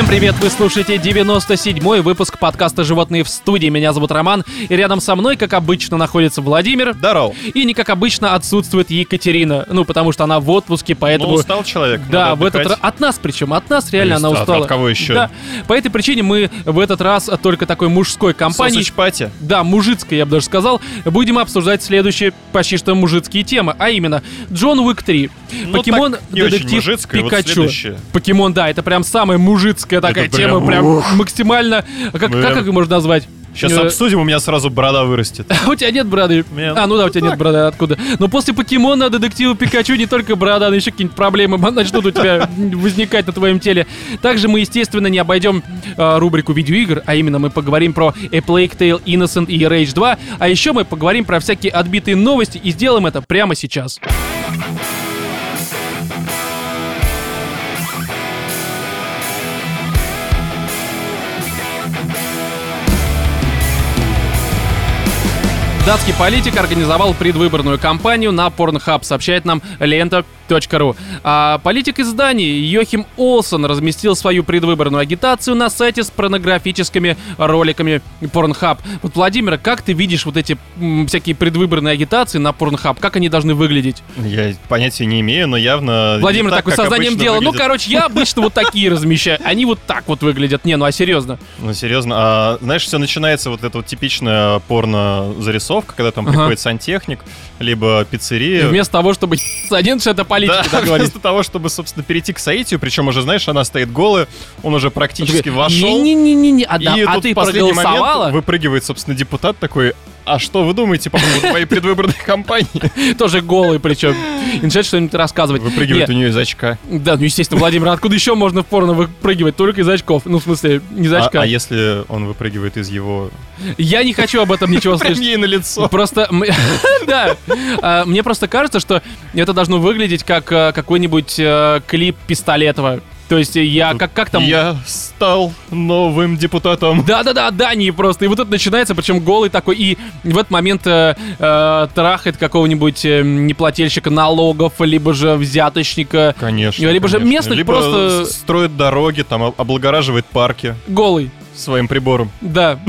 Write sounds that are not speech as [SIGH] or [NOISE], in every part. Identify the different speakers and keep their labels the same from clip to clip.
Speaker 1: Всем привет! Вы слушаете 97-й выпуск подкаста «Животные в студии». Меня зовут Роман, и рядом со мной, как обычно, находится Владимир.
Speaker 2: Здорово.
Speaker 1: И не как обычно отсутствует Екатерина. Ну, потому что она в отпуске, поэтому...
Speaker 2: Ну, устал человек.
Speaker 1: Да, в этот раз... От нас причем, от нас реально
Speaker 2: есть
Speaker 1: она
Speaker 2: от-
Speaker 1: устала.
Speaker 2: от кого еще?
Speaker 1: Да, по этой причине мы в этот раз только такой мужской компании...
Speaker 2: Сосыч.
Speaker 1: Да, мужицкой, я бы даже сказал. Будем обсуждать следующие почти что мужицкие темы, а именно Джон Уик 3,
Speaker 2: Ну,
Speaker 1: Покемон Детектив
Speaker 2: вот
Speaker 1: Пикачу.
Speaker 2: следующее.
Speaker 1: Покемон, да, это прям самая мужицкая такая
Speaker 2: Это
Speaker 1: тема,
Speaker 2: прям,
Speaker 1: прям максимально... Как,
Speaker 2: Прям.
Speaker 1: как их можно назвать?
Speaker 2: Сейчас
Speaker 1: Э,
Speaker 2: обсудим, у меня сразу борода вырастет. [LAUGHS]
Speaker 1: у тебя нет бороды?
Speaker 2: Нет.
Speaker 1: А, ну да, у тебя нет бороды, откуда? Но после покемона детектива Пикачу не только борода, но еще какие-нибудь проблемы [LAUGHS] начнут у тебя возникать на твоем теле. Также мы, естественно, не обойдем э, рубрику видеоигр, а именно мы поговорим про A Plague Tale Innocent и Rage 2, а еще мы поговорим про всякие отбитые новости и сделаем это прямо сейчас. Датский политик организовал предвыборную кампанию на Pornhub, сообщает нам лента.ру. А политик из Дании Йохим Олсон разместил свою предвыборную агитацию на сайте с порнографическими роликами Pornhub. Вот, Владимир, как ты видишь вот эти м, всякие предвыборные агитации на Pornhub? Как они должны выглядеть?
Speaker 2: Я понятия не имею, но явно...
Speaker 1: Владимир
Speaker 2: так,
Speaker 1: такой
Speaker 2: как
Speaker 1: сознанием дела. Ну,
Speaker 2: выглядит.
Speaker 1: короче, я обычно вот такие размещаю. Они вот так вот выглядят. Не, ну а серьезно.
Speaker 2: Ну, серьезно. А, знаешь, все начинается вот эта вот типичная порно-зарисовка, когда там
Speaker 1: Ага.
Speaker 2: приходит сантехник, либо
Speaker 1: И
Speaker 2: пиццерия.
Speaker 1: вместо того, чтобы [LAUGHS] один, это политики,
Speaker 2: Да, [LAUGHS]
Speaker 1: так говорить.
Speaker 2: вместо того, чтобы, собственно, перейти к соитию, причем уже, знаешь, она стоит голая, он уже практически вошел.
Speaker 1: Не-не-не, а, да,
Speaker 2: И
Speaker 1: а
Speaker 2: тут
Speaker 1: ты
Speaker 2: в последний
Speaker 1: проголосовала?
Speaker 2: момент выпрыгивает, собственно, депутат такой, а что вы думаете по поводу моей предвыборной кампании? [LAUGHS]
Speaker 1: Тоже голый причем. И начинает что-нибудь рассказывать.
Speaker 2: Выпрыгивает у
Speaker 1: Не,
Speaker 2: нее из очка.
Speaker 1: Да, ну естественно, Владимир, откуда еще можно в порно выпрыгивать? Только из очков. Ну, в смысле, не из
Speaker 2: А,
Speaker 1: очка.
Speaker 2: а если он выпрыгивает из его...
Speaker 1: Я не хочу об этом ничего слышать.
Speaker 2: ей на лицо.
Speaker 1: Просто, [LAUGHS] да, А, мне просто кажется, что это должно выглядеть как э, какой-нибудь э, клип Пистолетова. То есть я, как, как там...
Speaker 2: Я стал новым депутатом.
Speaker 1: Да-да-да, Дании просто. И вот это начинается, причем голый такой. И в этот момент э, э, трахает какого-нибудь э, неплательщика налогов, либо же взяточника.
Speaker 2: Конечно.
Speaker 1: Либо же
Speaker 2: конечно.
Speaker 1: местных
Speaker 2: Либо
Speaker 1: просто-
Speaker 2: строит дороги, там об- облагораживает парки
Speaker 1: Голый.
Speaker 2: своим прибором.
Speaker 1: Да.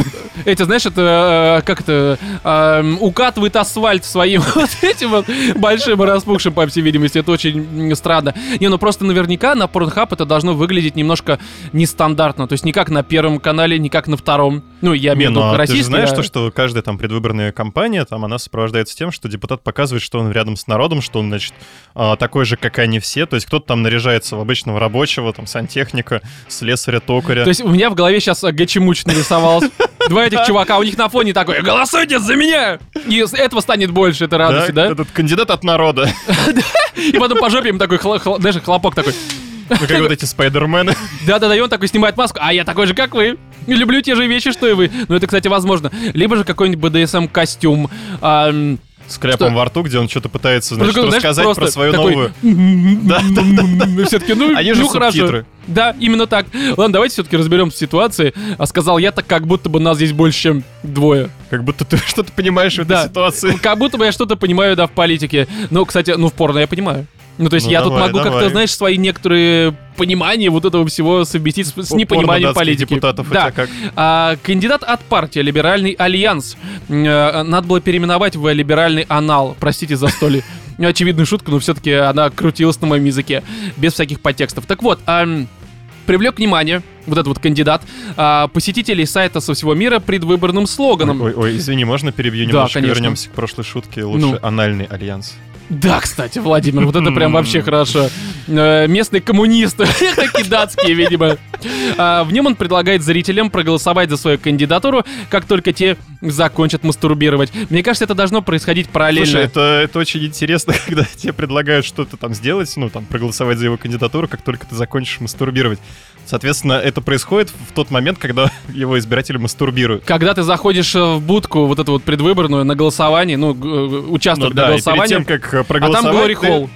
Speaker 1: Эти, знаешь, это, э, как это, эм, укатывает асфальт своим [LAUGHS] вот этим вот большим и распухшим, по всей видимости. Это очень странно. Не, ну просто наверняка на Pornhub это должно выглядеть немножко нестандартно. То есть не как на первом канале, не как на втором. Ну, я имею в
Speaker 2: ну,
Speaker 1: виду
Speaker 2: а ты же
Speaker 1: российский.
Speaker 2: знаешь,
Speaker 1: да.
Speaker 2: то, что каждая там предвыборная кампания, там она сопровождается тем, что депутат показывает, что он рядом с народом, что он, значит, а, такой же, как и они все. То есть кто-то там наряжается в обычного рабочего, там, сантехника, слесаря, токаря.
Speaker 1: То есть у меня в голове сейчас Гачимуч нарисовалось. Два этих чувака, у них на фоне такой «Голосуйте за меня!» И этого станет больше этой радости, да?
Speaker 2: Этот кандидат от народа. [LAUGHS]
Speaker 1: И потом по жопе им такой, знаешь, хлопок такой.
Speaker 2: Ну, как вот эти спайдермены.
Speaker 1: Да-да-да, и он такой снимает маску, а я такой же, как вы. Люблю те же вещи, что и вы. Ну, это, кстати, возможно. Либо же какой-нибудь BDSM-костюм.
Speaker 2: С кляпом
Speaker 1: Что?
Speaker 2: во рту, где он что-то пытается, значит,
Speaker 1: знаешь,
Speaker 2: рассказать
Speaker 1: просто
Speaker 2: про свою
Speaker 1: такой,
Speaker 2: новую...
Speaker 1: Да, все-таки, ну,
Speaker 2: Они же
Speaker 1: ну хорошо. Да, именно так. Ладно, давайте все-таки разберемся в ситуации. А сказал я так, как будто бы нас здесь больше, чем двое.
Speaker 2: Как будто ты что-то понимаешь в этой ситуации.
Speaker 1: Как будто бы я что-то понимаю, да, в политике. Ну, кстати, ну, в порно я понимаю. Ну, то есть
Speaker 2: Ну,
Speaker 1: я тут
Speaker 2: давай,
Speaker 1: могу как-то, знаешь, свои некоторые понимания вот этого всего совместить с, с непониманием политики.
Speaker 2: депутатов
Speaker 1: да.
Speaker 2: как?
Speaker 1: А, кандидат от партии Либеральный Альянс. Э, Надо было переименовать в Либеральный Анал. Простите за столь [LAUGHS] очевидную шутку, но все-таки она крутилась на моем языке. Без всяких подтекстов. Так вот, ам, привлек внимание вот этот вот кандидат а, посетителей сайта со всего мира предвыборным слоганом.
Speaker 2: Ой, ой, извини, можно перебью
Speaker 1: Да,
Speaker 2: немножко?
Speaker 1: конечно.
Speaker 2: Вернемся к прошлой шутке. Лучше
Speaker 1: Ну.
Speaker 2: анальный альянс.
Speaker 1: Да, кстати, Владимир, вот это прям вообще хорошо. Э, Местные коммунисты, [LAUGHS] такие датские, видимо. А, В нем он предлагает зрителям проголосовать за свою кандидатуру, как только те закончат мастурбировать. Мне кажется, это должно происходить параллельно.
Speaker 2: Слушай, это, это очень интересно, [LAUGHS] когда тебе предлагают что-то там сделать, ну, там, проголосовать за его кандидатуру, как только ты закончишь мастурбировать. Соответственно, это происходит в тот момент, когда [LAUGHS] его избиратели мастурбируют.
Speaker 1: Когда ты заходишь э, в будку, вот эту вот предвыборную, на голосование, ну, э,
Speaker 2: Ну
Speaker 1: участвовать
Speaker 2: да,
Speaker 1: на
Speaker 2: и перед
Speaker 1: голосовании,
Speaker 2: тем, как э,
Speaker 1: а
Speaker 2: проголосовать...
Speaker 1: там Глори Холл.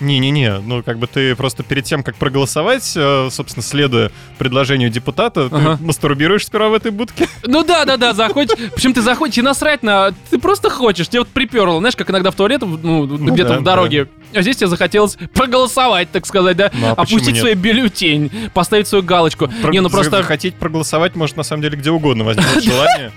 Speaker 2: Не-не-не, ну как бы ты просто перед тем, как проголосовать, э, собственно, следуя предложению депутата,
Speaker 1: Ага.
Speaker 2: ты мастурбируешь сперва в этой будке.
Speaker 1: Ну да, да, да, заходишь. Причем ты заходишь и насрать на. Ты просто хочешь, тебе вот приперло. Знаешь, как иногда в туалет, ну, где-то
Speaker 2: да,
Speaker 1: в дороге а здесь тебе захотелось проголосовать, так сказать, да?
Speaker 2: Ну, а
Speaker 1: Опустить свой бюллетень, поставить свою галочку.
Speaker 2: Про-
Speaker 1: Не, ну просто
Speaker 2: Захотеть проголосовать может на самом деле где угодно возникнет [LAUGHS] желание.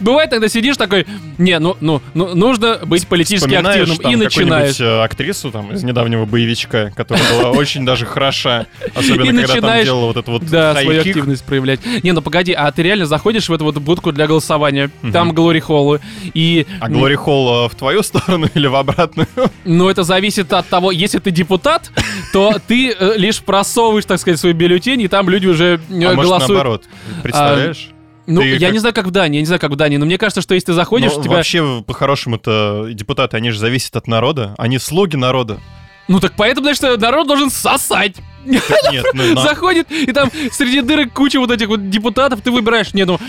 Speaker 1: бывает, тогда сидишь такой, не, ну, ну, ну нужно быть политически активным, и начинаешь.
Speaker 2: э, актрису там из недавнего боевичка, которая была [LAUGHS] очень даже хороша, особенно когда там делала вот это вот
Speaker 1: Да, свою активность проявлять. Не, ну погоди, а ты реально заходишь в эту вот будку для голосования, там Глори Холлы, и...
Speaker 2: А Глори Холл э, в твою сторону [LAUGHS] или в обратную?
Speaker 1: Ну, это зависит от того, если ты депутат, то ты э, лишь просовываешь, так сказать, свой бюллетень, и там люди уже э,
Speaker 2: А может
Speaker 1: голосуют.
Speaker 2: наоборот? Представляешь?
Speaker 1: Ну,
Speaker 2: Ты
Speaker 1: я
Speaker 2: как-
Speaker 1: не знаю, как в Дании, я не знаю, как в Дании, но мне кажется, что если ты заходишь,
Speaker 2: Ну,
Speaker 1: у тебя...
Speaker 2: Вообще, по-хорошему-то, депутаты, они же зависят от народа. Они слуги народа.
Speaker 1: Ну, так поэтому, значит, народ должен сосать.
Speaker 2: Так Нет, ну, на-
Speaker 1: Заходит, и там среди дырок куча вот этих вот депутатов, ты выбираешь, не, ну,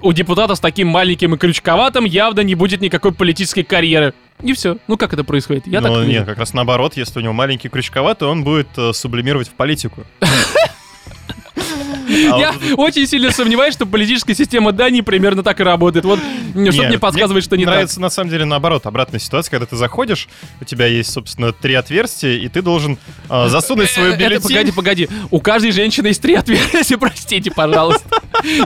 Speaker 1: у депутата с таким маленьким и крючковатым явно не будет никакой политической карьеры. И все. Ну, как это происходит? Я
Speaker 2: ну,
Speaker 1: так вижу.
Speaker 2: нет, как раз наоборот, если у него маленький крючковатый, он будет э, сублимировать в политику. [LAUGHS] А
Speaker 1: Я очень сильно сомневаюсь, что политическая система Дании примерно так и работает. Вот, что
Speaker 2: Не,
Speaker 1: мне подсказывает, что не так.
Speaker 2: нравится на самом деле наоборот, обратная ситуация, когда ты заходишь, у тебя есть, собственно, три отверстия, и ты должен э, засунуть
Speaker 1: Э, Это,
Speaker 2: бюллетень.
Speaker 1: погоди, погоди. У каждой женщины есть три отверстия, [LAUGHS] простите, пожалуйста.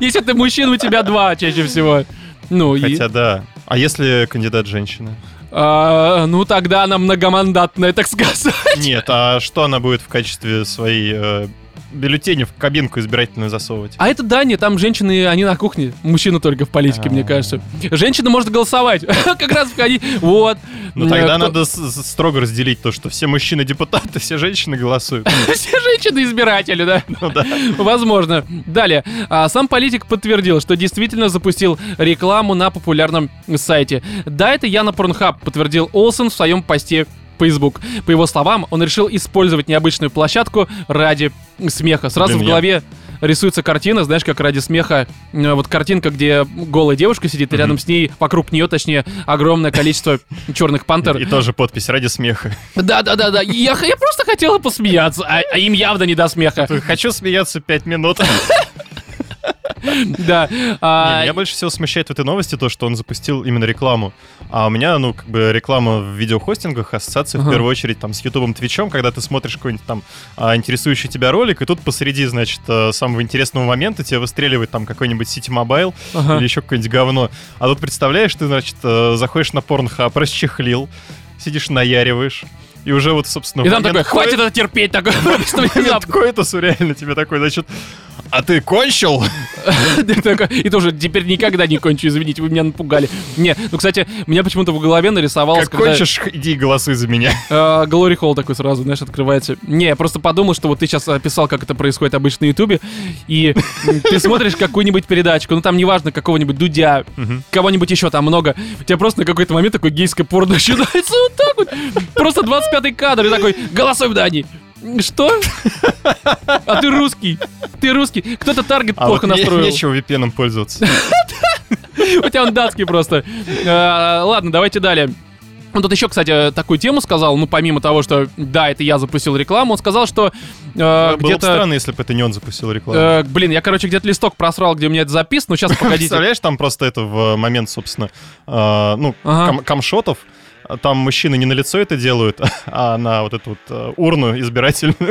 Speaker 1: Если ты мужчина, у тебя два чаще всего. Ну, и,
Speaker 2: Хотя да. А если кандидат женщина?
Speaker 1: а, ну тогда она многомандатная, так сказать.
Speaker 2: Нет, а что она будет в качестве своей э, бюллетени в кабинку избирательную засовывать?
Speaker 1: А это Дания, там женщины, они на кухне. Мужчина только в политике, мне
Speaker 2: А.
Speaker 1: кажется. Женщина может голосовать. [LAUGHS] Как раз входить. Вот.
Speaker 2: Ну тогда надо строго разделить то, что все мужчины депутаты, [LAUGHS] все женщины голосуют. [LAUGHS]
Speaker 1: Все женщины избиратели, да?
Speaker 2: Ну да.
Speaker 1: Возможно. Далее. А, Сам политик подтвердил, что действительно запустил рекламу на популярном сайте. Да, это я на Pornhub, подтвердил Олсен в своем посте Facebook. По его словам, он решил использовать необычную площадку ради смеха. Сразу
Speaker 2: Для
Speaker 1: в
Speaker 2: меня.
Speaker 1: голове рисуется картина, знаешь, как ради смеха. Вот картинка, где голая девушка сидит, и рядом с ней, вокруг нее, точнее, огромное количество [LAUGHS] черных пантер.
Speaker 2: И тоже подпись ради смеха.
Speaker 1: Да-да-да-да. Я, я просто хотела посмеяться, а, а им явно не до смеха.
Speaker 2: Хочу смеяться пять минут. [LAUGHS] [LAUGHS]
Speaker 1: Да. а,
Speaker 2: Не, Меня больше всего смущает в этой новости то, что он запустил именно рекламу. А у меня, ну, как бы реклама в видеохостингах, ассоциация
Speaker 1: Ага.
Speaker 2: в первую очередь там с Ютубом, Твичом, когда ты смотришь какой-нибудь там а, интересующий тебя ролик, и тут посреди, значит, э, самого интересного момента тебе выстреливает там какой-нибудь City Mobile
Speaker 1: ага.
Speaker 2: или еще какое-нибудь говно. А тут представляешь, ты, значит, э, заходишь на Pornhub, расчехлил, сидишь, наяриваешь, и уже вот, собственно,
Speaker 1: И там такой, хватит это терпеть, такой, [LAUGHS] внезапно. [LAUGHS]
Speaker 2: коитусу реально тебе такой, значит, а ты кончил? [LAUGHS]
Speaker 1: И тоже теперь никогда не кончу, извините, вы меня напугали. Не, ну, кстати, меня почему-то в голове нарисовалось,
Speaker 2: Как кончишь, иди и голосуй за меня.
Speaker 1: э, [LAUGHS] Глори Холл такой сразу, знаешь, открывается. Не, я просто подумал, что вот ты сейчас описал, как это происходит обычно на Ютубе, и [LAUGHS] ты смотришь какую-нибудь передачку, ну там неважно, какого-нибудь Дудя, кого-нибудь еще там много. У тебя просто на какой-то момент такой гейское порно начинается вот так вот. Просто 25-й кадр и такой, голосуй в Дании. Что? А ты русский. Ты русский. Кто-то таргет
Speaker 2: А
Speaker 1: плохо
Speaker 2: вот
Speaker 1: настроил.
Speaker 2: нечего VPN пользоваться. [LAUGHS]
Speaker 1: У тебя он датский просто. А, Ладно, давайте далее. Он тут еще, кстати, такую тему сказал, ну, помимо того, что, да, это я запустил рекламу, он сказал, что э,
Speaker 2: Было бы странно, если бы это не он запустил рекламу.
Speaker 1: э, блин, я, короче, где-то листок просрал, где у меня это записано, но сейчас, [LAUGHS] погодите.
Speaker 2: Представляешь, там просто это в момент, собственно, э, ну,
Speaker 1: Ага.
Speaker 2: кам- камшотов, там мужчины не на лицо это делают, [LAUGHS] а на вот эту вот э, урну избирательную. [LAUGHS]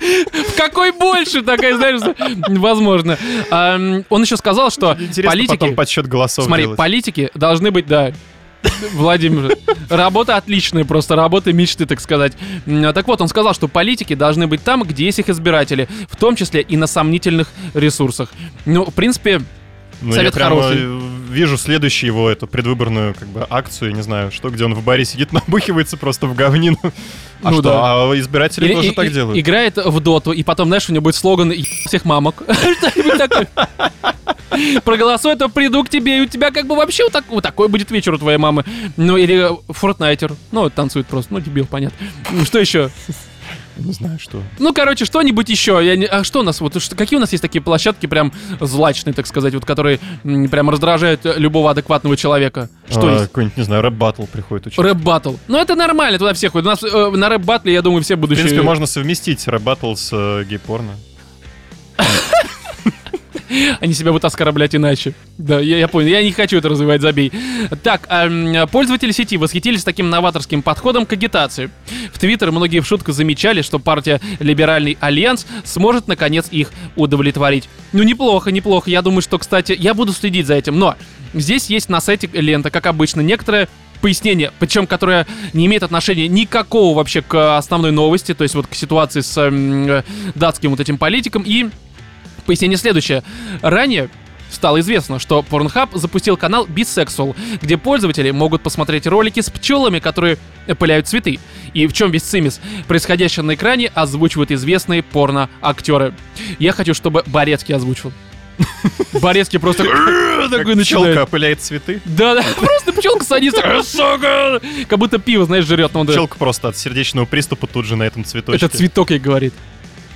Speaker 1: В какой больше такая, знаешь, возможно. А, м, Он еще сказал, что
Speaker 2: Интересно
Speaker 1: политики...
Speaker 2: потом подсчет голосов
Speaker 1: Смотри,
Speaker 2: делать.
Speaker 1: политики должны быть, да, Владимир, работа отличная, просто работа мечты, так сказать. Так вот, он сказал, что политики должны быть там, где есть их избиратели, в том числе и на сомнительных ресурсах. Ну, в принципе,
Speaker 2: Ну,
Speaker 1: совет хороший.
Speaker 2: Вижу следующую его эту предвыборную как бы акцию, не знаю, что, где он в баре сидит, [LAUGHS] набухивается просто в говнину. А
Speaker 1: Ну
Speaker 2: что,
Speaker 1: да.
Speaker 2: а избиратели
Speaker 1: или-
Speaker 2: тоже
Speaker 1: и-
Speaker 2: так
Speaker 1: и-
Speaker 2: делают.
Speaker 1: играет в доту, и потом, знаешь, у него будет слоган «Е- всех мамок». [LAUGHS] Что-нибудь такое. Проголосуй, то приду к тебе, и у тебя как бы вообще вот, так- вот такой будет вечер у твоей мамы. Ну, или Фортнайтер. Ну, танцует просто. Ну, дебил, понятно. Ну, Что еще?
Speaker 2: Не знаю, что.
Speaker 1: Ну, короче, что-нибудь еще. Я не... А что у нас? Вот что- какие у нас есть такие площадки прям злачные, так сказать, вот которые м, прям раздражают э, любого адекватного человека? Что
Speaker 2: А,
Speaker 1: есть?
Speaker 2: Какой-нибудь, не знаю, рэп-баттл приходит учить.
Speaker 1: Рэп баттл. Ну, это нормально, туда все ходят. У нас э, на рэп баттле, я думаю, все
Speaker 2: В
Speaker 1: будущие...
Speaker 2: принципе, можно совместить рэп-баттл с э, гей-порно.
Speaker 1: Они себя будут оскорблять иначе. Да, я, я понял. Я не хочу это развивать, забей. Так, эм, пользователи сети восхитились таким новаторским подходом к агитации. В Твиттер многие в шутку замечали, что партия Либеральный Альянс сможет наконец их удовлетворить. Ну, неплохо, неплохо. Я думаю, что, кстати, я буду следить за этим. Но здесь есть на сайте лента, как обычно, некоторые пояснение, причем которое не имеет отношения никакого вообще к основной новости, то есть вот к ситуации с э, датским вот этим политиком. И пояснение следующее. Ранее стало известно, что Pornhub запустил канал Bisexual, где пользователи могут посмотреть ролики с пчелами, которые пыляют цветы. И в чем весь цимис? Происходящее на экране озвучивают известные порно-актеры. Я хочу, чтобы Борецкий озвучил. [LAUGHS] Борецкий просто [LAUGHS]
Speaker 2: такой начинает. опыляет цветы.
Speaker 1: Да, да, [LAUGHS] просто пчелка садится, сука! Как будто пиво, знаешь, жрет.
Speaker 2: Пчелка просто от сердечного приступа тут же на этом цветочке.
Speaker 1: Это цветок ей говорит.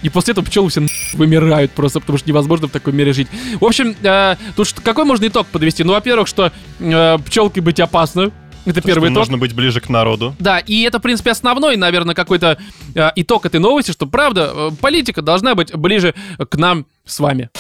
Speaker 1: И после этого пчелы все вымирают просто, потому что невозможно в таком мире жить. В общем, э, тут какой можно итог подвести? Ну, во-первых, что э, пчелкой быть опасно. Это То, первый итог.
Speaker 2: Нужно быть ближе к народу.
Speaker 1: Да, и это, в принципе, основной, наверное, какой-то э, итог этой новости, что, правда, э, политика должна быть ближе к нам с вами.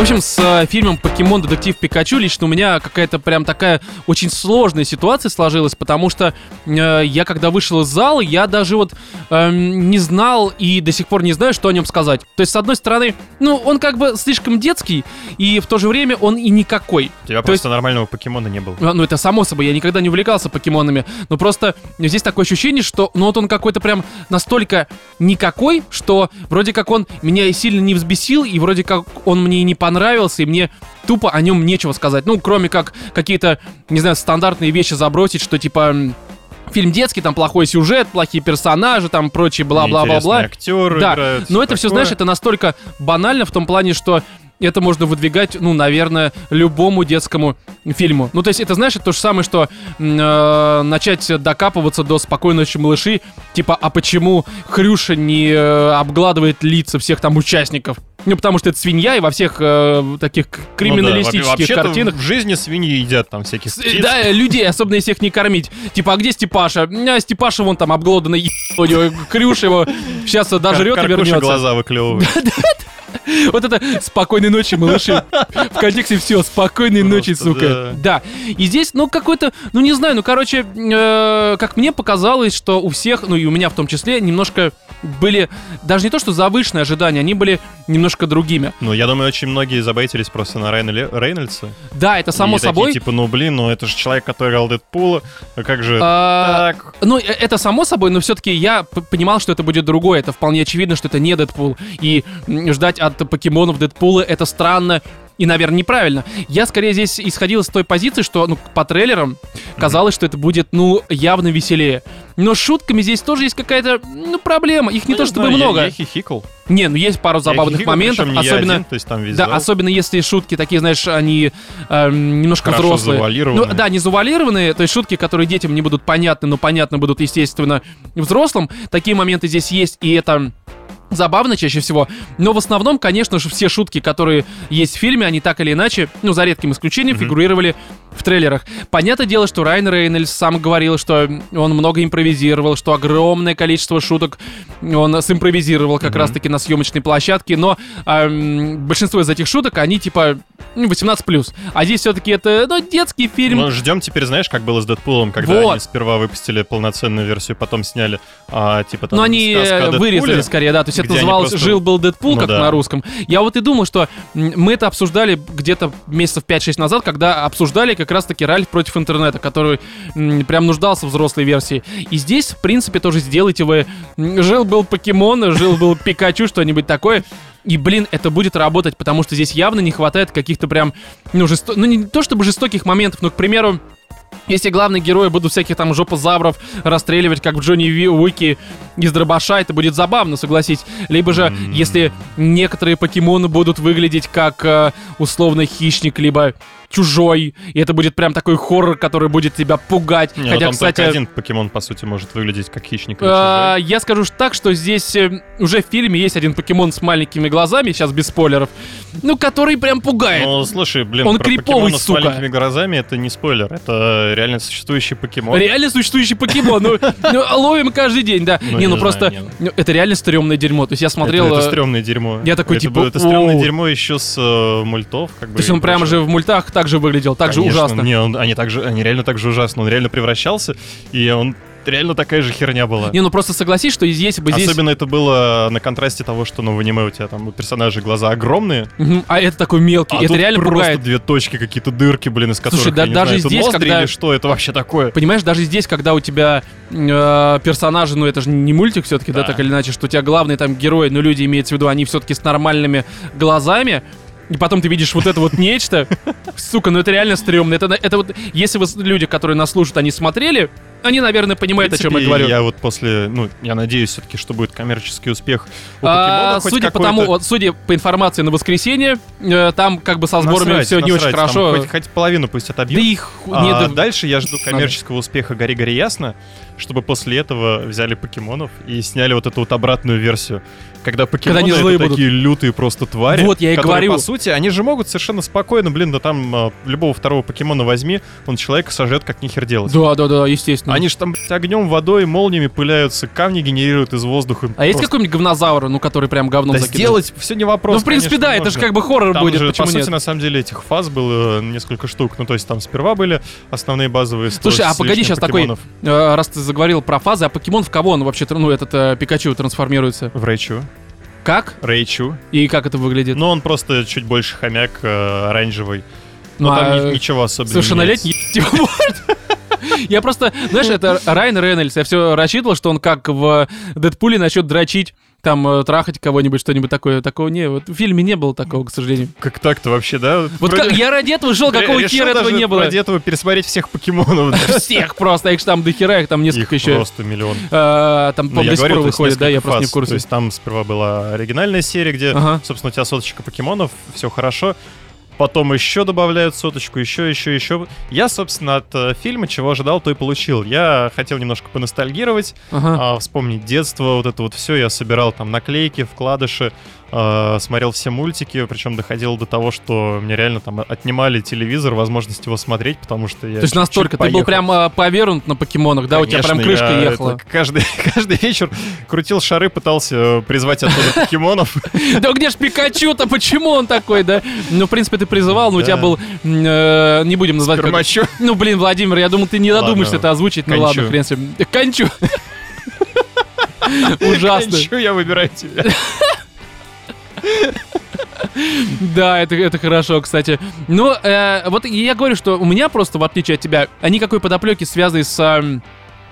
Speaker 1: В общем, с э, фильмом «Покемон. Детектив Пикачу» лично у меня какая-то прям такая очень сложная ситуация сложилась, потому что э, я когда вышел из зала, я даже вот э, не знал и до сих пор не знаю, что о нем сказать. То есть, с одной стороны, ну, он как бы слишком детский, и в то же время он и никакой.
Speaker 2: У тебя
Speaker 1: то
Speaker 2: просто есть... нормального покемона не было.
Speaker 1: Ну, это само собой, я никогда не увлекался покемонами, но просто здесь такое ощущение, что, ну, вот он какой-то прям настолько никакой, что вроде как он меня и сильно не взбесил, и вроде как он мне и не понравился, понравился, и мне тупо о нем нечего сказать. Ну, кроме как какие-то, не знаю, стандартные вещи забросить, что типа фильм детский, там плохой сюжет, плохие персонажи, там прочие бла-бла-бла-бла.
Speaker 2: актеры
Speaker 1: да.
Speaker 2: играют.
Speaker 1: Но это все, знаешь, это настолько банально в том плане, что это можно выдвигать, ну, наверное, любому детскому фильму. Ну, то есть, это, знаешь, это то же самое, что э, начать докапываться до «Спокойной ночи, малыши», типа, а почему Хрюша не э, обгладывает лица всех там участников? Ну, потому что это свинья, и во всех э, таких криминалистических ну, да. картинах...
Speaker 2: в жизни свиньи едят там всякие птиц.
Speaker 1: Да, людей, особенно если их не кормить. Типа, а где Степаша? А Степаша вон там обглоданный, у него Крюш его сейчас дожрет и вернется.
Speaker 2: глаза выклевывает. [LAUGHS]
Speaker 1: Вот это «Спокойной ночи, малыши». В контексте все, «Спокойной ночи, сука». Да. И здесь, ну, какой-то, ну, не знаю, ну, короче, э, как мне показалось, что у всех, ну, и у меня в том числе, немножко были даже не то, что завышенные ожидания, они были немножко другими.
Speaker 2: Ну, я думаю, очень многие забайтились просто на Рейнольдса.
Speaker 1: Да, это само
Speaker 2: и
Speaker 1: собой.
Speaker 2: Такие, типа, ну, блин, ну, это же человек, который играл Дэдпула, а как же
Speaker 1: а, так? Ну, э, это само собой, но все-таки я понимал, что это будет другое. Это вполне очевидно, что это не Дэдпул. И ждать от покемонов Дэдпула это странно и, наверное, неправильно. Я скорее здесь исходил из той позиции, что ну, по трейлерам казалось, что это будет, ну, явно веселее. Но с шутками здесь тоже есть какая-то, ну, проблема. Их не ну, то чтобы знаю, много.
Speaker 2: Я, я хихикал.
Speaker 1: Не, ну есть пару забавных
Speaker 2: хихикал,
Speaker 1: моментов, особенно,
Speaker 2: один, то есть там весь
Speaker 1: да, особенно если шутки такие, знаешь, они э, немножко
Speaker 2: Хорошо
Speaker 1: взрослые.
Speaker 2: Завуалированные.
Speaker 1: Ну, да, не завуалированные, то есть шутки, которые детям не будут понятны, но понятны будут, естественно, взрослым. Такие моменты здесь есть, и это забавно чаще всего. Но в основном, конечно же, все шутки, которые есть в фильме, они так или иначе, ну, за редким исключением, mm-hmm. фигурировали в трейлерах. Понятное дело, что Райан Рейнольдс сам говорил, что он много импровизировал, что огромное количество шуток он симпровизировал как mm-hmm. раз-таки на съемочной площадке, но эм, большинство из этих шуток, они типа 18+. А здесь все-таки это, ну, детский фильм.
Speaker 2: Мы ждем теперь, знаешь, как было с Дэдпулом, когда вот. они сперва выпустили полноценную версию, потом сняли, а, типа там,
Speaker 1: Ну, они вырезали скорее, да, то есть это называлось просто... «Жил-был Дэдпул», ну, как да. на русском. Я вот и думал, что мы это обсуждали где-то месяцев 5-6 назад, когда обсуждали как раз-таки Ральф против интернета, который прям нуждался в взрослой версии. И здесь, в принципе, тоже сделайте вы «Жил-был покемон», «Жил-был Пикачу», что-нибудь такое. И, блин, это будет работать, потому что здесь явно не хватает каких-то прям, ну, жесто... ну не то чтобы жестоких моментов, но, к примеру, если главные герои будут всяких там жопозавров расстреливать, как в Джонни Уики из дробаша, это будет забавно, согласись. Либо же, mm-hmm. если некоторые покемоны будут выглядеть как э, условно хищник, либо чужой, и это будет прям такой хоррор, который будет тебя пугать.
Speaker 2: Не, ну
Speaker 1: Хотя,
Speaker 2: там
Speaker 1: кстати,
Speaker 2: только один покемон, по сути, может выглядеть как хищник или
Speaker 1: а, я скажу так, что здесь э, уже в фильме есть один покемон с маленькими глазами, сейчас без спойлеров, ну, который прям пугает.
Speaker 2: Ну, слушай, блин,
Speaker 1: Он
Speaker 2: про
Speaker 1: криповый,
Speaker 2: с
Speaker 1: сука.
Speaker 2: маленькими глазами это не спойлер, это реально существующий покемон.
Speaker 1: Реально существующий покемон. Ну, [LAUGHS] ну, ловим каждый день, да.
Speaker 2: Ну,
Speaker 1: не, ну просто ну, это реально стрёмное дерьмо. То есть я смотрел.
Speaker 2: Это,
Speaker 1: э,
Speaker 2: стрёмное дерьмо.
Speaker 1: я такой, типа,
Speaker 2: Это стрёмное дерьмо еще с э, мультов, как бы.
Speaker 1: То есть он прямо же в мультах так же выглядел, так же
Speaker 2: Конечно,
Speaker 1: ужасно.
Speaker 2: Не, он- они, так же, они реально так же ужасно. Он реально превращался, и он реально такая же херня была.
Speaker 1: Не, ну просто согласись, что если бы здесь...
Speaker 2: Особенно это было на контрасте того, что ну, в аниме у тебя там у персонажей глаза огромные,
Speaker 1: Мгм, А это такой мелкий,
Speaker 2: а
Speaker 1: это реально
Speaker 2: просто
Speaker 1: пугает.
Speaker 2: две точки, какие-то дырки, блин, из которых,
Speaker 1: Слушай, да даже
Speaker 2: знаю,
Speaker 1: здесь, когда-
Speaker 2: или что, это вообще такое?
Speaker 1: Понимаешь, даже здесь, когда у тебя э, персонажи, ну это же не мультик все-таки, да.
Speaker 2: Да.
Speaker 1: так или иначе, что у тебя главные там герои, ну люди имеется в виду, они все-таки с нормальными глазами, и потом ты видишь вот это вот нечто, сука, ну это реально стрёмно. Это, это вот, если вы, люди, которые нас слушают, они смотрели, они, наверное, понимают, о чем я
Speaker 2: принципе,
Speaker 1: говорю.
Speaker 2: Я вот после, ну, я надеюсь все-таки, что будет коммерческий успех у
Speaker 1: А,
Speaker 2: покемона
Speaker 1: судя по тому, вот, судя по информации на воскресенье, э, там как бы со сборами
Speaker 2: Насрать,
Speaker 1: все не очень
Speaker 2: насрать,
Speaker 1: хорошо.
Speaker 2: Хоть, хоть половину пусть
Speaker 1: Да
Speaker 2: отобьют.
Speaker 1: их
Speaker 2: А
Speaker 1: не да-
Speaker 2: дальше я жду коммерческого успеха Гори-Гори Ясно, чтобы после этого взяли покемонов и сняли вот эту вот обратную версию. Когда покемоны
Speaker 1: они
Speaker 2: это
Speaker 1: будут.
Speaker 2: такие лютые просто твари.
Speaker 1: Вот я и
Speaker 2: которые,
Speaker 1: говорю.
Speaker 2: по сути, они же могут совершенно спокойно, блин, да там а, любого второго покемона возьми, он человека сожрет как нихер делать.
Speaker 1: Да, да, да, естественно.
Speaker 2: Они же там блядь, огнем, водой, молниями пыляются, камни генерируют из воздуха.
Speaker 1: А есть
Speaker 2: Просто-
Speaker 1: какой-нибудь говнозавр, ну, который прям говном
Speaker 2: Да
Speaker 1: закидывает?
Speaker 2: сделать все не вопрос.
Speaker 1: Ну, в принципе,
Speaker 2: конечно,
Speaker 1: да, это же
Speaker 2: можно.
Speaker 1: как бы хоррор
Speaker 2: Там
Speaker 1: будет,
Speaker 2: же,
Speaker 1: почему
Speaker 2: по
Speaker 1: нет?
Speaker 2: сути, на самом деле, этих фаз было несколько штук. Ну, то есть там сперва были основные базовые 100
Speaker 1: Слушай, а погоди, сейчас такой,
Speaker 2: покемонов.
Speaker 1: э, раз ты заговорил про фазы, а покемон в кого он вообще, ну, этот э, Пикачу трансформируется?
Speaker 2: В Рейчу.
Speaker 1: Как?
Speaker 2: Рейчу.
Speaker 1: И как это выглядит?
Speaker 2: Но он просто чуть больше хомяк, э, оранжевый.
Speaker 1: Ну,
Speaker 2: Но там
Speaker 1: а,
Speaker 2: ни- ничего особенного
Speaker 1: Совершеннолетний. [LAUGHS] Я просто, знаешь, это Райан Рейнольдс. Я все рассчитывал, что он как в Дэдпуле начнет дрочить, там, э, трахать кого-нибудь, что-нибудь такое. Такого не, вот в фильме не было такого, к сожалению.
Speaker 2: Как так-то вообще, да?
Speaker 1: Вот
Speaker 2: Вроде-
Speaker 1: как, я ради этого шел, какого хера этого не было?
Speaker 2: Ради этого пересмотреть всех покемонов. да. [LAUGHS]
Speaker 1: Всех просто, а их там до хера, их там несколько
Speaker 2: Их
Speaker 1: еще.
Speaker 2: просто миллион.
Speaker 1: э, Там, по до сих пор выходит, да, я просто не в курсе.
Speaker 2: То есть там сперва была оригинальная серия, где,
Speaker 1: Ага.
Speaker 2: собственно, у тебя соточка покемонов, все хорошо. Потом еще добавляют соточку, еще, еще, еще. Я, собственно, от э, фильма чего ожидал, то и получил. Я хотел немножко поностальгировать,
Speaker 1: Ага.
Speaker 2: а, вспомнить детство, вот это вот все. Я собирал там наклейки, вкладыши, а, смотрел все мультики, причем доходило до того, что мне реально там отнимали телевизор, возможность его смотреть, потому что я
Speaker 1: То есть настолько, ты был прям э, повернут на покемонах, да? У тебя прям
Speaker 2: Конечно,
Speaker 1: крышка
Speaker 2: я
Speaker 1: ехала.
Speaker 2: это каждый, [LAUGHS] каждый вечер крутил шары, пытался э, призвать оттуда покемонов. [LAUGHS]
Speaker 1: Да где ж Пикачу-то? Почему он такой, да? Ну, в принципе, ты призывал, но у тебя был... э, Не будем называть...
Speaker 2: Спермачу. [LAUGHS]
Speaker 1: Ну, блин, Владимир, я думал, ты не додумаешься это озвучить. Ну ладно, с ним. Кончу. Ужасно.
Speaker 2: Кончу, я выбираю тебя.
Speaker 1: Да, это, это хорошо, кстати. Ну, э, вот я говорю, что у меня просто, в отличие от тебя, а никакой подоплеки, связанной с эм,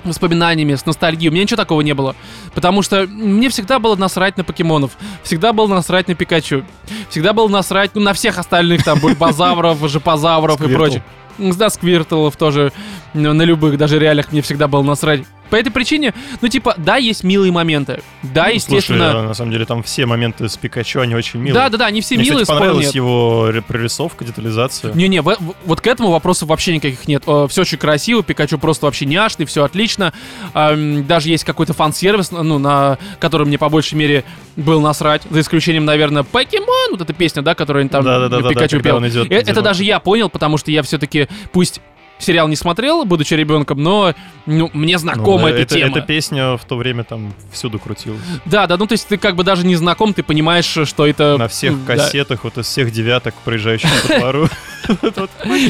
Speaker 1: воспоминаниями, с ностальгией, у меня ничего такого не было. Потому что мне всегда было насрать на покемонов, всегда было насрать на Пикачу, всегда было насрать ну, на всех остальных, там, бульбазавров, жопозавров и прочих. Да, сквиртлов тоже, на любых, даже реалиях мне всегда было насрать. По этой причине, ну, типа, да, есть милые моменты. Да,
Speaker 2: Ну,
Speaker 1: естественно.
Speaker 2: Слушай, а на самом деле там все моменты с Пикачу, они очень милые.
Speaker 1: да, да, да, они все
Speaker 2: Мне,
Speaker 1: милые,
Speaker 2: кстати, понравилась
Speaker 1: нет.
Speaker 2: его прорисовка, детализация.
Speaker 1: Не-не, вот к этому вопросов вообще никаких нет. Все очень красиво, Пикачу просто вообще няшный, все отлично. Ам, Даже есть какой-то фан-сервис, ну, на который мне по большей мере был насрать. За исключением, наверное, Покемон, вот эта песня, да, которую они там
Speaker 2: Да-да-да-да-да,
Speaker 1: Пикачу
Speaker 2: когда
Speaker 1: пел.
Speaker 2: он идет
Speaker 1: Э, Это
Speaker 2: одинок.
Speaker 1: даже я понял, потому что я все-таки, пусть сериал не смотрел, будучи ребенком, но ну, мне
Speaker 2: Ну,
Speaker 1: знакома
Speaker 2: да,
Speaker 1: эта
Speaker 2: это-
Speaker 1: тема.
Speaker 2: Эта песня в то время там всюду крутилась.
Speaker 1: Да, да, ну то есть ты как бы даже не знаком, ты понимаешь, что это...
Speaker 2: На всех
Speaker 1: да.
Speaker 2: кассетах, вот из всех девяток, проезжающих по двору. [LAUGHS]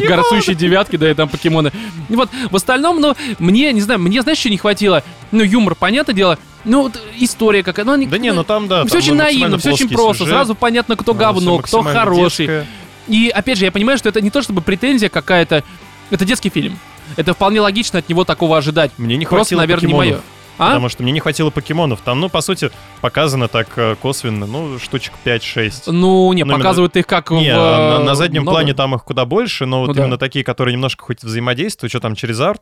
Speaker 1: горцующие девятки, да, и там покемоны. И вот в остальном, ну, мне, не знаю, мне, знаешь, что не хватило? Ну, юмор, понятное дело, ну, вот история какая, ну, они-
Speaker 2: Да не, ну там, да.
Speaker 1: все
Speaker 2: там
Speaker 1: очень наивно, все очень просто,
Speaker 2: сюжет,
Speaker 1: сразу понятно, кто говно, кто хороший. И, опять же, я понимаю, что это не то чтобы претензия какая-то, это детский фильм. Это вполне логично от него такого ожидать.
Speaker 2: Мне не
Speaker 1: Просто,
Speaker 2: хватило
Speaker 1: наверное, не
Speaker 2: покемонов.
Speaker 1: мое. А?
Speaker 2: Потому что мне не хватило покемонов. Там, ну, по сути, показано так э, косвенно, ну, штучек 5-6.
Speaker 1: Ну, не,
Speaker 2: именно-
Speaker 1: показывают их как
Speaker 2: Не,
Speaker 1: в...
Speaker 2: на, на заднем
Speaker 1: много.
Speaker 2: плане там их куда больше, но вот
Speaker 1: Ну да.
Speaker 2: именно такие, которые немножко хоть взаимодействуют, что там через арт,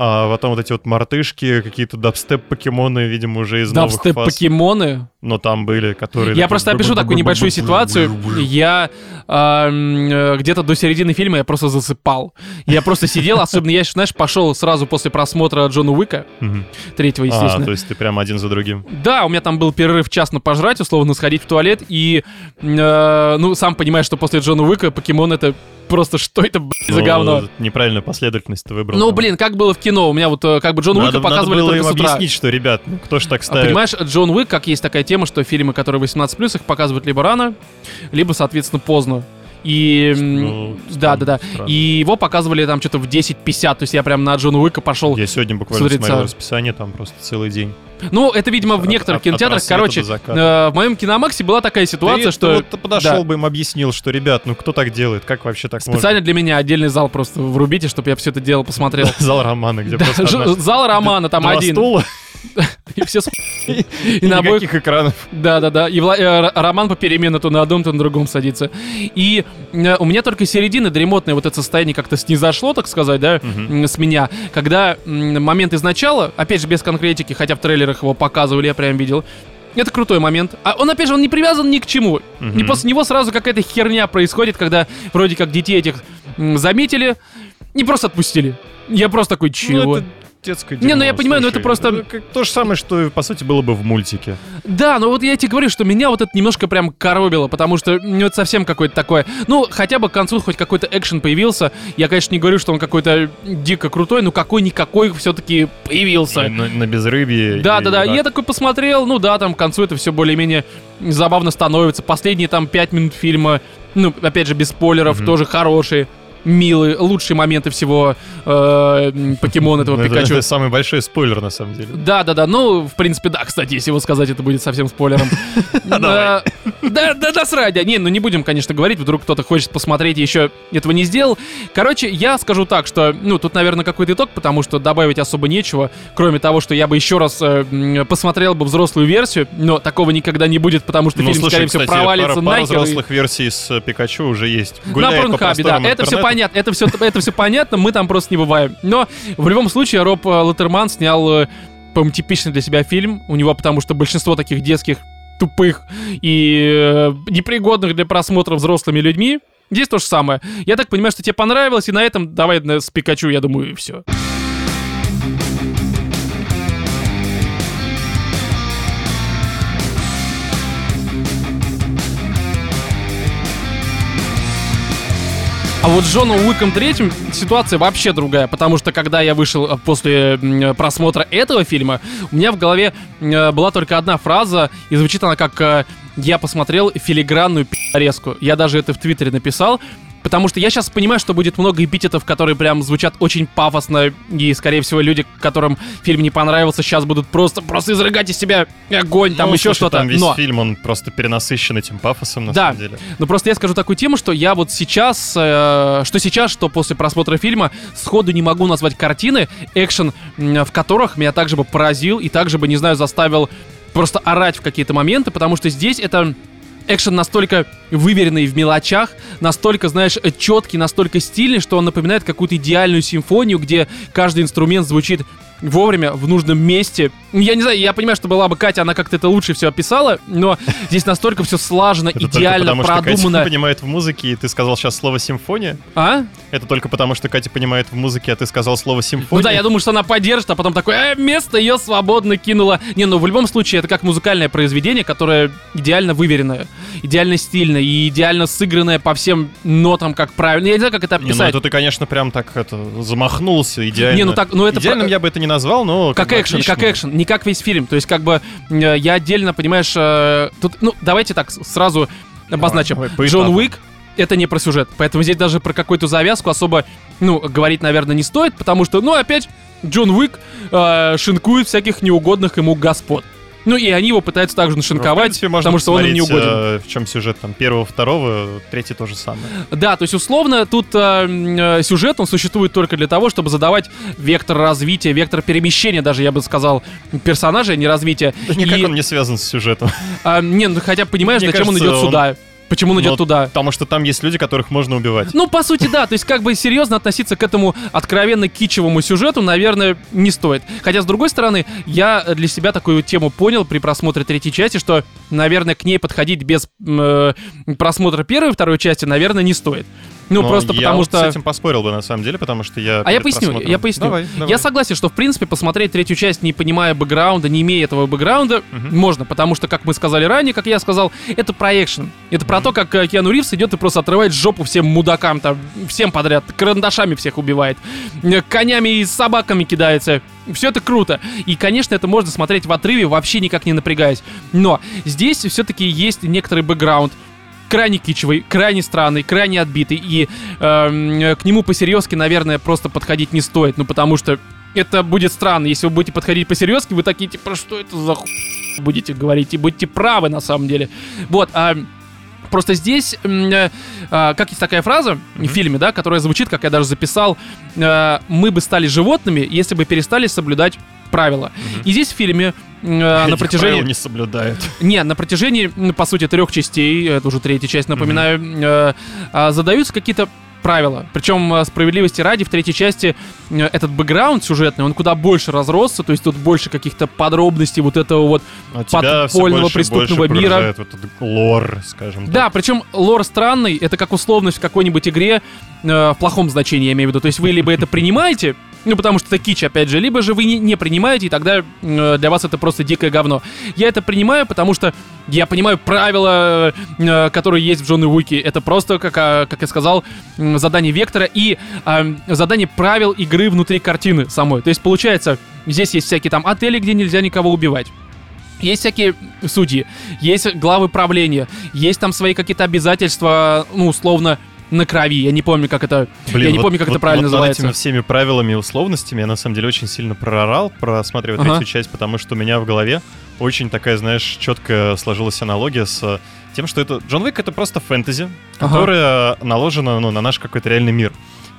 Speaker 2: а потом вот эти вот мартышки, какие-то дабстеп-покемоны, видимо, уже из новых
Speaker 1: Дабстеп
Speaker 2: фаз.
Speaker 1: покемоны.
Speaker 2: Но там были, которые...
Speaker 1: Я просто опишу такую небольшую ситуацию. Я а, э, где-то до середины фильма я просто засыпал. Я просто сидел, особенно я, знаешь, пошел сразу после просмотра Джона Уика, третьего,
Speaker 2: А,
Speaker 1: естественно.
Speaker 2: то есть ты прям один за другим.
Speaker 1: Да, у меня там был перерыв час на пожрать, условно, сходить в туалет, и, э, ну, сам понимаешь, что после Джона Уика покемон это просто что это, блядь, за
Speaker 2: Ну,
Speaker 1: говно.
Speaker 2: Неправильную последовательность ты выбрал.
Speaker 1: Ну, блин, как было в кино, у меня вот э, как бы Джон
Speaker 2: надо,
Speaker 1: Уика
Speaker 2: надо
Speaker 1: показывали
Speaker 2: было
Speaker 1: только
Speaker 2: им
Speaker 1: с утра.
Speaker 2: объяснить, что, ребят, ну кто ж так
Speaker 1: А,
Speaker 2: ставит?
Speaker 1: Понимаешь, Джон Уик, как есть такая тема, что фильмы, которые 18+, их показывают либо рано, либо, соответственно, поздно. И...
Speaker 2: Ну,
Speaker 1: да, да, да.
Speaker 2: странно.
Speaker 1: И его показывали там что-то в 10.50, то есть я прям на Джона Уика пошел.
Speaker 2: Я сегодня буквально смотрел расписание, там просто целый день.
Speaker 1: Ну, это, видимо, в
Speaker 2: От-
Speaker 1: некоторых
Speaker 2: от- от
Speaker 1: кинотеатрах,
Speaker 2: рассвета
Speaker 1: короче, э, в моем киномаксе была такая ситуация,
Speaker 2: Ты-
Speaker 1: что...
Speaker 2: ты вот подошел
Speaker 1: да.
Speaker 2: бы им объяснил, что, ребят, ну кто так делает? Как вообще так
Speaker 1: Специально для меня отдельный зал просто врубите, чтобы я все это дело посмотрел.
Speaker 2: можно? [LAUGHS] Зал романа, где просто
Speaker 1: зал Романа там один.
Speaker 2: стула [LAUGHS]
Speaker 1: И все [LAUGHS]
Speaker 2: и
Speaker 1: на обоих
Speaker 2: экранов.
Speaker 1: Да, да, да. И э, Роман попеременно то на одном, то на другом садится. И э, у меня только середина дремотное вот это состояние как-то снизошло, так сказать, да, с меня. Когда момент из начала, опять же без конкретики, хотя в трейлерах его показывали, я прям видел. Это крутой момент. А он, опять же, он не привязан ни к чему. И
Speaker 2: Мгм.
Speaker 1: после него сразу какая-то херня происходит, когда вроде как детей этих заметили и просто отпустили. Я просто такой, чего?
Speaker 2: Ну, это детское
Speaker 1: Не, ну я
Speaker 2: дерьмо,
Speaker 1: понимаю, но это
Speaker 2: слушай.
Speaker 1: просто-
Speaker 2: Ну, как То же самое, что, по сути, было бы в мультике.
Speaker 1: Да, но вот я тебе говорю, что меня вот это немножко прям коробило, потому что ну, это совсем какое-то такое... Ну, хотя бы к концу хоть какой-то экшен появился. Я, конечно, не говорю, что он какой-то дико крутой, но какой-никакой все-таки появился.
Speaker 2: На, на безрыбье.
Speaker 1: Да,
Speaker 2: и
Speaker 1: да, да.
Speaker 2: рак.
Speaker 1: Я такой посмотрел, ну да, там к концу это все более-менее забавно становится. Последние там пять минут фильма, ну, опять же, без спойлеров,
Speaker 2: Мгм.
Speaker 1: тоже хорошие. Милые, лучшие моменты всего э, покемона этого
Speaker 2: Ну, это-
Speaker 1: Пикачу.
Speaker 2: Это самый большой спойлер, на самом деле.
Speaker 1: Да, да, да. Ну, в принципе, да, кстати, если его сказать, это будет совсем спойлером. [LAUGHS] Да, да, да, сради. Не, ну не будем, конечно, говорить, вдруг кто-то хочет посмотреть и еще этого не сделал. Короче, я скажу так, что, ну, тут, наверное, какой-то итог, потому что добавить особо нечего, кроме того, что я бы еще раз э, посмотрел бы взрослую версию, но такого никогда не будет, потому что
Speaker 2: Ну,
Speaker 1: фильм,
Speaker 2: слушай,
Speaker 1: скорее всего, провалится
Speaker 2: пара, пара
Speaker 1: нахер. и-
Speaker 2: взрослых версий с э, Пикачу уже есть.
Speaker 1: на
Speaker 2: Гуляет по
Speaker 1: Порнхабе, да,
Speaker 2: просторам
Speaker 1: это все понятно, это все, это все понятно, мы там просто не бываем. Но в любом случае Роб э, Латтерман снял, э, по-моему, типичный для себя фильм. У него потому что большинство таких детских тупых и э, непригодных для просмотра взрослыми людьми. Здесь то же самое. Я так понимаю, что тебе понравилось, и на этом давай э, с Пикачу, я думаю, и все. А вот с Джоном Уиком третьим ситуация вообще другая, потому что когда я вышел э, после м, просмотра этого фильма, у меня в голове э, была только одна фраза, и звучит она как э, «Я посмотрел филигранную пи***резку». Я даже это в Твиттере написал, потому что я сейчас понимаю, что будет много эпитетов, которые прям звучат очень пафосно, и, скорее всего, люди, которым фильм не понравился, сейчас будут просто, просто изрыгать из себя огонь, там
Speaker 2: Ну,
Speaker 1: еще что-то.
Speaker 2: Там весь
Speaker 1: Но...
Speaker 2: фильм, он просто перенасыщен этим пафосом, на
Speaker 1: Да.
Speaker 2: самом деле.
Speaker 1: Ну просто я скажу такую тему, что я вот сейчас, э, что сейчас, что после просмотра фильма, сходу не могу назвать картины, экшен, в которых меня также бы поразил и также бы, не знаю, заставил просто орать в какие-то моменты, потому что здесь это экшен настолько выверенный в мелочах, настолько, знаешь, четкий, настолько стильный, что он напоминает какую-то идеальную симфонию, где каждый инструмент звучит вовремя, в нужном месте. Я не знаю, я понимаю, что была бы Катя, она как-то это лучше все описала, но здесь настолько все
Speaker 2: Это только
Speaker 1: идеально
Speaker 2: потому, что Катя
Speaker 1: продумано.
Speaker 2: понимает в музыке, и ты сказал сейчас слово «симфония».
Speaker 1: А?
Speaker 2: Это только потому, что Катя понимает в музыке, а ты сказал слово
Speaker 1: Ну
Speaker 2: «симфония».
Speaker 1: да, я думаю, что она поддержит, а потом такой, э, место ее свободно кинула. Не, ну в любом случае, это как музыкальное произведение, которое идеально выверенное, идеально стильное и идеально сыгранное по всем нотам, как правильно. Я не знаю, как это
Speaker 2: Не, ну
Speaker 1: описать.
Speaker 2: это ты, конечно, прям так это замахнулся идеально.
Speaker 1: Не, ну так, ну это
Speaker 2: Идеальным
Speaker 1: про-
Speaker 2: я бы это не назвал, но...
Speaker 1: Как
Speaker 2: бы
Speaker 1: экшен, как экшен, не как весь фильм. То есть, как бы, э, я отдельно, понимаешь, э, тут, ну, давайте так сразу обозначим.
Speaker 2: давай, по
Speaker 1: Джон. Уик это не про сюжет. Поэтому здесь даже про какую-то завязку особо, ну, говорить, наверное, не стоит, потому что, ну, опять, Джон Уик э, шинкует всяких неугодных ему господ. Ну и они его пытаются также
Speaker 2: Ну,
Speaker 1: нашинковать,
Speaker 2: можно
Speaker 1: потому что он им не угоден.
Speaker 2: э, в чем сюжет там первого, второго, третий то же самое.
Speaker 1: Да, то есть условно тут э, э, сюжет, он существует только для того, чтобы задавать вектор развития, вектор перемещения, даже я бы сказал, персонажа, а не развития.
Speaker 2: Да никак
Speaker 1: И,
Speaker 2: он не связан с сюжетом.
Speaker 1: а, не, ну хотя понимаешь,
Speaker 2: Мне
Speaker 1: зачем он
Speaker 2: кажется,
Speaker 1: идет
Speaker 2: он-
Speaker 1: сюда? Почему он идет
Speaker 2: Но
Speaker 1: туда?
Speaker 2: Потому что там есть люди, которых можно убивать.
Speaker 1: Ну, по сути, да. То есть, как бы серьезно относиться к этому откровенно кичевому сюжету, наверное, не стоит. Хотя, с другой стороны, я для себя такую тему понял при просмотре третьей части, что, наверное, к ней подходить без э, просмотра первой и второй части, наверное, не стоит. Ну,
Speaker 2: Но
Speaker 1: просто
Speaker 2: я
Speaker 1: потому
Speaker 2: вот
Speaker 1: что...
Speaker 2: с этим поспорил бы, на самом деле, потому что я...
Speaker 1: А я поясню,
Speaker 2: просмотром-
Speaker 1: я поясню.
Speaker 2: Давай, давай.
Speaker 1: Я согласен, что в принципе посмотреть третью часть, не понимая бэкграунда, не имея этого бэкграунда,
Speaker 2: Мгм.
Speaker 1: можно, потому что, как мы сказали ранее, как я сказал, это про экшен. Это про то, как э, Киану Ривз идет и просто отрывает жопу всем мудакам, там, всем подряд, карандашами всех убивает, э, конями и собаками кидается. Все это круто. И, конечно, это можно смотреть в отрыве, вообще никак не напрягаясь. Но здесь все-таки есть некоторый бэкграунд крайне кичевый, крайне странный, крайне отбитый, и эм, к нему по-серьезки, наверное, просто подходить не стоит, ну потому что это будет странно, если вы будете подходить по-серьезки, вы такие, типа, что это за ху... будете говорить, и будете правы на самом деле. Вот, а Просто здесь, э, а, как есть такая фраза в фильме, да, которая звучит, как я даже записал, э, мы бы стали животными, если бы перестали соблюдать правила. И здесь в фильме э, на протяжении...
Speaker 2: не соблюдают. [LAUGHS]
Speaker 1: Не, на протяжении, по сути, трех частей, это уже третья часть, напоминаю, э, а, задаются какие-то правила. Причем, э, справедливости ради, в третьей части э, этот бэкграунд сюжетный, он куда больше разросся, то есть тут больше каких-то подробностей вот этого вот
Speaker 2: А
Speaker 1: подпольного
Speaker 2: больше
Speaker 1: преступного
Speaker 2: больше
Speaker 1: мира.
Speaker 2: погружает в этот лор, скажем так.
Speaker 1: Да, причем лор странный, это как условность в какой-нибудь игре, э, в плохом значении, я имею в виду. То есть вы либо это принимаете, ну потому что это кич, опять же, либо же вы не, не принимаете, и тогда э, для вас это просто дикое говно. Я это принимаю, потому что я понимаю правила, э, которые есть в Джон Уике. Это просто, как, а, как я сказал, м, задание вектора и а, задание правил игры внутри картины самой. То есть получается, здесь есть всякие там отели, где нельзя никого убивать. Есть всякие судьи, есть главы правления, есть там свои какие-то обязательства, ну, условно, на крови. Я не помню, как это...
Speaker 2: Блин,
Speaker 1: я не
Speaker 2: вот-
Speaker 1: помню, как
Speaker 2: вот-
Speaker 1: это правильно
Speaker 2: вот
Speaker 1: называется.
Speaker 2: этими всеми правилами и условностями я на самом деле очень сильно прорал, просматривая
Speaker 1: Ага.
Speaker 2: третью часть, потому что у меня в голове очень такая, знаешь, четко сложилась аналогия с э, тем, что это Джон Уик это просто фэнтези,
Speaker 1: Ага.
Speaker 2: которая наложена ну, на наш какой-то реальный мир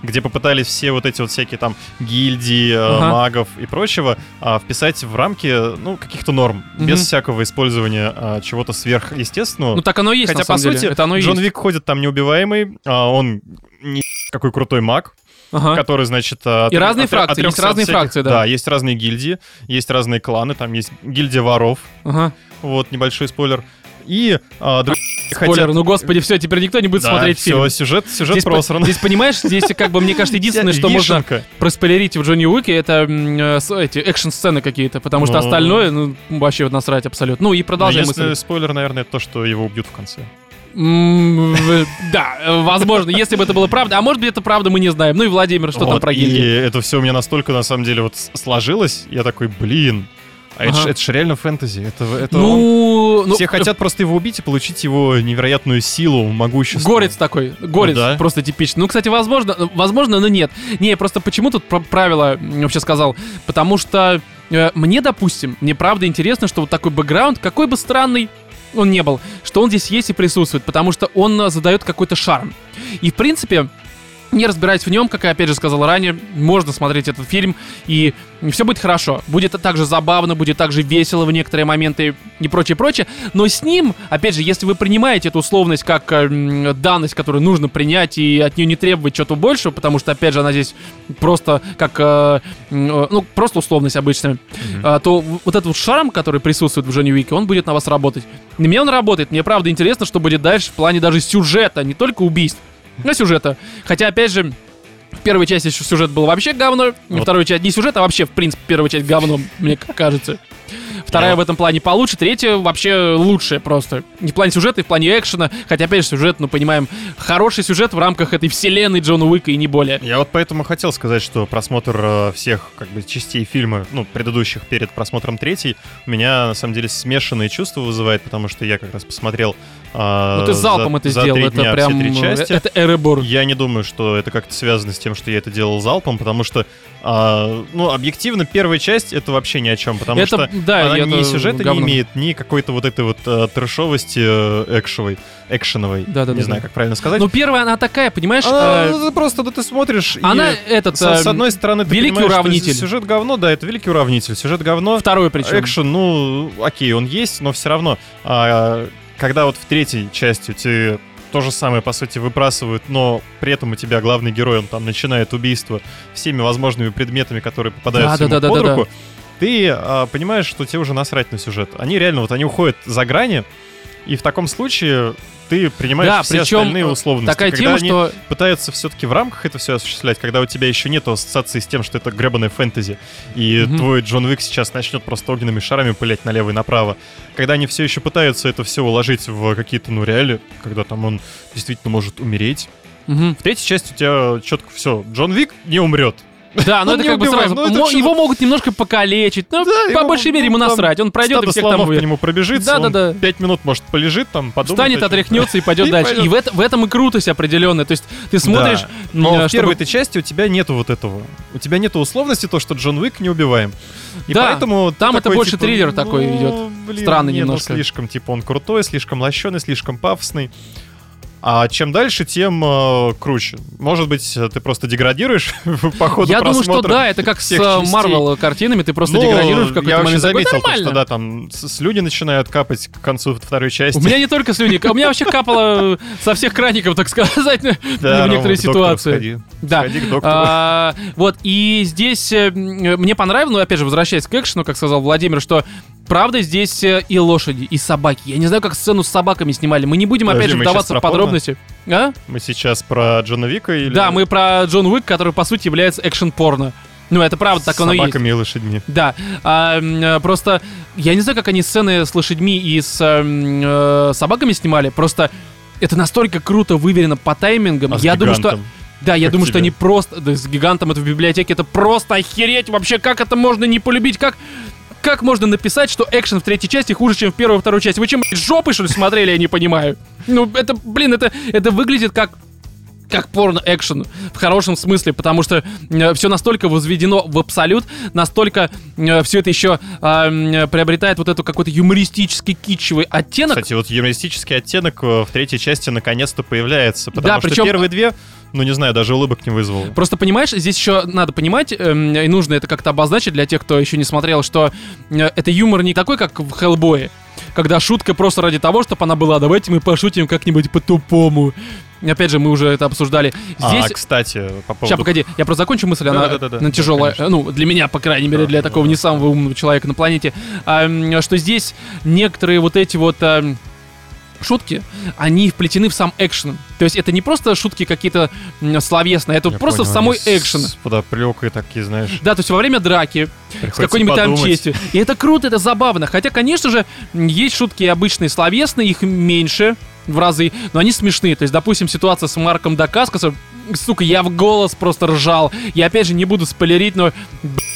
Speaker 2: где попытались все вот эти вот всякие там гильдии, э,
Speaker 1: Ага.
Speaker 2: магов и прочего а, вписать в рамки, ну, каких-то норм, без
Speaker 1: Мгм.
Speaker 2: всякого использования а, чего-то сверхъестественного.
Speaker 1: Ну, так оно и есть,
Speaker 2: Хотя,
Speaker 1: на самом
Speaker 2: по
Speaker 1: деле.
Speaker 2: сути,
Speaker 1: это оно и
Speaker 2: Джон
Speaker 1: есть.
Speaker 2: Вик ходит там неубиваемый, а он не [LAUGHS] какой крутой маг,
Speaker 1: Ага.
Speaker 2: который, значит... а,
Speaker 1: И
Speaker 2: от-
Speaker 1: разные
Speaker 2: от-
Speaker 1: фракции,
Speaker 2: отрёкся
Speaker 1: есть
Speaker 2: от
Speaker 1: разные
Speaker 2: всяких-
Speaker 1: фракции, да.
Speaker 2: Да, есть разные гильдии, есть разные кланы, там есть гильдия воров,
Speaker 1: Ага.
Speaker 2: вот, небольшой спойлер. И а, другие
Speaker 1: Спойлер,
Speaker 2: хотят-
Speaker 1: ну господи, все, теперь никто не будет
Speaker 2: Да,
Speaker 1: смотреть
Speaker 2: всё,
Speaker 1: фильм.
Speaker 2: сюжет, сюжет
Speaker 1: Здесь, по-
Speaker 2: просран.
Speaker 1: здесь, понимаешь, здесь, как бы, мне кажется, [LAUGHS] единственное, что можно проспойлерить в Джонни Уике, это э, эти экшн-сцены какие-то, потому что
Speaker 2: Ну.
Speaker 1: остальное, ну, вообще насрать абсолютно. Ну и продолжаем
Speaker 2: если
Speaker 1: мысль.
Speaker 2: спойлер, наверное, это то, что его убьют в конце.
Speaker 1: Да, э, возможно, если бы это было правда. А может быть, это правда, мы не знаем. Ну и Владимир, что там про
Speaker 2: И
Speaker 1: гильдии?
Speaker 2: это все у меня настолько, на самом деле, вот сложилось, я такой, блин, а это,
Speaker 1: Ага.
Speaker 2: ж, это ж реально фэнтези, это, это он.
Speaker 1: Ну, ну,
Speaker 2: Все хотят просто его убить и получить его невероятную силу, могущество.
Speaker 1: Горец такой, горец,
Speaker 2: Ну да.
Speaker 1: просто типичный. Ну, кстати, возможно, возможно, но нет. Не, просто почему тут правило вообще сказал? Потому что э, мне, допустим, мне правда интересно, что вот такой бэкграунд, какой бы странный он не был, что он здесь есть и присутствует, потому что он э, задает какой-то шарм. И, в принципе, не разбираясь в нем, как я опять же сказал ранее, можно смотреть этот фильм, и все будет хорошо. Будет также забавно, будет также весело в некоторые моменты и прочее, прочее. Но с ним, опять же, если вы принимаете эту условность как э, данность, которую нужно принять и от нее не требовать чего-то большего, потому что, опять же, она здесь просто как, э, э, ну, просто условность обычная, а, то в- вот этот вот шарм, который присутствует в Джонни Уике, он будет на вас работать. На меня он работает. Мне правда интересно, что будет дальше в плане даже сюжета, не только убийств, но сюжета. Хотя, опять же, в первой части сюжет был вообще говно, во второй части не сюжет, а вообще, в принципе, первая часть говно, мне кажется. Вторая
Speaker 2: Я-
Speaker 1: в этом плане получше, третья вообще лучшая просто. Не в плане сюжета, и в плане экшена. Хотя, опять же, сюжет, ну, понимаем, хороший сюжет в рамках этой вселенной Джона Уика и не более.
Speaker 2: Я вот поэтому хотел сказать, что просмотр э, всех как бы частей фильма, ну, предыдущих перед просмотром третьей, у меня на самом деле смешанные чувства вызывает, потому что я как раз посмотрел а,
Speaker 1: Ну ты залпом
Speaker 2: за-
Speaker 1: это сделал, это
Speaker 2: дня
Speaker 1: прям...
Speaker 2: все три части.
Speaker 1: Это Эребор.
Speaker 2: Я не думаю, что это как-то связано с тем, что я это делал залпом, потому что, а, ну, объективно, первая часть это вообще ни о чем, потому
Speaker 1: Это,
Speaker 2: что
Speaker 1: да,
Speaker 2: она ни сюжета
Speaker 1: говно.
Speaker 2: не имеет, ни какой-то вот этой вот э, трэшовости э, экшевой, экшеновой.
Speaker 1: Да-да-да-да.
Speaker 2: Не знаю, как правильно сказать.
Speaker 1: Ну первая она такая, понимаешь?
Speaker 2: Она, ну, ты просто, да ты смотришь, и
Speaker 1: Она этот...
Speaker 2: с, с
Speaker 1: э,
Speaker 2: одной стороны, ты
Speaker 1: великий
Speaker 2: понимаешь, что
Speaker 1: уравнитель.
Speaker 2: сюжет говно, да, это великий уравнитель, сюжет говно,
Speaker 1: Второй причем.
Speaker 2: экшен, ну, окей, он есть, но все равно, а, когда вот в третьей части тебе то же самое, по сути, выбрасывают, но при этом у тебя главный герой, он там начинает убийство всеми возможными предметами, которые попадаются
Speaker 1: Да,
Speaker 2: ему
Speaker 1: да, да,
Speaker 2: под
Speaker 1: да, да.
Speaker 2: руку, ты а, понимаешь, что тебе уже насрать на сюжет. Они реально, вот они уходят за грани, и в таком случае ты принимаешь
Speaker 1: Да,
Speaker 2: все
Speaker 1: причем
Speaker 2: остальные условности.
Speaker 1: такая
Speaker 2: Когда
Speaker 1: тема,
Speaker 2: они
Speaker 1: что
Speaker 2: пытаются все-таки в рамках это все осуществлять, когда у тебя еще нет ассоциации с тем, что это гребаное фэнтези, и
Speaker 1: Мгм.
Speaker 2: твой Джон Уик сейчас начнет просто огненными шарами пылять налево и направо. Когда они все еще пытаются это все уложить в какие-то, ну, реали, когда там он действительно может умереть.
Speaker 1: Мгм.
Speaker 2: В третьей части у тебя четко все. Джон Вик не умрет.
Speaker 1: Да, но
Speaker 2: Ну,
Speaker 1: это как бы сразу.
Speaker 2: ну,
Speaker 1: Его могут немножко покалечить. Ну, по большей мере, ему насрать. Он пройдет и всех там
Speaker 2: к нему пробежится, он
Speaker 1: Да-да-да.
Speaker 2: пять минут, может, полежит там, подумает.
Speaker 1: Встанет, отряхнется и пойдет дальше. И в, это- в этом и крутость определенная. То есть ты смотришь,
Speaker 2: Да. Но
Speaker 1: м,
Speaker 2: в первой этой части у тебя нету вот этого. У тебя нету условности то, что Джон Уик не убиваем. И
Speaker 1: Да,
Speaker 2: поэтому
Speaker 1: там это
Speaker 2: такой,
Speaker 1: больше
Speaker 2: типа,
Speaker 1: триллер такой
Speaker 2: ну,
Speaker 1: идет.
Speaker 2: блин,
Speaker 1: Странный
Speaker 2: не, ну,
Speaker 1: немножко.
Speaker 2: слишком, типа, он крутой, слишком лощеный, слишком пафосный. А чем дальше, тем э, круче. Может быть, ты просто деградируешь [LAUGHS] по ходу
Speaker 1: Я думаю, что да, это как с
Speaker 2: всех
Speaker 1: э. Марвел картинами, ты просто
Speaker 2: Ну,
Speaker 1: деградируешь в
Speaker 2: я
Speaker 1: какой-то момент. такой,
Speaker 2: заметил, то,
Speaker 1: «Нормально».
Speaker 2: что да, там слюни начинают капать к концу второй части.
Speaker 1: У меня не только слюни, у меня вообще капало со всех краников, так сказать, [LAUGHS]
Speaker 2: Да,
Speaker 1: в
Speaker 2: Рома,
Speaker 1: некоторые ситуации.
Speaker 2: сходи.
Speaker 1: Да.
Speaker 2: Сходи к доктору.
Speaker 1: А, вот, и здесь э, мне понравилось, ну, опять же, возвращаясь к экшену, как сказал Владимир, что правда здесь э, и лошади, и собаки. Я не знаю, как сцену с собаками снимали. Мы не будем, опять же, вдаваться в подробности. А?
Speaker 2: Мы сейчас про Джона Вика или...
Speaker 1: Да, мы про Джон Уик, который, по сути, является экшен-порно. Ну, это правда, так
Speaker 2: с
Speaker 1: оно и есть.
Speaker 2: собаками и лошадьми.
Speaker 1: Да, а, э, просто я не знаю, как они сцены с лошадьми и с м, э, собаками снимали, просто это настолько круто выверено по таймингам.
Speaker 2: А
Speaker 1: я думаю, что
Speaker 2: гигантом?
Speaker 1: да, я
Speaker 2: Как
Speaker 1: думаю, что
Speaker 2: тебе?
Speaker 1: они просто да, с гигантом это в библиотеке это просто охереть вообще, как это можно не полюбить, как как можно написать, что экшен в третьей части хуже, чем в первой и второй части? Вы чем, жопы, что ли, смотрели, я не понимаю. Ну, это, блин, это, это выглядит как как порно-экшен в хорошем смысле, потому что все настолько возведено в абсолют, настолько все это еще приобретает вот эту какой-то юмористический китчевый оттенок.
Speaker 2: Кстати, вот юмористический оттенок э, в третьей части наконец-то появляется, потому
Speaker 1: Да,
Speaker 2: что
Speaker 1: причем-
Speaker 2: первые две, ну не знаю, даже улыбок не вызвало.
Speaker 1: Просто понимаешь, здесь еще надо понимать, эм, и нужно это как-то обозначить для тех, кто еще не смотрел, что э, это юмор не такой, как в Хеллбое, когда шутка просто ради того, чтобы она была. Давайте мы пошутим как-нибудь по-тупому. Опять же, мы уже это обсуждали. Здесь...
Speaker 2: А, кстати, по поводу...
Speaker 1: Сейчас, погоди, я просто закончу мысль, она,
Speaker 2: Да-да-да-да,
Speaker 1: она
Speaker 2: да,
Speaker 1: тяжелая.
Speaker 2: конечно.
Speaker 1: ну, для меня, по крайней мере,
Speaker 2: Да,
Speaker 1: для
Speaker 2: да,
Speaker 1: такого
Speaker 2: да.
Speaker 1: не самого умного человека на планете. А, что здесь некоторые вот эти вот ам, шутки, они вплетены в сам экшен. То есть это не просто шутки какие-то словесные, это
Speaker 2: Я
Speaker 1: просто
Speaker 2: понял,
Speaker 1: самой экшен.
Speaker 2: С подоплекой такие, знаешь,
Speaker 1: Да, то есть во время драки, с
Speaker 2: приходится
Speaker 1: какой-нибудь там
Speaker 2: подумать.
Speaker 1: честью. И это круто, это забавно. Хотя, конечно же, есть шутки обычные словесные, их меньше в разы, но они смешные. То есть, допустим, ситуация с Марком Дакаскасом, сука, я в голос просто ржал. Я опять же не буду спойлерить, но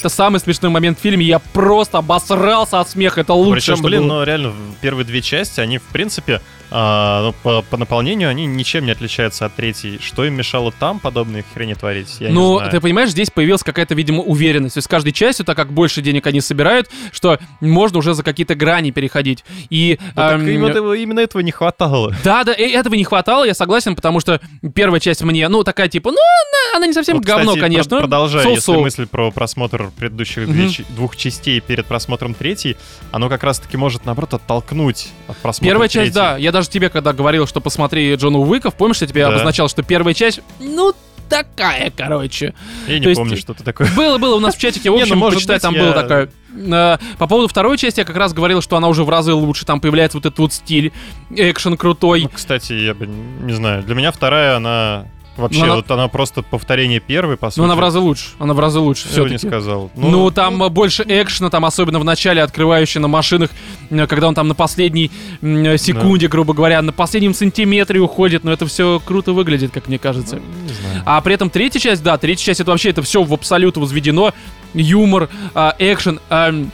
Speaker 1: это самый смешной момент в фильме. Я просто обосрался от смеха. Это лучшее,
Speaker 2: Причем, блин,
Speaker 1: было.
Speaker 2: ну реально, первые две части, они, в принципе, а, ну, по, по наполнению, они ничем не отличаются от третьей. Что им мешало там подобные хрени творить, я не
Speaker 1: Ну, ты понимаешь, здесь появилась какая-то, видимо, уверенность. То есть с каждой частью, так как больше денег они собирают, что можно уже за какие-то грани переходить. И
Speaker 2: так
Speaker 1: эм,
Speaker 2: именно, этого, именно этого не хватало. [LAUGHS]
Speaker 1: Да, да, и этого не хватало, я согласен, потому что первая часть мне, ну, такая типа, ну, она, она не совсем
Speaker 2: Вот,
Speaker 1: говно,
Speaker 2: кстати,
Speaker 1: конечно.
Speaker 2: про- продолжая, если
Speaker 1: Соу-соу.
Speaker 2: мысль про просмотр предыдущих чи- двух частей перед просмотром третьей, оно как раз-таки может, наоборот, оттолкнуть от просмотра
Speaker 1: Первая часть,
Speaker 2: третьей.
Speaker 1: да. Я даже тебе, когда говорил, что посмотри Джона Уиков, помнишь, я тебе
Speaker 2: Да.
Speaker 1: обозначал, что первая часть, ну, такая, короче.
Speaker 2: Я не
Speaker 1: То есть-
Speaker 2: помню, что это такое.
Speaker 1: Было, было у нас в чатике, в
Speaker 2: Не, ну,
Speaker 1: общем,
Speaker 2: может
Speaker 1: почитай,
Speaker 2: быть,
Speaker 1: там
Speaker 2: я-
Speaker 1: было такое. Э, По поводу второй части я как раз говорил, что она уже в разы лучше, там появляется вот этот вот стиль, экшен крутой.
Speaker 2: Ну, кстати, я бы не знаю. Для меня вторая, она вообще,
Speaker 1: Ну, она-
Speaker 2: вот она просто повторение первой, по сути.
Speaker 1: Но она в разы лучше, она в разы лучше,
Speaker 2: бы не
Speaker 1: все
Speaker 2: сказал.
Speaker 1: Ну, там э, больше экшена, там особенно в начале, открывающий на машинах, э, когда он там на последней э, секунде, грубо говоря, на последнем сантиметре уходит, но это все круто выглядит, как мне кажется.
Speaker 2: не знаю.
Speaker 1: А при этом третья часть, да, третья часть это вообще это все в абсолют возведено, юмор, а, экшен. ам,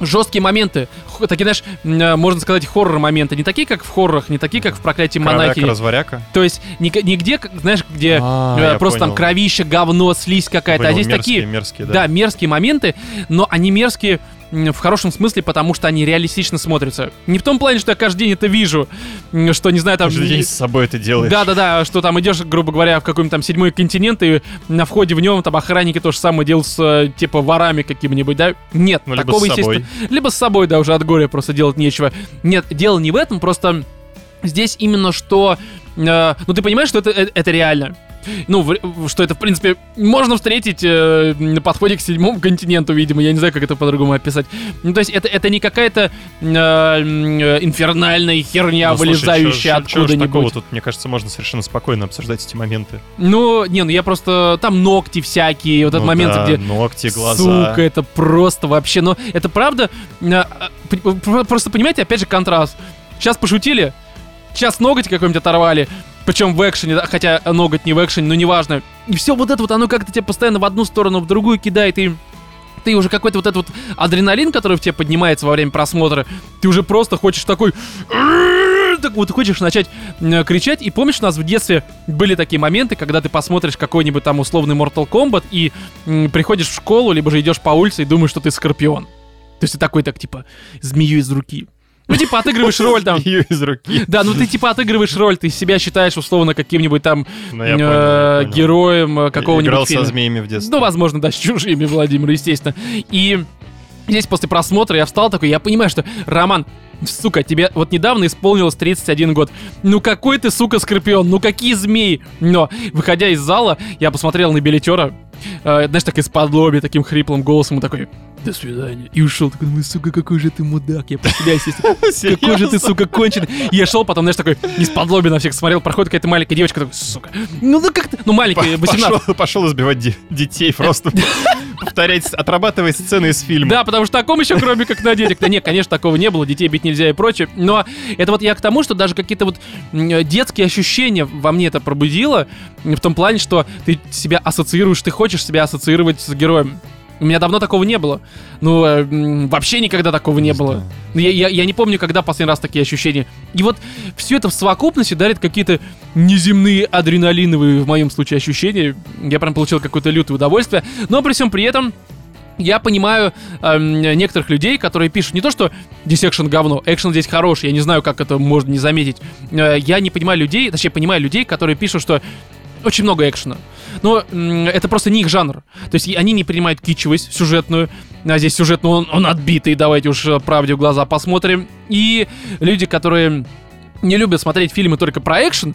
Speaker 1: жесткие моменты, такие, знаешь, э, можно сказать, хоррор-моменты, не такие, как в хоррорах, не такие, как в проклятии монахи.
Speaker 2: Кровяка, разваряка.
Speaker 1: То есть ни- нигде, знаешь, где
Speaker 2: А,
Speaker 1: э, просто там кровище, говно, слизь какая-то, а здесь
Speaker 2: мерзкие,
Speaker 1: такие,
Speaker 2: мерзкие,
Speaker 1: да.
Speaker 2: да.
Speaker 1: мерзкие моменты, но они мерзкие в хорошем смысле, потому что они реалистично смотрятся. Не в том плане, что я каждый день это вижу, что, не знаю, там...
Speaker 2: Каждый день с собой это делаешь.
Speaker 1: Да-да-да, что там идешь, грубо говоря, в какой-нибудь там седьмой континент, и на входе в нем там охранники то же самое делают с, э, типа, ворами какими-нибудь, да? Нет,
Speaker 2: Ну, либо
Speaker 1: такого,
Speaker 2: с собой.
Speaker 1: естественно... Либо с собой, да, уже от горя просто делать нечего. Нет, дело не в этом, просто здесь именно что... э, ну, ты понимаешь, что это, э- это реально. Ну, в- что это, в принципе, можно встретить э, на подходе к седьмому континенту, видимо. Я не знаю, как это по-другому описать. Ну, то есть, это, это не какая-то э, э, инфернальная херня,
Speaker 2: Ну,
Speaker 1: вылезающая
Speaker 2: ж такого
Speaker 1: откуда-нибудь.
Speaker 2: тут, мне кажется, можно совершенно спокойно обсуждать эти моменты.
Speaker 1: Ну, не, ну я просто... Там ногти всякие, вот этот
Speaker 2: Ну
Speaker 1: момент,
Speaker 2: да,
Speaker 1: где...
Speaker 2: ногти, глаза.
Speaker 1: Сука, это просто вообще... Ну, это правда... э, э, Просто понимаете, опять же, контраст. Сейчас пошутили, сейчас ноготь какой-нибудь оторвали, причем в экшене, хотя ноготь не в экшене, но неважно. И все вот это вот, оно как-то тебя постоянно в одну сторону, в другую кидает, и ты уже какой-то вот этот вот адреналин, который в тебе поднимается во время просмотра, ты уже просто хочешь такой... Так вот хочешь начать кричать. И помнишь, у нас в детстве были такие моменты, когда ты посмотришь какой-нибудь там условный Mortal Kombat и приходишь в школу, либо же идешь по улице и думаешь, что ты Скорпион. То есть ты такой, так, типа, змею из руки. Ну, типа, отыгрываешь роль там.
Speaker 2: Ее из руки.
Speaker 1: Да, ну ты типа отыгрываешь роль, ты себя считаешь условно каким-нибудь там
Speaker 2: Ну, я
Speaker 1: э,
Speaker 2: понял, я понял.
Speaker 1: героем э, какого-нибудь
Speaker 2: Играл
Speaker 1: фильма.
Speaker 2: со змеями в детстве.
Speaker 1: Ну, возможно, да, с чужими, Владимир, естественно. И здесь после просмотра я встал такой, я понимаю, что, Роман, сука, тебе вот недавно исполнилось 31 год. Ну какой ты, сука, скорпион, ну какие змеи. Но, выходя из зала, я посмотрел на билетера, э, знаешь, так из-под лоби, таким хриплым голосом, и такой, до свидания. И ушел, такой, думаю, сука, какой же ты мудак, я естественно. [LAUGHS] Какой же ты, сука, конченый. И я шел потом, знаешь, такой, из-под лоби на всех смотрел, проходит какая-то маленькая девочка, такой, сука, ну ну как ты, ну маленькая, 18.
Speaker 2: Пошел, пошел избивать де- детей просто. [LAUGHS] Повторять, отрабатывать сцены из фильма.
Speaker 1: Да, потому что таком еще, кроме как на детях. Да нет, конечно, такого не было, детей бить нельзя и прочее. Но это вот я к тому, что даже какие-то вот детские ощущения во мне это пробудило, в том плане, что ты себя ассоциируешь, ты хочешь себя ассоциировать с героем. У меня давно такого не было. Ну, э, вообще никогда такого не,
Speaker 2: Не
Speaker 1: было.
Speaker 2: знаю.
Speaker 1: Я, я- я не помню, когда последний раз такие ощущения. И вот все это в совокупности дарит какие-то неземные адреналиновые, в моем случае, ощущения. Я прям получил какое-то лютое удовольствие. Но при всем при этом я понимаю эм, некоторых людей, которые пишут не то, что здесь экшен говно, экшен здесь хороший, я не знаю, как это можно не заметить. Э, я не понимаю людей, точнее, понимаю людей, которые пишут, что очень много экшена. Но это просто не их жанр. То есть они не принимают кичевость сюжетную, а здесь сюжетный он, он отбитый, давайте уж э, правде в глаза посмотрим. И люди, которые не любят смотреть фильмы только про экшен,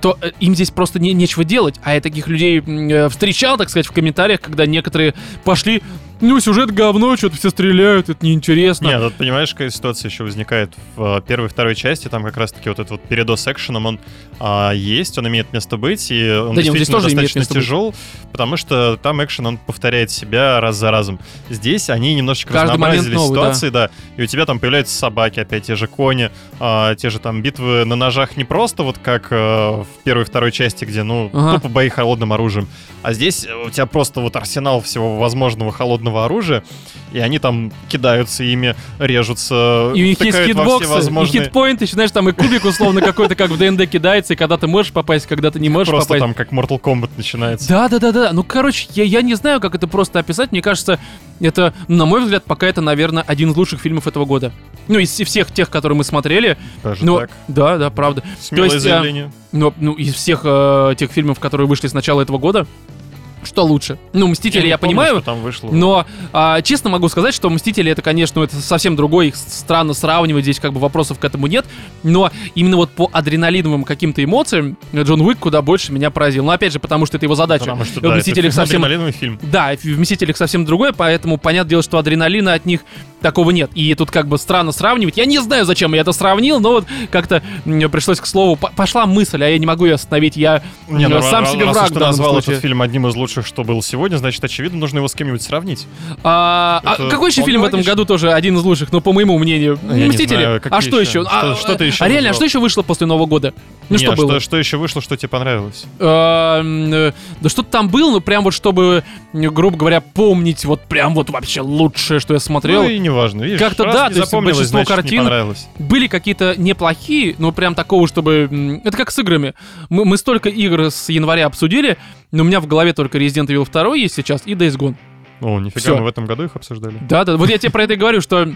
Speaker 1: то э, им здесь просто не, нечего делать. А я таких людей э, встречал, так сказать, в комментариях, когда некоторые пошли, ну, сюжет говно, что-то все стреляют, это неинтересно.
Speaker 2: Нет, тут понимаешь, какая ситуация еще возникает в э, первой и второй части, там как раз-таки вот этот вот передос экшеном, он а, есть, он имеет место быть, и он
Speaker 1: Да не, он здесь
Speaker 2: действительно
Speaker 1: тоже
Speaker 2: достаточно
Speaker 1: место быть.
Speaker 2: тяжел, потому что там экшен, он повторяет себя раз за разом. Здесь они немножечко
Speaker 1: Каждый
Speaker 2: разнообразили
Speaker 1: новый, да.
Speaker 2: ситуации, да. и у тебя там появляются собаки, опять те же кони, а, те же там битвы на ножах не просто вот как э, в первой и второй части, где, ну,
Speaker 1: Ага.
Speaker 2: тупо бои холодным оружием, а здесь у тебя просто вот арсенал всего возможного холодного оружия, и они там кидаются ими, режутся,
Speaker 1: И у них есть хитбоксы, и
Speaker 2: возможные...
Speaker 1: хитпоинты, еще, знаешь, там и кубик условно какой-то, как в ДНД кидается, и когда ты можешь попасть, когда ты не можешь
Speaker 2: Просто
Speaker 1: попасть.
Speaker 2: там как Mortal Kombat начинается.
Speaker 1: Да, да, да, да. Ну, короче, я, я не знаю, как это просто описать. Мне кажется, это, на мой взгляд, пока это, наверное, один из лучших фильмов этого года. Ну, из всех тех, которые мы смотрели.
Speaker 2: Даже
Speaker 1: Ну,
Speaker 2: так.
Speaker 1: да, да, правда.
Speaker 2: Смелое
Speaker 1: есть, а,
Speaker 2: заявление.
Speaker 1: Но, ну, из всех э, тех фильмов, которые вышли с начала этого года, что лучше? Ну, Мстители
Speaker 2: не
Speaker 1: я
Speaker 2: помню,
Speaker 1: понимаю,
Speaker 2: что там вышло.
Speaker 1: но а, честно могу сказать, что Мстители это, конечно, это совсем другой, их странно сравнивать, здесь как бы вопросов к этому нет, но именно вот по адреналиновым каким-то эмоциям Джон Уик куда больше меня поразил. Но опять же, потому что это его задача.
Speaker 2: Потому что,
Speaker 1: В
Speaker 2: да, это
Speaker 1: «Мстителях» [LAUGHS] совсем
Speaker 2: адреналиновый фильм.
Speaker 1: да, в «Мстителях» совсем другое, поэтому понятное дело, что адреналина от них такого нет. И тут как бы странно сравнивать. Я не знаю, зачем я это сравнил, но вот как-то м, пришлось к слову. Пошла мысль, а я не могу ее остановить. Я
Speaker 2: Не, ну,
Speaker 1: сам
Speaker 2: раз-
Speaker 1: себе
Speaker 2: раз
Speaker 1: враг в
Speaker 2: ты назвал
Speaker 1: случае.
Speaker 2: этот фильм одним из лучших что было сегодня, значит, очевидно, нужно его с кем-нибудь сравнить.
Speaker 1: А, а какой еще фильм в этом
Speaker 2: логично.
Speaker 1: году тоже один из лучших, ну, по моему мнению?
Speaker 2: Я
Speaker 1: Мстители.
Speaker 2: знаю,
Speaker 1: а что
Speaker 2: еще?
Speaker 1: еще? А,
Speaker 2: Что- ты еще
Speaker 1: а реально, а что еще вышло после Нового года? Ну,
Speaker 2: Не,
Speaker 1: что
Speaker 2: а
Speaker 1: было?
Speaker 2: Что, что еще вышло, что тебе понравилось?
Speaker 1: А, да что-то там было, ну, прям вот чтобы, грубо говоря, помнить вот прям вот вообще лучшее, что я смотрел.
Speaker 2: Ну и неважно, видишь,
Speaker 1: Как-то да, то есть большинство
Speaker 2: значит,
Speaker 1: картин-. Были какие-то неплохие, но прям такого, чтобы... Это как с играми. Мы, мы столько игр с января обсудили, но у меня в голове только Resident Evil 2 есть сейчас и Days Gone.
Speaker 2: О, нифига,
Speaker 1: Всё.
Speaker 2: мы в этом году их обсуждали.
Speaker 1: Да, да, вот я тебе про это и говорю, что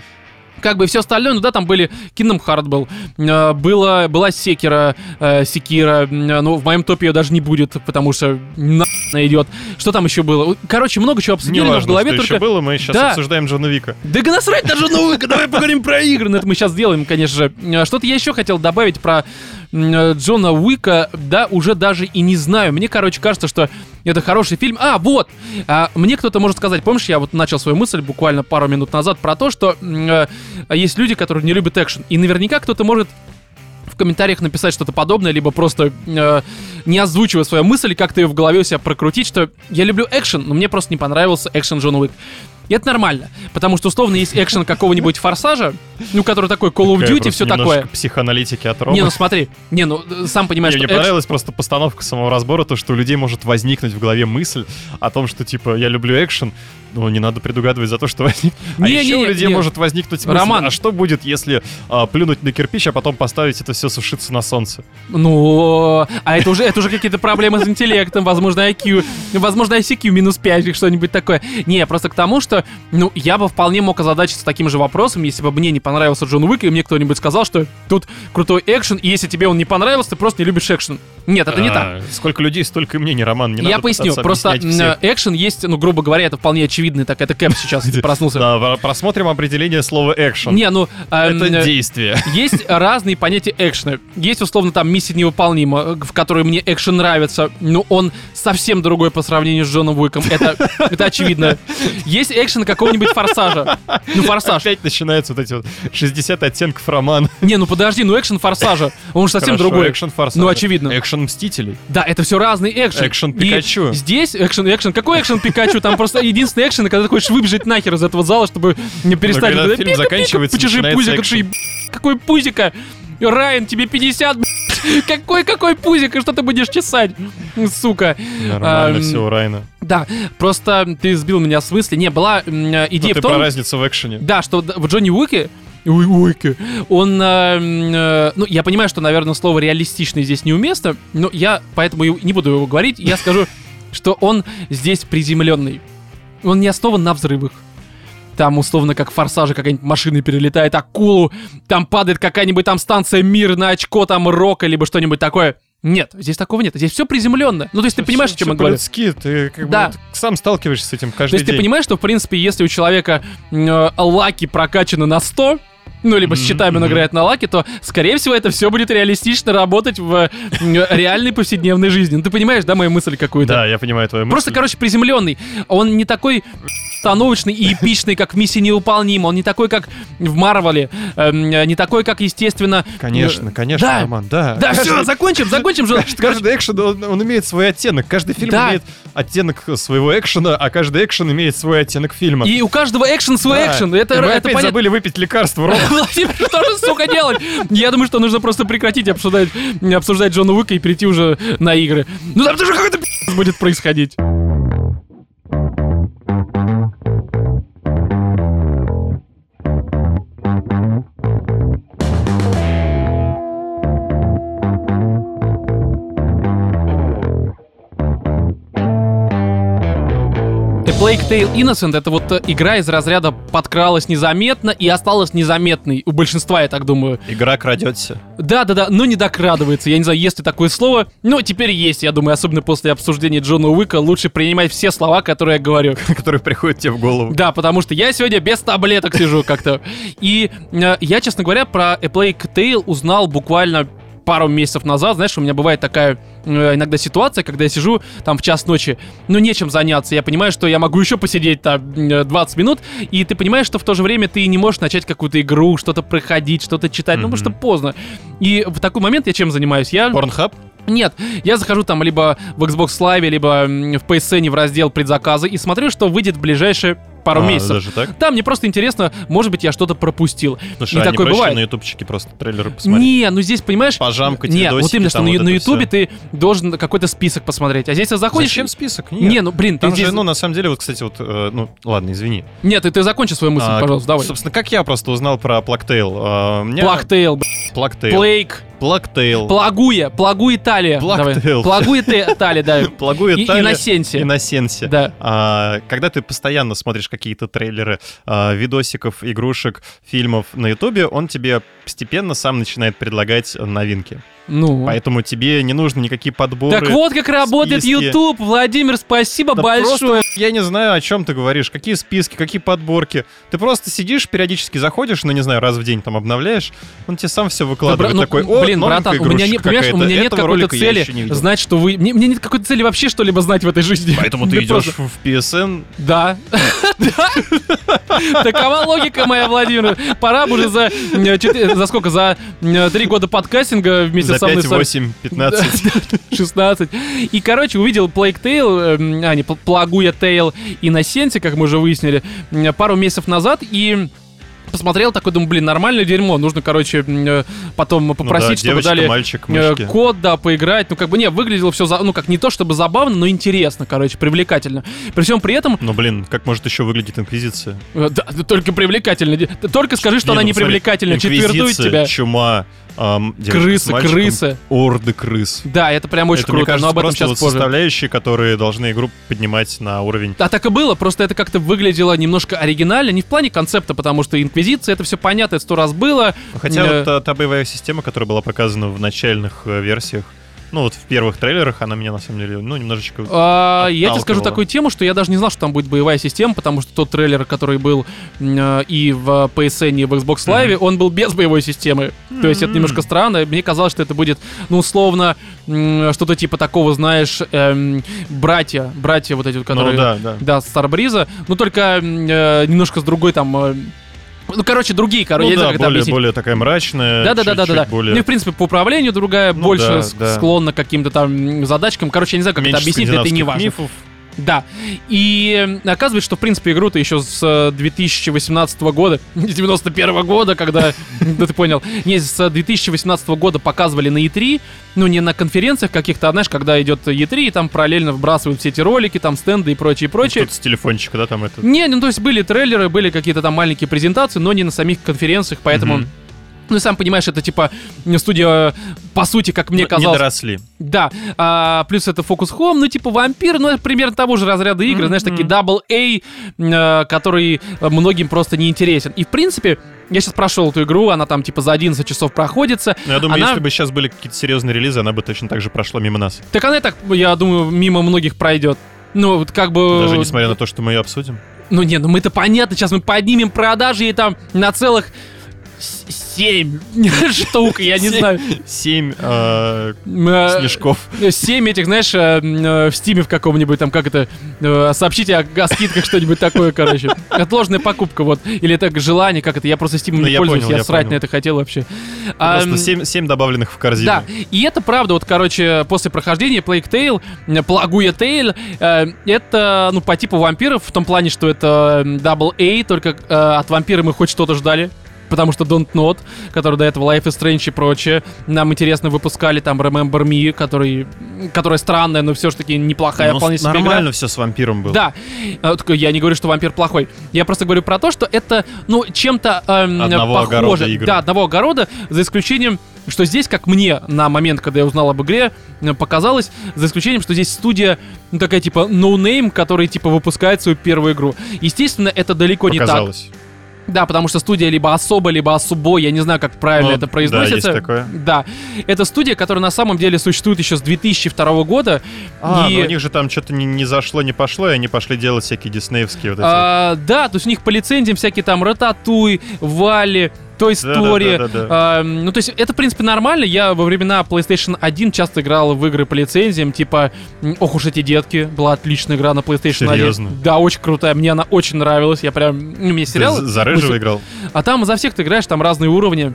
Speaker 1: как бы все остальное, ну да, там были Kingdom Heart был, э, было, была Секира, э, Секира, м, ну в моем топе ее даже не будет, потому что на идет. Что там еще было? Короче, много чего обсудили, но в голове
Speaker 2: что
Speaker 1: только...
Speaker 2: еще было, мы сейчас
Speaker 1: Да.
Speaker 2: обсуждаем Джона Вика.
Speaker 1: Да насрать на жену, давай поговорим про игры. Но это мы сейчас сделаем, конечно же. Э, Что-то я еще хотел добавить про э, Джона Уика, да, уже даже и не знаю. Мне, короче, кажется, что это хороший фильм. А, вот! А, мне кто-то может сказать, помнишь, я вот начал свою мысль буквально пару минут назад про то, что э, есть люди, которые не любят экшен. И наверняка кто-то может в комментариях написать что-то подобное, либо просто э, не озвучивая свою мысль, как-то ее в голове у себя прокрутить, что я люблю экшен, но мне просто не понравился экшен Джона Уик. И это нормально, потому что условно есть экшен какого-нибудь форсажа, ну, который такой Call of Duty, все такое.
Speaker 2: психоаналитики от Ромы.
Speaker 1: Не, ну смотри, не, ну сам понимаешь,
Speaker 2: Мне,
Speaker 1: что
Speaker 2: мне понравилась просто постановка самого разбора, то, что у людей может возникнуть в голове мысль о том, что, типа, я люблю экшен, но не надо предугадывать за то, что [LAUGHS] возник. А
Speaker 1: Не,
Speaker 2: еще
Speaker 1: не,
Speaker 2: у
Speaker 1: не,
Speaker 2: людей
Speaker 1: не.
Speaker 2: может возникнуть мысль,
Speaker 1: Роман.
Speaker 2: а что будет, если а, плюнуть на кирпич, а потом поставить это все сушиться на солнце?
Speaker 1: Ну, а это уже, это уже какие-то проблемы с интеллектом, возможно, IQ, возможно, ICQ минус 5 или что-нибудь такое. Не, просто к тому, что, ну, я бы вполне мог озадачиться таким же вопросом, если бы мне не понравился Джон Уик, и мне кто-нибудь сказал, что тут крутой экшен, и если тебе он не понравился, ты просто не любишь экшен. Нет, это не так.
Speaker 2: А, Сколько людей, столько и мнений, Роман. Не
Speaker 1: я
Speaker 2: надо
Speaker 1: поясню, просто экшен есть, ну, грубо говоря, это вполне очевидный, так это Кэп сейчас [LAUGHS] проснулся.
Speaker 2: Да, просмотрим определение слова экшен.
Speaker 1: Не, ну... эм,
Speaker 2: Это
Speaker 1: э,
Speaker 2: действие. [LAUGHS]
Speaker 1: Есть разные понятия экшена. Есть, условно, там миссия невыполнима, в которой мне экшен нравится, но он совсем другой по сравнению с Джоном Уиком. Это, [LAUGHS] это очевидно. Есть экшен какого-нибудь форсажа. Ну, форсаж.
Speaker 2: Опять начинаются вот эти вот 60 оттенков романа. [LAUGHS]
Speaker 1: Не, ну подожди, ну экшен форсажа. Он же совсем
Speaker 2: Хорошо,
Speaker 1: другой.
Speaker 2: Экшен форсаж.
Speaker 1: Ну, очевидно.
Speaker 2: Экшен мстителей.
Speaker 1: Да, это все разный экшен.
Speaker 2: Экшен
Speaker 1: И
Speaker 2: Пикачу.
Speaker 1: здесь экшен, экшен. Какой экшен Пикачу? Там просто единственный экшен, когда ты хочешь выбежать нахер из этого зала, чтобы не перестать.
Speaker 2: когда
Speaker 1: вот это
Speaker 2: фильм заканчивается,
Speaker 1: почеши еб- Какой пузико? Райан, тебе 50, блядь. Какой, какой пузик, и что ты будешь чесать? Сука.
Speaker 2: Нормально все у Райна.
Speaker 1: Да, просто ты сбил меня с мысли. Не, была идея в том...
Speaker 2: про разницу в экшене.
Speaker 1: Да, что в Джонни Уике Уи- Уике, он, э, э, ну, я понимаю, что, наверное, слово реалистичный здесь неуместно, но я поэтому не буду его говорить, я скажу, [LAUGHS] что он здесь приземленный. Он не основан на взрывах. Там, условно, как в форсаже какая-нибудь машина перелетает акулу, там падает какая-нибудь там станция мир на очко, там рока, либо что-нибудь такое. Нет, здесь такого нет. Здесь все приземленно. Ну, то есть ты понимаешь, о чем я говорю?
Speaker 2: по-людски, ты как бы
Speaker 1: Да.
Speaker 2: вот сам сталкиваешься с этим
Speaker 1: То
Speaker 2: каждый
Speaker 1: есть ты
Speaker 2: день.
Speaker 1: понимаешь, что, в принципе, если у человека э, lucky прокачаны на 100, ну, либо с
Speaker 2: Мгм,
Speaker 1: читами он играет на lucky, то, скорее всего, это все будет реалистично работать в э, реальной повседневной жизни. Ну, ты понимаешь, да, мою мысль какую-то?
Speaker 2: Да, я понимаю твою мысль.
Speaker 1: Просто, короче, приземленный. Он не такой становочный и эпичный, как в «Миссии невыполнима». Он не такой, как в Марвеле. эм, не такой, как, естественно...
Speaker 2: Конечно,
Speaker 1: э,
Speaker 2: конечно,
Speaker 1: да.
Speaker 2: Роман, да.
Speaker 1: Да,
Speaker 2: Каждый-
Speaker 1: все, закончим, закончим же.
Speaker 2: Каждый, каждый экшен, он, он имеет свой оттенок. Каждый фильм
Speaker 1: Да.
Speaker 2: имеет оттенок своего экшена, а каждый экшен имеет свой оттенок фильма.
Speaker 1: И у каждого экшен свой
Speaker 2: Да.
Speaker 1: экшен. Это,
Speaker 2: И мы
Speaker 1: это
Speaker 2: опять
Speaker 1: понятно.
Speaker 2: забыли выпить лекарство, Рома. [LAUGHS]
Speaker 1: Владимир, что же, сука, делать? Я думаю, что нужно просто прекратить обсуждать, обсуждать Джона Уика и перейти уже на игры. Ну там тоже какой-то будет происходить. Plague Tale Innocent это вот э, игра из разряда подкралась незаметно и осталась незаметной. У большинства, я так думаю.
Speaker 2: Игра крадется.
Speaker 1: Да-да-да, но не докрадывается. Я не знаю, есть ли такое слово. Но теперь есть, я думаю, особенно после обсуждения Джона Уика, лучше принимать все слова, которые я говорю. [LAUGHS]
Speaker 2: который приходит тебе в голову.
Speaker 1: Да, потому что я сегодня без таблеток сижу как-то. И э, я, честно говоря, про A Plague Tale узнал буквально пару месяцев назад, знаешь, у меня бывает такая иногда ситуация, когда я сижу там в час ночи, ну нечем заняться, я понимаю, что я могу еще посидеть там э, 20 минут, и ты понимаешь, что в то же время ты не можешь начать какую-то игру, что-то проходить, что-то читать, ну потому что поздно. И в такой момент я чем занимаюсь? Я...
Speaker 2: Порнхаб?
Speaker 1: Нет, я захожу там либо в Xbox Live, либо в PSN в раздел предзаказы и смотрю, что выйдет в ближайшие пару
Speaker 2: А,
Speaker 1: месяцев.
Speaker 2: Даже так?
Speaker 1: Да, мне просто интересно, может быть, я что-то пропустил.
Speaker 2: Слушай,
Speaker 1: И
Speaker 2: а не
Speaker 1: такое
Speaker 2: проще
Speaker 1: бывает.
Speaker 2: на ютубчике просто трейлеры посмотреть?
Speaker 1: Не, ну здесь, понимаешь...
Speaker 2: Пожамкать
Speaker 1: Не, вот
Speaker 2: видосики,
Speaker 1: именно, что на,
Speaker 2: вот
Speaker 1: на Ютубе ты должен какой-то список посмотреть. А здесь ты заходишь...
Speaker 2: Зачем список? Нет.
Speaker 1: Не, ну блин, ты
Speaker 2: Там
Speaker 1: здесь...
Speaker 2: же, ну, на самом деле, вот, кстати, вот, э, ну, ладно, извини.
Speaker 1: Нет, ты, ты закончи свою мысль,
Speaker 2: А,
Speaker 1: пожалуйста, давай.
Speaker 2: Собственно, как я просто узнал про Plague Tale? А, мне-
Speaker 1: Plague Tale, б-
Speaker 2: Plague
Speaker 1: Tale.
Speaker 2: Plague, Plague Tale.
Speaker 1: Плагуя, Плагуя Италия. Plague
Speaker 2: Tale.
Speaker 1: Плагуя Те- Италия, да. [LAUGHS]
Speaker 2: Плагуя
Speaker 1: И-
Speaker 2: Италия.
Speaker 1: Инносенсия.
Speaker 2: Инносенсия.
Speaker 1: Да.
Speaker 2: А, когда ты постоянно смотришь какие-то трейлеры, а, видосиков, игрушек, фильмов на Ютубе, он тебе постепенно сам начинает предлагать новинки.
Speaker 1: Ну.
Speaker 2: Поэтому тебе не нужны никакие подборы.
Speaker 1: Так вот как работает
Speaker 2: списки.
Speaker 1: YouTube, Владимир, спасибо
Speaker 2: Да
Speaker 1: большое.
Speaker 2: просто я не знаю, о чем ты говоришь, какие списки, какие подборки. Ты просто сидишь, периодически заходишь, ну не знаю, раз в день там обновляешь, он тебе сам все
Speaker 1: Да,
Speaker 2: выкладывает.
Speaker 1: бра- ну,
Speaker 2: такой, о,
Speaker 1: блин, братан, у меня, не, понимаешь, у меня нет какой-то цели
Speaker 2: не
Speaker 1: знать, что вы... Мне, мне нет какой-то цели вообще что-либо знать в этой жизни.
Speaker 2: Поэтому ты
Speaker 1: Да
Speaker 2: идешь в PSN,
Speaker 1: Да. Да. Такова логика моя, Владимир. Пора бы уже за... За сколько? За три года подкастинга вместе
Speaker 2: за
Speaker 1: со мной...
Speaker 2: 5,
Speaker 1: с вами-
Speaker 2: 8, 15.
Speaker 1: 16. И, короче, увидел Plague Tale, эм, а, не, Плагуя Тейл и на Сенсе, как мы уже выяснили, пару месяцев назад, и посмотрел такой, думаю, блин, нормальное дерьмо, нужно, короче, э, потом
Speaker 2: Ну да,
Speaker 1: попросить, чтобы
Speaker 2: девочка,
Speaker 1: дали
Speaker 2: мальчик,
Speaker 1: э,
Speaker 2: мышки.
Speaker 1: код, да, поиграть. Ну, как бы, не, выглядело все, ну, как не то чтобы забавно, но интересно, короче, привлекательно. При всем при этом,
Speaker 2: Ну блин, как может еще выглядеть Инквизиция?
Speaker 1: э, да, только привлекательно. Только скажи, что
Speaker 2: Не,
Speaker 1: она
Speaker 2: ну,
Speaker 1: не привлекательна, четвертует тебя.
Speaker 2: чума, с
Speaker 1: Крысы, крысы.
Speaker 2: орды крыс.
Speaker 1: Да, это прям очень
Speaker 2: это,
Speaker 1: круто,
Speaker 2: кажется,
Speaker 1: но об этом сейчас
Speaker 2: вот
Speaker 1: позже.
Speaker 2: составляющие, которые должны игру поднимать на уровень.
Speaker 1: А так и было, просто это как-то выглядело немножко оригинально, не в плане концепта, потому что Инквизиция, это все понятно, это сто раз было.
Speaker 2: Хотя
Speaker 1: Э,
Speaker 2: вот та, та боевая система, которая была показана в начальных э, версиях, ну вот в первых трейлерах, она меня на самом деле, ну немножечко...
Speaker 1: а, я тебе скажу такую тему, что я даже не знал, что там будет боевая система, потому что тот трейлер, который был э, и в PSN, и в Xbox Live, он был без боевой системы. То есть это немножко странно. Мне казалось, что это будет, ну, условно, м, что-то типа такого, знаешь, эм, братья, братья вот эти вот, которые...
Speaker 2: Ну да, да.
Speaker 1: Да, Старбриза, но только м, э, немножко с другой там... э, ну, короче, другие, короче,
Speaker 2: Ну да,
Speaker 1: это
Speaker 2: более,
Speaker 1: объяснить.
Speaker 2: более такая мрачная.
Speaker 1: Да, да, да, да, да,
Speaker 2: более-
Speaker 1: Ну в принципе по управлению другая,
Speaker 2: Ну
Speaker 1: больше
Speaker 2: да, да.
Speaker 1: склонна к каким-то там задачкам. Короче, я не знаю, как это
Speaker 2: меньше
Speaker 1: объяснить, это не важно.
Speaker 2: мифов.
Speaker 1: Да. И э, оказывается, что в принципе игру-то еще с э, 2018 года, [LAUGHS] не с 91 года, когда, [LAUGHS] да ты понял, не, с 2018 года показывали на E3, ну не на конференциях каких-то, а знаешь, когда идет E3, и там параллельно вбрасывают все эти ролики, там стенды и прочее, прочее.
Speaker 2: Тут с телефончика, да, там это.
Speaker 1: Не, ну то есть были трейлеры, были какие-то там маленькие презентации, но не на самих конференциях, поэтому... Ну, и сам понимаешь, это типа студия, по сути, как мне
Speaker 2: Ну,
Speaker 1: казалось...
Speaker 2: Не доросли.
Speaker 1: Да, а, плюс это Focus Home, ну, типа вампир, ну, это примерно того же разряда игры, знаешь, такие Double A, э, который э, многим просто не интересен. И, в принципе, я сейчас прошел эту игру, она там, типа, за 11 часов проходится.
Speaker 2: Но я думаю,
Speaker 1: Она-
Speaker 2: если бы сейчас были какие-то серьезные релизы, она бы точно так же прошла мимо нас.
Speaker 1: Так она и так, я думаю, мимо многих пройдет. Ну, вот как бы...
Speaker 2: Даже несмотря на то, что мы ее обсудим.
Speaker 1: Ну, нет, ну мы-то понятно, сейчас мы поднимем продажи и там на целых семь [LAUGHS] штук, я не знаю.
Speaker 2: Семь э,
Speaker 1: Э,
Speaker 2: снежков.
Speaker 1: Семь этих, знаешь, э, э, в стиме в каком-нибудь, там, как это, э, сообщите о, скидках, что-нибудь такое, короче. Отложенная покупка, вот. Или это желание, как это, я просто стимом
Speaker 2: Ну,
Speaker 1: не пользуюсь, я срать на это хотел вообще. А,
Speaker 2: Просто семь, добавленных в корзину.
Speaker 1: да, и это правда, вот, короче, после прохождения Plague Tale, э, Плагуя Tale, э, это, ну, по типу вампиров, в том плане, что это Double A, только э, от вампира мы хоть что-то ждали. Потому что Don't Not, который до этого Life is Strange и прочее, нам интересно выпускали, там Remember Me, который, которая странная, но все же таки неплохая,
Speaker 2: Ну,
Speaker 1: вполне себе игра.
Speaker 2: нормально все с вампиром было.
Speaker 1: Да, такой, я не говорю, что вампир плохой. Я просто говорю про то, что это, ну, чем-то эм,
Speaker 2: Одного
Speaker 1: похоже.
Speaker 2: огорода игры.
Speaker 1: Да, одного огорода, за исключением, что здесь, как мне на момент, когда я узнал об игре, э, показалось, за исключением, что здесь студия, ну, такая типа no-name, который типа выпускает свою первую игру. Естественно, это далеко не так. Да, потому что студия либо особо, либо особо, я не знаю, как правильно
Speaker 2: Ну,
Speaker 1: это
Speaker 2: да,
Speaker 1: произносится.
Speaker 2: есть такое.
Speaker 1: Да, это студия, которая на самом деле существует еще с 2002 года.
Speaker 2: А,
Speaker 1: и...
Speaker 2: ну у них же там что-то не, не зашло, не пошло, и они пошли делать всякие диснеевские вот эти.
Speaker 1: А, да, то есть у них по лицензиям всякие там Рататуй, Вали, Той Story.
Speaker 2: Да-да-да-да-да.
Speaker 1: А, ну, то есть это, в принципе, нормально. Я во времена PlayStation 1 часто играл в игры по лицензиям, типа «Ох уж эти детки». Была отличная игра на PlayStation 1.
Speaker 2: Серьезно?
Speaker 1: Да, очень крутая. Мне она очень нравилась. Я прям... Ну, мне
Speaker 2: Ты
Speaker 1: сериал...
Speaker 2: за- за рыжего играл?
Speaker 1: А там за всех ты играешь, там разные уровни.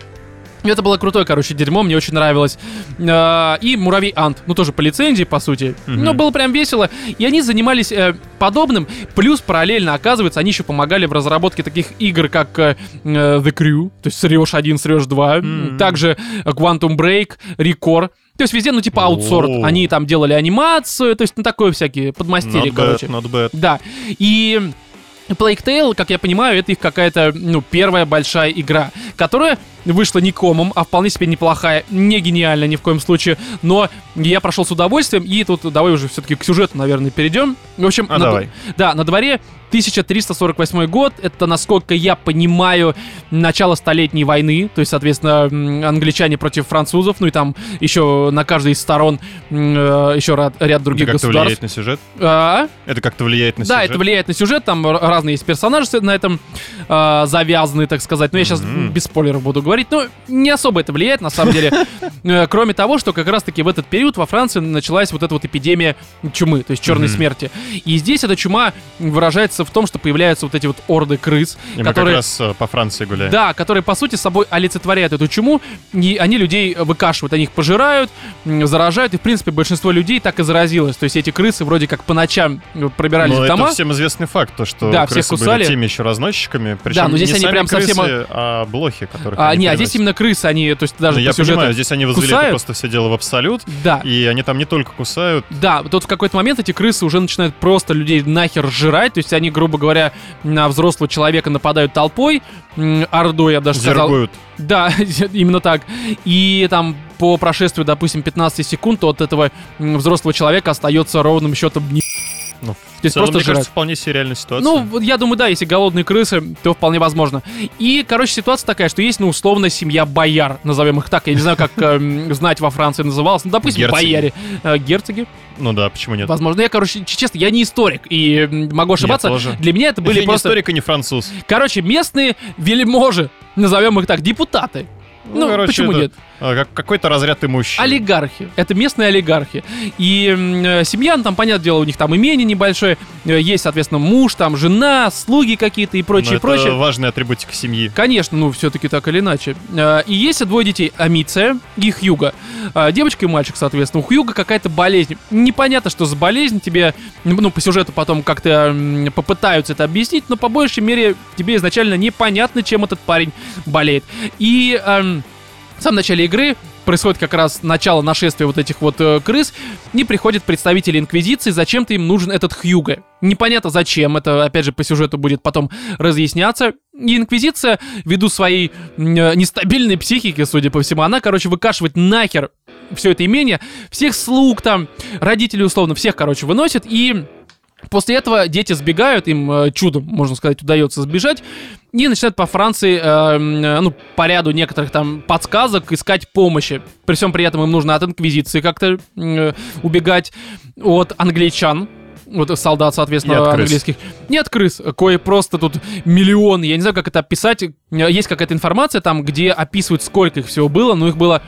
Speaker 1: Это было крутое, короче, дерьмо, мне очень нравилось. Э, И муравей Ант, ну тоже по лицензии, по сути.
Speaker 2: Мгм.
Speaker 1: Но было прям весело. И они занимались э, подобным. Плюс параллельно, оказывается, они еще помогали в разработке таких игр, как э, э, The Crew, то есть срешь 1, срешь 2.
Speaker 2: Мгм.
Speaker 1: Также Quantum Break, Record. То есть везде, ну, типа аутсорт.
Speaker 2: Оу.
Speaker 1: Они там делали анимацию, то есть, ну, такое всякие, подмастерье,
Speaker 2: Not bad,
Speaker 1: короче.
Speaker 2: not bad.
Speaker 1: Да. И Plague Tale, как я понимаю, это их какая-то, ну, первая большая игра, которая вышла не комом, а вполне себе неплохая, не гениальная ни в коем случае, но я прошел с удовольствием, и тут давай уже все-таки к сюжету, наверное, перейдем. В общем,
Speaker 2: А
Speaker 1: на-
Speaker 2: давай.
Speaker 1: да, на дворе 1348 год, это, насколько я понимаю, начало Столетней войны, то есть, соответственно, англичане против французов, ну и там еще на каждой из сторон э, еще ряд, ряд других
Speaker 2: Это как-то
Speaker 1: государств.
Speaker 2: влияет на сюжет?
Speaker 1: А?
Speaker 2: Это как-то влияет на
Speaker 1: Да,
Speaker 2: сюжет?
Speaker 1: это влияет на сюжет, там разные есть персонажи на этом э, завязаны, так сказать. Но я сейчас
Speaker 2: Мгм.
Speaker 1: без спойлеров буду говорить, но не особо это влияет, на самом деле. [LAUGHS] Э, Кроме того, что как раз-таки в этот период во Франции началась вот эта вот эпидемия чумы, то есть черной смерти. И здесь эта чума выражается в том, что появляются вот эти вот орды крыс,
Speaker 2: И
Speaker 1: которые...
Speaker 2: как раз э, по Франции гуляем.
Speaker 1: Да, которые, по сути, собой олицетворяют эту чуму, и они людей выкашивают, они их пожирают, заражают, и, в принципе, большинство людей так и заразилось. То есть эти крысы вроде как по ночам э, пробирались
Speaker 2: Но
Speaker 1: в дома.
Speaker 2: это всем известный факт, то, что
Speaker 1: Да, всех
Speaker 2: крысы
Speaker 1: кусали.
Speaker 2: были теми еще разносчиками. Причем
Speaker 1: но здесь
Speaker 2: не
Speaker 1: они
Speaker 2: сами
Speaker 1: прям
Speaker 2: крысы,
Speaker 1: совсем-
Speaker 2: а блохи, которых
Speaker 1: А,
Speaker 2: они
Speaker 1: не, а здесь именно крысы, они, то есть даже
Speaker 2: Ну, я
Speaker 1: сюжету
Speaker 2: понимаю, здесь они возвели это
Speaker 1: кусают.
Speaker 2: просто все дело в абсолют,
Speaker 1: Да,
Speaker 2: и они там не только кусают,
Speaker 1: да, тут в какой-то момент эти крысы уже начинают просто людей нахер жрать, то есть они, грубо говоря, на взрослого человека нападают толпой, ордой, я бы даже сказал.
Speaker 2: зергуют.
Speaker 1: Да, [LAUGHS] именно так. И там по прошествию, допустим, 15 секунд от этого взрослого человека остается ровным счетом
Speaker 2: Ну,
Speaker 1: То есть
Speaker 2: целом,
Speaker 1: просто
Speaker 2: мне
Speaker 1: жрать.
Speaker 2: кажется, вполне себе реальная ситуация.
Speaker 1: Ну, я думаю, да, если голодные крысы, то вполне возможно. И, короче, ситуация такая, что есть, ну, условно, семья бояр, назовем их так. Я не знаю, как эм, знать во Франции называлось. Ну, допустим,
Speaker 2: Герцоги.
Speaker 1: бояре. Э, Герцоги,
Speaker 2: Ну да, почему нет?
Speaker 1: возможно. Я, короче, честно, я не историк, и могу ошибаться.
Speaker 2: тоже.
Speaker 1: Для меня это были
Speaker 2: Я не
Speaker 1: просто...
Speaker 2: историк и не француз.
Speaker 1: Короче, местные вельможи, назовем их так, депутаты. Ну,
Speaker 2: короче,
Speaker 1: почему
Speaker 2: это,
Speaker 1: нет?
Speaker 2: а, как- какой-то разряд имущих.
Speaker 1: Олигархи. Это местные олигархи. И э, семья, ну, там, понятное дело, у них там имение небольшое. Э, Есть, соответственно, муж, там, жена, слуги какие-то и прочее,
Speaker 2: это
Speaker 1: прочее.
Speaker 2: важная атрибутика семьи.
Speaker 1: Конечно, ну, все-таки так или иначе. Э, И есть двое детей, Амиция и Хьюга. Э, Девочка и мальчик, соответственно. У Хьюга какая-то болезнь. Непонятно, что за болезнь. Тебе, ну, по сюжету потом как-то попытаются это объяснить, но по большей мере тебе изначально непонятно, чем этот парень болеет. И эм, в самом начале игры происходит как раз начало нашествия вот этих вот э, крыс, и приходят представители Инквизиции, зачем-то им нужен этот Хьюго. Непонятно зачем, это опять же по сюжету будет потом разъясняться. И Инквизиция, ввиду своей э, нестабильной психики, судя по всему, она, короче, выкашивает нахер все это имение, всех слуг там, родителей условно, всех, короче, выносит, и После этого дети сбегают, им э, чудом, можно сказать, удается сбежать, и начинают по Франции, э, ну, по ряду некоторых там подсказок искать помощи. При всем при этом им нужно от Инквизиции как-то э, убегать, от англичан, вот солдат, соответственно,
Speaker 2: И от крыс.
Speaker 1: английских. Не от крыс, кое просто тут миллион, я не знаю, как это описать. Э, Есть какая-то информация там, где описывают, сколько их всего было, но их было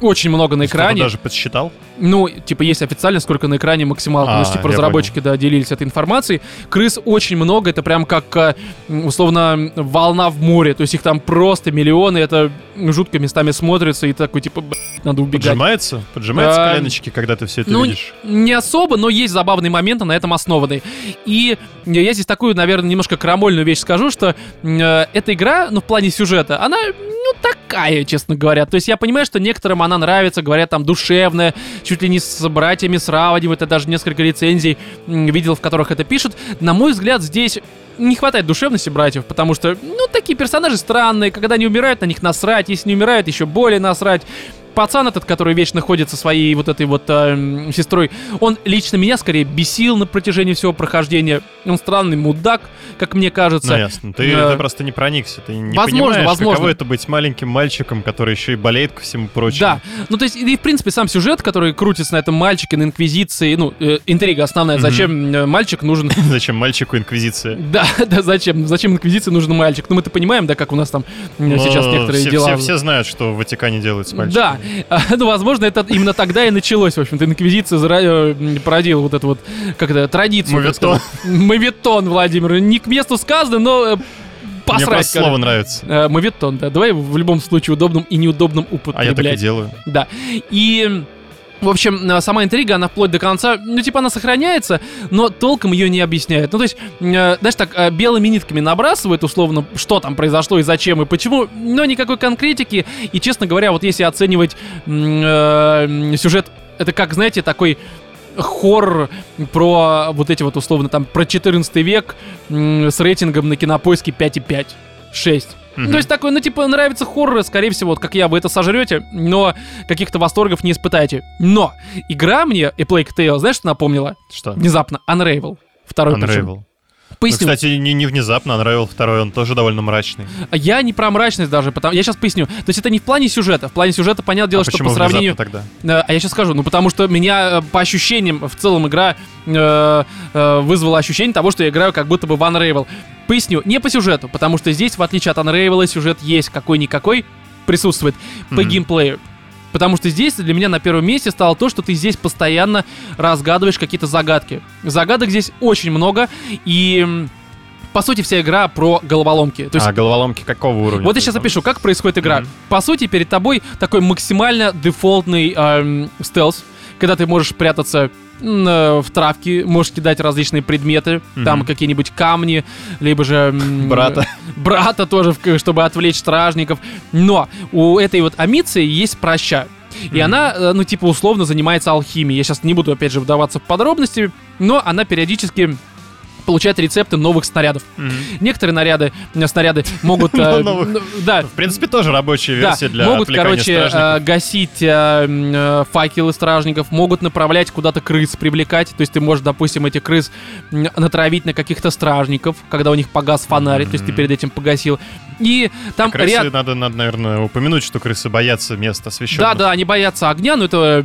Speaker 1: очень много на экране.
Speaker 2: даже подсчитал.
Speaker 1: Ну, типа, есть официально, сколько на экране максималка.
Speaker 2: А,
Speaker 1: ну, типа, разработчики, да, делились этой информацией. Крыс очень много, это прям как, э, условно, волна в море. То есть их там просто миллионы, это жутко местами смотрится, и такой, типа, «Блядь, надо убегать.
Speaker 2: Поджимается? Поджимаются
Speaker 1: А,
Speaker 2: коленочки, когда ты все это
Speaker 1: ну,
Speaker 2: видишь?
Speaker 1: Не особо, но есть забавные моменты на этом основанные. И я здесь такую, наверное, немножко крамольную вещь скажу, что э, эта игра, ну, в плане сюжета, она, ну, такая, честно говоря. То есть я понимаю, что некоторым она нравится, говорят, там, душевная, чуть ли не с братьями сравнивают, я даже несколько рецензий м, видел, в которых это пишут. На мой взгляд, здесь не хватает душевности братьев, потому что, ну, такие персонажи странные, когда они умирают, на них насрать, если не умирают, еще более насрать. Пацан этот, который вечно ходит со своей вот этой вот эм, сестрой, он лично меня скорее бесил на протяжении всего прохождения. Он странный мудак, как мне кажется.
Speaker 2: Ну, ясно. Ты,
Speaker 1: Э,
Speaker 2: ты просто не проникся. Ты не
Speaker 1: возможно,
Speaker 2: понимаешь,
Speaker 1: возможно.
Speaker 2: каково это быть маленьким мальчиком, который еще и болеет ко всему прочему.
Speaker 1: Да, ну то есть, и в принципе сам сюжет, который крутится на этом мальчике, на Инквизиции, ну, э, интрига основная, зачем э, мальчик нужен [LAUGHS]
Speaker 2: Зачем мальчику инквизиция?
Speaker 1: Да, [LAUGHS] да, зачем? Зачем инквизиции нужен мальчик? Ну, мы-то понимаем, да, как у нас там м, сейчас
Speaker 2: Но
Speaker 1: некоторые дела.
Speaker 2: Все, знают, что в Ватикане делают с
Speaker 1: Да,
Speaker 2: мальчиками.
Speaker 1: А, ну, возможно, это именно тогда и началось, в общем-то, инквизиция э, породила вот эту вот, как это, традицию.
Speaker 2: Моветон.
Speaker 1: Моветон, Владимир. Не к месту сказано, но э, посрать.
Speaker 2: просто
Speaker 1: короче.
Speaker 2: слово нравится.
Speaker 1: Э, Моветон, да. Давай в любом случае удобном и неудобном
Speaker 2: А я так и
Speaker 1: употреблять.
Speaker 2: делаю.
Speaker 1: Да. И... В общем, э, сама интрига, она вплоть до конца, ну, типа, она сохраняется, но толком ее не объясняет. Ну, то есть, э, знаешь, так, э, белыми нитками набрасывает, условно, что там произошло и зачем и почему, но никакой конкретики. И, честно говоря, вот если оценивать э, сюжет, это как, знаете, такой хоррор про вот эти вот, условно, там, про 14 век с рейтингом на кинопоиске 5,5, 6.
Speaker 2: Мгм.
Speaker 1: То есть такой, ну, типа, нравится хоррор, скорее всего, вот как я, вы это сожрете, но каких-то восторгов не испытаете. Но игра мне, A Plague Tale, знаешь, что напомнила?
Speaker 2: Что?
Speaker 1: Внезапно, Unravel. Второй причем.
Speaker 2: Ну,
Speaker 1: Поясню.
Speaker 2: кстати, не, не внезапно, Unravel второй, он тоже довольно мрачный.
Speaker 1: я не про мрачность даже, потому... я сейчас поясню. То есть это не в плане сюжета. В плане сюжета, понятное дело,
Speaker 2: а
Speaker 1: что по сравнению...
Speaker 2: тогда?
Speaker 1: Э, А я сейчас скажу, ну потому что меня э, по ощущениям в целом игра э, э, вызвала ощущение того, что я играю как будто бы в Unravel. Поясню, не по сюжету, потому что здесь, в отличие от Unravel, сюжет есть какой-никакой, присутствует по
Speaker 2: Мгм.
Speaker 1: геймплею. Потому что здесь для меня на первом месте стало то, что ты здесь постоянно разгадываешь какие-то загадки. Загадок здесь очень много, и по сути вся игра про головоломки. То есть
Speaker 2: а головоломки какого уровня?
Speaker 1: вот я сейчас опишу, как происходит игра.
Speaker 2: Мгм.
Speaker 1: По сути, перед тобой такой максимально дефолтный эм, стелс, когда ты можешь прятаться э, в травке, можешь кидать различные предметы, там
Speaker 2: Мгм.
Speaker 1: какие-нибудь камни, либо же... [LAUGHS]
Speaker 2: Брата.
Speaker 1: Брата тоже, чтобы отвлечь стражников. Но у этой вот амиции есть проща. И
Speaker 2: Мгм.
Speaker 1: она, э, ну, типа, условно занимается алхимией. Я сейчас не буду, опять же, вдаваться в подробности, но она периодически получает рецепты новых снарядов.
Speaker 2: Мгм.
Speaker 1: Некоторые наряды, э, снаряды могут... [LAUGHS] э, Да,
Speaker 2: В принципе, тоже рабочая версия для
Speaker 1: могут, короче, э, гасить факелы стражников, могут направлять куда-то крыс, привлекать. То есть ты можешь, допустим, этих крыс натравить на каких-то стражников, когда у них погас фонарик, то есть ты перед этим погасил. И там
Speaker 2: Крысы,
Speaker 1: ряд...
Speaker 2: надо, надо, наверное, упомянуть, что крысы боятся мест освещенных.
Speaker 1: Да, да, они боятся огня, но это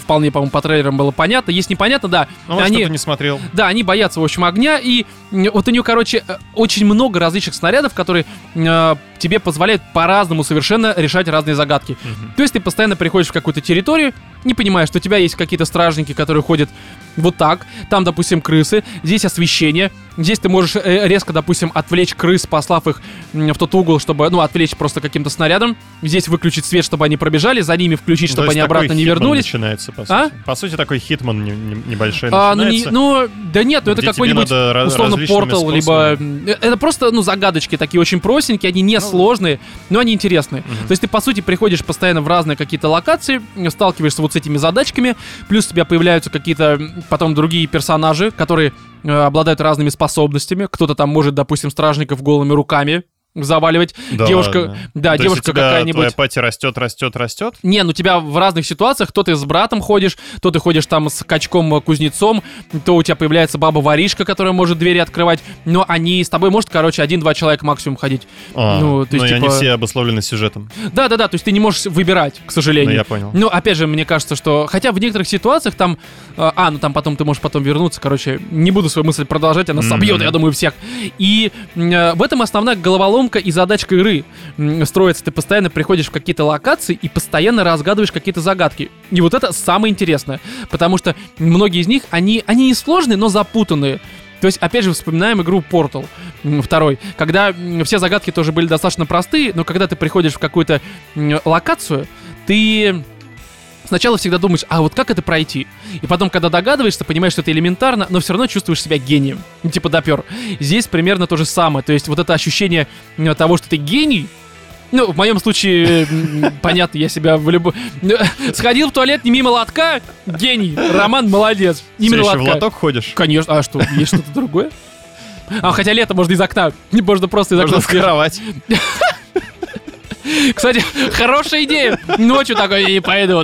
Speaker 1: вполне, по-моему, по трейлерам было понятно. Если непонятно, да,
Speaker 2: Ну,
Speaker 1: они...
Speaker 2: не смотрел.
Speaker 1: Да, они боятся, в общем, огня, и м, вот у нее, короче, э, очень много различных снарядов, которые э, тебе позволяют по-разному совершенно решать разные загадки.
Speaker 2: Мгм.
Speaker 1: То есть ты постоянно приходишь в какую-то территорию, не понимаешь, что у тебя есть какие-то стражники, которые ходят вот так, там, допустим, крысы, здесь освещение, здесь ты можешь э, резко, допустим, отвлечь крыс, послав их в тот угол, чтобы, ну, отвлечь просто каким-то снарядом, здесь выключить свет, чтобы они пробежали, за ними включить,
Speaker 2: Ну,
Speaker 1: чтобы
Speaker 2: то
Speaker 1: они обратно не вернулись.
Speaker 2: начинается, по
Speaker 1: А?
Speaker 2: сути. По сути, такой Hitman не- не- небольшой
Speaker 1: А, ну, не, ну, да нет, ну это какой-нибудь условно портал, либо
Speaker 2: способами.
Speaker 1: э, это просто ну загадочки такие очень простенькие, они не
Speaker 2: Ну,
Speaker 1: сложные, но они интересные.
Speaker 2: Мгм.
Speaker 1: То есть ты по сути приходишь постоянно в разные какие-то локации, сталкиваешься вот с этими задачками, плюс у тебя появляются какие-то потом другие персонажи, которые э, обладают разными способностями. Кто-то там может, допустим, стражников голыми руками заваливать.
Speaker 2: Да
Speaker 1: девушка,
Speaker 2: ладно.
Speaker 1: да,
Speaker 2: То
Speaker 1: девушка какая-нибудь.
Speaker 2: твоя пати растет, растет, растет?
Speaker 1: Не, ну тебя в разных ситуациях, то ты с братом ходишь, то ты ходишь там с качком-кузнецом, то у тебя появляется баба-воришка, которая может двери открывать, но они с тобой, может, короче, один-два человека максимум ходить.
Speaker 2: А,
Speaker 1: Ну, то есть,
Speaker 2: но и они
Speaker 1: типа-
Speaker 2: все обусловлены сюжетом.
Speaker 1: Да-да-да, то есть ты не можешь выбирать, к
Speaker 2: Ну,
Speaker 1: сожалению.
Speaker 2: я понял.
Speaker 1: Ну, опять же, мне кажется, что... Хотя в некоторых ситуациях там... э, А, ну там потом ты можешь потом вернуться. Короче, не буду свою мысль продолжать, она собьет,
Speaker 2: Мгм.
Speaker 1: я думаю, всех. И э, в этом основная головоломка и задачка игры строится. Ты постоянно приходишь в какие-то локации и постоянно разгадываешь какие-то загадки. И вот это самое интересное. Потому что многие из них, они, они не сложные, но запутанные. То есть, опять же, вспоминаем игру Portal второй, когда все загадки тоже были достаточно простые, но когда ты приходишь в какую-то локацию, ты сначала всегда думаешь, а вот как это пройти? И потом, когда догадываешься, понимаешь, что это элементарно, но все равно чувствуешь себя гением. Ну, [LAUGHS] типа допер. Здесь примерно то же самое. То есть вот это ощущение м, того, что ты гений, ну, в моем случае, м, понятно, я себя в любой... [LAUGHS] Сходил в туалет не мимо лотка, гений. Роман молодец. Именно
Speaker 2: Все еще в
Speaker 1: лотка.
Speaker 2: лоток ходишь?
Speaker 1: Конечно, а что, есть что-то другое? А, хотя лето можно из окна. [LAUGHS] Можно просто из окна
Speaker 2: Можно в кровать.
Speaker 1: Кстати, хорошая идея. Ночью такой, не пойду.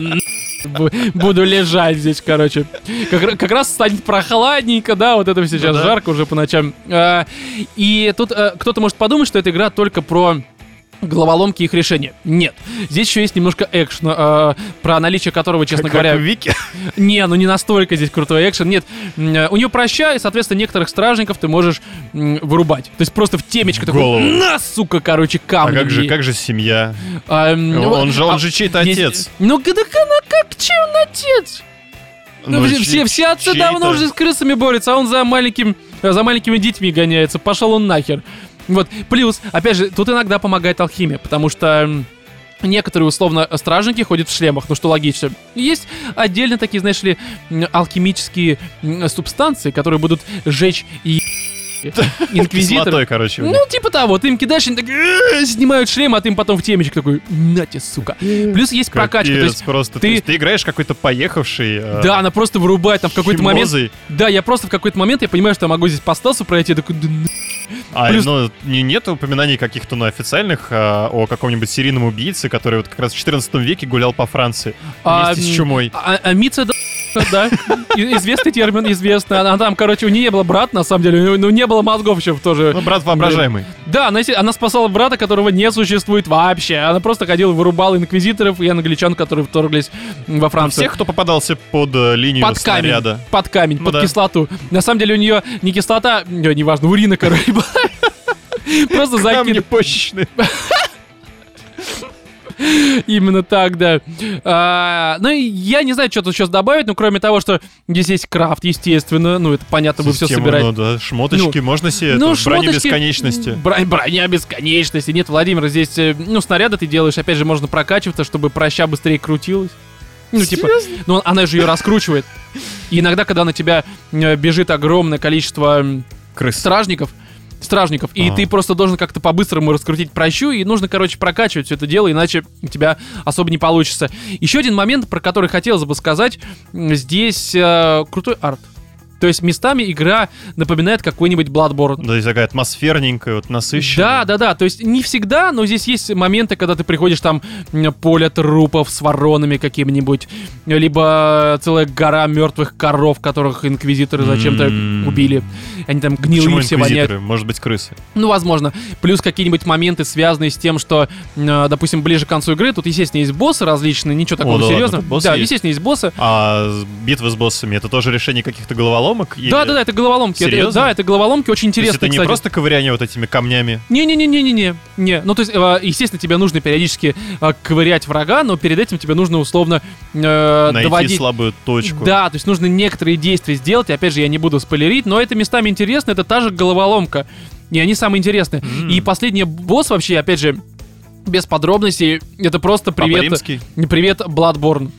Speaker 1: Буду лежать здесь, короче. Как, ра- как раз станет прохладненько, да, вот это сейчас
Speaker 2: Ну да.
Speaker 1: жарко уже по ночам. А, и тут а, кто-то может подумать, что эта игра только про головоломки их решения. Нет. Здесь еще есть немножко экшена, а, про наличие которого, честно
Speaker 2: Как
Speaker 1: говоря,
Speaker 2: в Вики. [LAUGHS]
Speaker 1: не, ну не настолько здесь крутой экшен. Нет, э, у нее проща, и, соответственно, некоторых стражников ты можешь м, вырубать. То есть просто в темечко такой,
Speaker 2: голову.
Speaker 1: на, сука, короче,
Speaker 2: А
Speaker 1: камни.
Speaker 2: как же,
Speaker 1: мне».
Speaker 2: как же семья?
Speaker 1: А,
Speaker 2: Он
Speaker 1: ну,
Speaker 2: же, он
Speaker 1: а,
Speaker 2: же чей-то отец.
Speaker 1: Ну, да как она, как, чем он отец? Ну, все,
Speaker 2: чей-
Speaker 1: все, все отцы давно уже с крысами борются, а он за маленьким, э, за маленькими детьми гоняется. Пошел он нахер. Вот, плюс, опять же, тут иногда помогает алхимия, потому что некоторые, условно, стражники ходят в шлемах, ну что логично. Есть отдельно такие, знаешь ли, алхимические субстанции, которые будут жечь и инквизитор. [LAUGHS]
Speaker 2: Кислотой, короче.
Speaker 1: Ну, типа того, ты им кидаешь, они так «Э-э-э», снимают шлем, а ты им потом в темечек такой, нате, сука. Плюс есть прокачка, то есть
Speaker 2: просто. То
Speaker 1: ты-
Speaker 2: ты играешь какой-то поехавший. э,
Speaker 1: да, она просто вырубает там в какой-то момент. Да, я просто в какой-то момент, я понимаю, что я могу здесь по стасу пройти, я такой, «Да ну».
Speaker 2: А,
Speaker 1: Плюс-
Speaker 2: ну, не, нет упоминаний каких-то, ну, официальных а, о каком-нибудь серийном убийце, который вот как раз в 14 веке гулял по Франции
Speaker 1: А,
Speaker 2: вместе с чумой.
Speaker 1: А, а Митца, да, да, И- известный термин, известный. Она там, короче, у нее не было брата, на самом деле, у нее- ну, не было мозгов еще тоже.
Speaker 2: Ну, брат воображаемый.
Speaker 1: Да, она, она спасала брата, которого не существует вообще. Она просто ходила, вырубала инквизиторов и англичан, которые вторглись во Францию.
Speaker 2: Всех, кто попадался под э, линию
Speaker 1: под камень,
Speaker 2: снаряда.
Speaker 1: под камень,
Speaker 2: Ну
Speaker 1: под
Speaker 2: да.
Speaker 1: кислоту. На самом деле у нее не кислота, не, неважно, урина, короче, была. [LAUGHS] Просто
Speaker 2: Камни
Speaker 1: закид.
Speaker 2: почечные. [LAUGHS] [LAUGHS]
Speaker 1: Именно так, да. А, ну, я не знаю, что тут сейчас добавить, ну, кроме того, что здесь есть крафт, естественно. Ну, это понятно, вы все собираете.
Speaker 2: Ну, да, шмоточки, можно себе
Speaker 1: Ну,
Speaker 2: это,
Speaker 1: шмоточки,
Speaker 2: бесконечности.
Speaker 1: Бро- броня бесконечности. Нет, Владимир, здесь, э, ну, снаряды ты делаешь, опять же, можно прокачиваться, чтобы проща быстрее крутилась. Ну, типа, ну, она же ее раскручивает. И [LAUGHS] иногда, когда на тебя э, бежит огромное количество
Speaker 2: Крыс.
Speaker 1: стражников, стражников, и ты просто должен как-то по-быстрому раскрутить прощу, и нужно, короче, прокачивать все это дело, иначе у тебя особо не получится. Еще один момент, про который хотелось бы сказать, здесь э, крутой арт. То есть местами игра напоминает какой-нибудь Bloodborne.
Speaker 2: Да, здесь такая атмосферненькая, вот насыщенная.
Speaker 1: Да, да, да. То есть не всегда, но здесь есть моменты, когда ты приходишь там поле трупов с воронами какими-нибудь, либо целая гора мертвых коров, которых инквизиторы зачем-то убили. Они там
Speaker 2: Почему
Speaker 1: гнилые все воняют.
Speaker 2: Может быть, крысы.
Speaker 1: Ну, возможно. Плюс какие-нибудь моменты, связанные с тем, что, э, допустим, ближе к концу игры, тут, естественно, есть боссы различные, ничего такого
Speaker 2: да ладно,
Speaker 1: серьезного.
Speaker 2: боссы
Speaker 1: да,
Speaker 2: есть?
Speaker 1: естественно, есть боссы.
Speaker 2: А битвы с боссами это тоже решение каких-то головоломок? Или-
Speaker 1: Да, да, да, это головоломки. Это-
Speaker 2: Серьезно?
Speaker 1: да, это головоломки очень интересные,
Speaker 2: это не
Speaker 1: кстати.
Speaker 2: просто ковыряние вот этими камнями.
Speaker 1: Не-не-не-не-не-не. Не. Ну, то есть, э, естественно, тебе нужно периодически э, ковырять врага, но перед этим тебе нужно условно э,
Speaker 2: найти
Speaker 1: доводить...
Speaker 2: слабую точку.
Speaker 1: Да, то есть нужно некоторые действия сделать. И, опять же, я не буду спойлерить, но это местами интересно, это та же головоломка. И они самые интересные.
Speaker 2: М.
Speaker 1: И последний босс вообще, опять же, без подробностей, это просто привет... Привет, Bloodborne.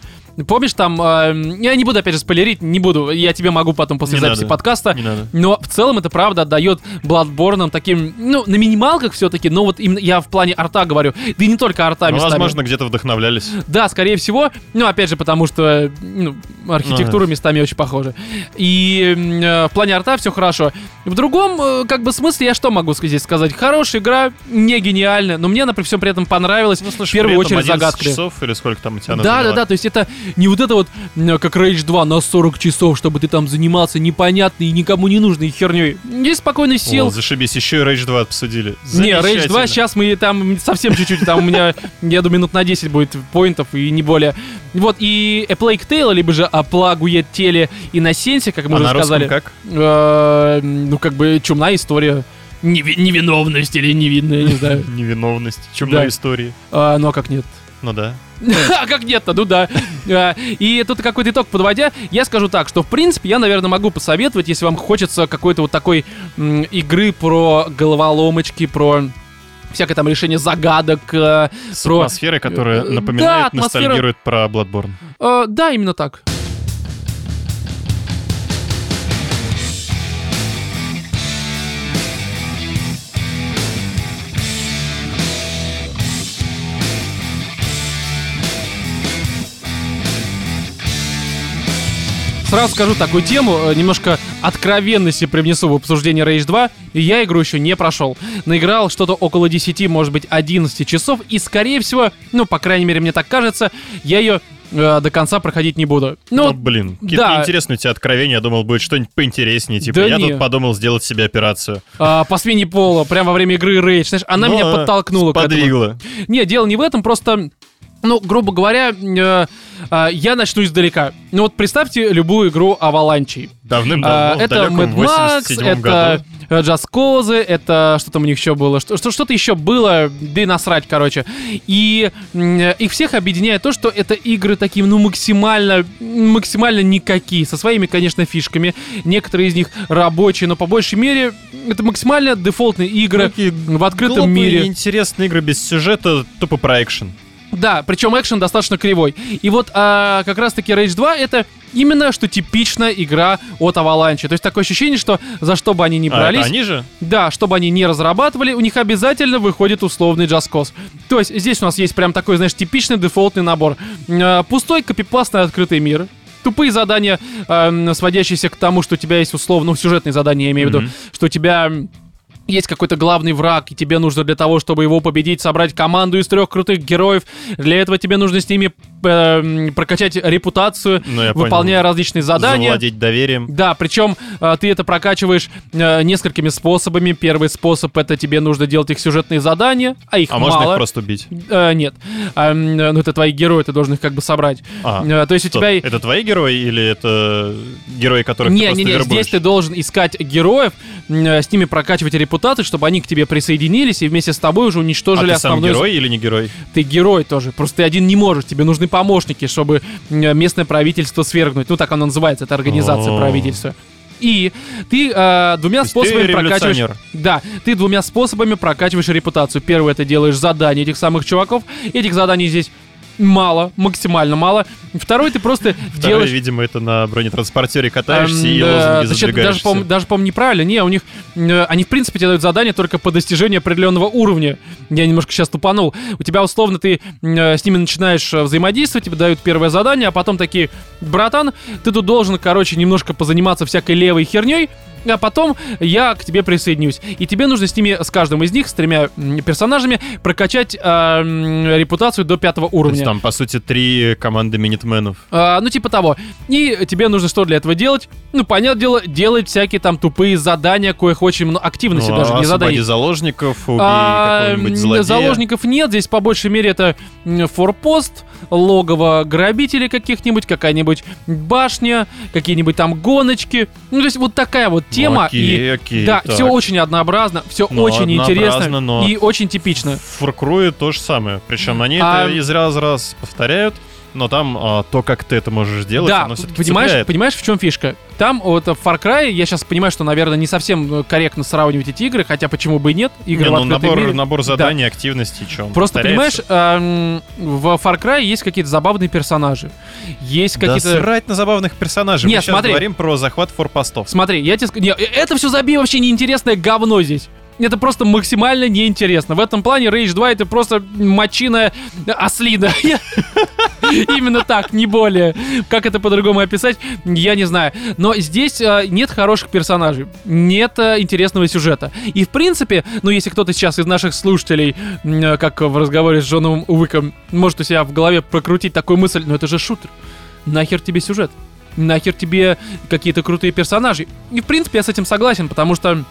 Speaker 1: Помнишь там, э, я не буду опять же спойлерить, не буду, я тебе могу потом после
Speaker 2: Не
Speaker 1: записи
Speaker 2: надо.
Speaker 1: подкаста,
Speaker 2: Не надо.
Speaker 1: но в целом это правда отдает Bloodborne таким, ну, на минималках все-таки, но вот именно я в плане арта говорю, да и не только арта
Speaker 2: Ну,
Speaker 1: местами.
Speaker 2: возможно, где-то вдохновлялись.
Speaker 1: Да, скорее всего, ну, опять же, потому что ну, архитектура местами очень похожа. И э, в плане арта все хорошо. В другом, э, как бы, смысле я что могу здесь сказать? Хорошая игра, не гениальная, но мне она при всем при этом понравилась.
Speaker 2: Ну, слушай,
Speaker 1: в первую очередь
Speaker 2: 11
Speaker 1: загадками.
Speaker 2: часов или сколько там у тебя
Speaker 1: Да, да, да, то есть это не вот это вот, как Rage 2 на 40 часов, чтобы ты там занимался непонятной и никому не нужной херней. Здесь спокойно сел.
Speaker 2: О, зашибись, еще и Rage 2 обсудили.
Speaker 1: Не, Rage 2
Speaker 2: Замечательно.
Speaker 1: сейчас мы там совсем чуть-чуть, там у меня, я думаю, минут на 10 будет поинтов и не более. Вот, и A Plague Tale, либо же A Plague Теле и на Сенсе, как мы
Speaker 2: А
Speaker 1: уже сказали.
Speaker 2: как?
Speaker 1: э, ну, как бы чумная история. Неви- невиновность или невинная, не знаю. [LAUGHS]
Speaker 2: Невиновность. Чумной
Speaker 1: Да.
Speaker 2: истории.
Speaker 1: А, ну, а как нет?
Speaker 2: Ну да. [LAUGHS]
Speaker 1: А как нет-то, ну да. А, И тут какой-то итог подводя, я скажу так, что в принципе я, наверное, могу посоветовать, если вам хочется какой-то вот такой игры про головоломочки, про всякое там решение загадок. э,
Speaker 2: С
Speaker 1: Про-
Speaker 2: атмосферой, которая
Speaker 1: Да,
Speaker 2: напоминает,
Speaker 1: атмосфера-
Speaker 2: ностальгирует про Bloodborne.
Speaker 1: э, да, именно так. Сразу скажу такую тему, э, немножко откровенности привнесу в обсуждение Rage 2. И я игру еще не прошел. Наиграл что-то около 10, может быть, 11 часов. И, скорее всего, ну, по крайней мере, мне так кажется, я ее э, до конца проходить не буду.
Speaker 2: Ну,
Speaker 1: Ну,
Speaker 2: блин, какие-то
Speaker 1: да.
Speaker 2: интересные у тебя откровения. Я думал, будет что-нибудь поинтереснее. Типа,
Speaker 1: Да
Speaker 2: я
Speaker 1: не.
Speaker 2: тут подумал сделать себе операцию.
Speaker 1: а, по смене пола, прямо во время игры Rage. Знаешь, она
Speaker 2: Ну,
Speaker 1: меня подтолкнула к этому.
Speaker 2: Подвигла.
Speaker 1: Не, дело не в этом, просто, ну, грубо говоря, э, э, я начну издалека. Ну вот представьте любую игру Аваланчи.
Speaker 2: Давным-давно, в
Speaker 1: это
Speaker 2: далеком
Speaker 1: Mad Max,
Speaker 2: 87
Speaker 1: это
Speaker 2: году.
Speaker 1: э, джаскозы, это что там у них еще было, что, что- что-то еще было, да и насрать, короче. И их всех объединяет то, что это игры такие, ну, максимально, максимально никакие, со своими, конечно, фишками. Некоторые из них рабочие, но по большей мере это максимально дефолтные игры
Speaker 2: Такие
Speaker 1: в открытом мире.
Speaker 2: интересные игры без сюжета, тупо про экшен.
Speaker 1: Да, причем экшен достаточно кривой. И вот а, как раз-таки Rage 2 это именно что типичная игра от Avalanche. То есть такое ощущение, что за что бы они ни
Speaker 2: А,
Speaker 1: брались,
Speaker 2: они же?
Speaker 1: да, чтобы они не разрабатывали, у них обязательно выходит условный Cause. То есть здесь у нас есть прям такой, знаешь, типичный дефолтный набор. Э, Пустой копипастный открытый мир. Тупые задания, эм, сводящиеся к тому, что у тебя есть условно, ну, сюжетные задания, я имею в виду, что у тебя есть какой-то главный враг, и тебе нужно для того, чтобы его победить, собрать команду из трех крутых героев. Для этого тебе нужно с ними эм, прокачать репутацию,
Speaker 2: Ну,
Speaker 1: выполняя различные задания.
Speaker 2: Завладеть доверием.
Speaker 1: Да, причем э, ты это прокачиваешь э, несколькими способами. Первый способ это тебе нужно делать их сюжетные задания, а их
Speaker 2: А
Speaker 1: мало.
Speaker 2: можно их просто убить?
Speaker 1: Э, нет. А, э, ну, это твои герои, ты должен их как бы собрать.
Speaker 2: А,
Speaker 1: Э, то есть у тебя...
Speaker 2: Это твои герои или это герои, которых ты
Speaker 1: Не,
Speaker 2: просто
Speaker 1: не, не,
Speaker 2: вербуешь?
Speaker 1: здесь ты должен искать героев, э, с ними прокачивать репутацию, чтобы они к тебе присоединились и вместе с тобой уже
Speaker 2: А
Speaker 1: уничтожили
Speaker 2: ты сам
Speaker 1: основной...
Speaker 2: герой или не герой?
Speaker 1: Ты герой тоже. Просто ты один не можешь. Тебе нужны помощники, чтобы местное правительство свергнуть. Ну, так оно называется, это организация
Speaker 2: О.
Speaker 1: правительства. И ты э, двумя
Speaker 2: То
Speaker 1: способами
Speaker 2: ты
Speaker 1: прокачиваешь... Да, ты двумя способами прокачиваешь репутацию. Первое, это делаешь задания этих самых чуваков. Этих заданий здесь мало, максимально мало. Второй, ты просто
Speaker 2: Второй,
Speaker 1: делаешь...
Speaker 2: видимо, это на бронетранспортере катаешься
Speaker 1: Эм,
Speaker 2: и
Speaker 1: да,
Speaker 2: лозунги
Speaker 1: значит, даже, по даже, по-моему, неправильно. Не, у них... э, они, в принципе, тебе дают задания только по достижению определенного уровня. Я немножко сейчас тупанул. У тебя, условно, ты э, с ними начинаешь э, взаимодействовать, тебе дают первое задание, а потом такие, братан, ты тут должен, короче, немножко позаниматься всякой левой херней, а потом я к тебе присоединюсь. И тебе нужно с ними, с каждым из них, с тремя персонажами, прокачать э, репутацию до пятого
Speaker 2: То
Speaker 1: уровня.
Speaker 2: есть там, по сути, три команды минитменов.
Speaker 1: А, ну, типа того. И тебе нужно что для этого делать? Ну, понятное дело, делать всякие там тупые задания, коих очень много, активности
Speaker 2: Ну,
Speaker 1: даже, не задания.
Speaker 2: заложников, убей
Speaker 1: А. Заложников нет, здесь по большей мере это форпост, логово грабителей каких-нибудь, какая-нибудь башня, какие-нибудь там гоночки. Ну, то есть вот такая вот тема.
Speaker 2: окей,
Speaker 1: и,
Speaker 2: окей,
Speaker 1: да,
Speaker 2: так.
Speaker 1: все очень однообразно, все
Speaker 2: Ну,
Speaker 1: очень интересно
Speaker 2: однообразно, но-
Speaker 1: и очень типично.
Speaker 2: В то же самое. Причем они
Speaker 1: А-
Speaker 2: это из раза в раз повторяют, но там а, то, как ты это можешь делать,
Speaker 1: Да,
Speaker 2: оно все-таки
Speaker 1: понимаешь,
Speaker 2: цепляет.
Speaker 1: понимаешь, в чем фишка? Там вот в Far Cry, я сейчас понимаю, что, наверное, не совсем э, корректно сравнивать эти игры, хотя почему бы и нет, игры
Speaker 2: Не, ну, набор,
Speaker 1: мире.
Speaker 2: набор
Speaker 1: Да.
Speaker 2: заданий, активностей, что он
Speaker 1: Просто
Speaker 2: повторяется.
Speaker 1: понимаешь, эм, в Far Cry есть какие-то забавные персонажи, есть
Speaker 2: Да
Speaker 1: какие-то.
Speaker 2: срать на забавных персонажей.
Speaker 1: Нет,
Speaker 2: Мы сейчас
Speaker 1: смотри.
Speaker 2: говорим про захват форпостов.
Speaker 1: Смотри, я тебе скажу, э, это все забей вообще неинтересное говно здесь. Это просто максимально неинтересно. В этом плане Rage 2 это просто мочиная ослина. Я- [LAUGHS] Именно так, не более. Как это по-другому описать, я не знаю. Но здесь э, нет хороших персонажей, нет э, интересного сюжета. И в принципе, ну если кто-то сейчас из наших слушателей, э, как в разговоре с Джоном Уиком, может у себя в голове прокрутить такую мысль, ну это же шутер. Нахер тебе сюжет? Нахер тебе какие-то крутые персонажи? И в принципе я с этим согласен, потому что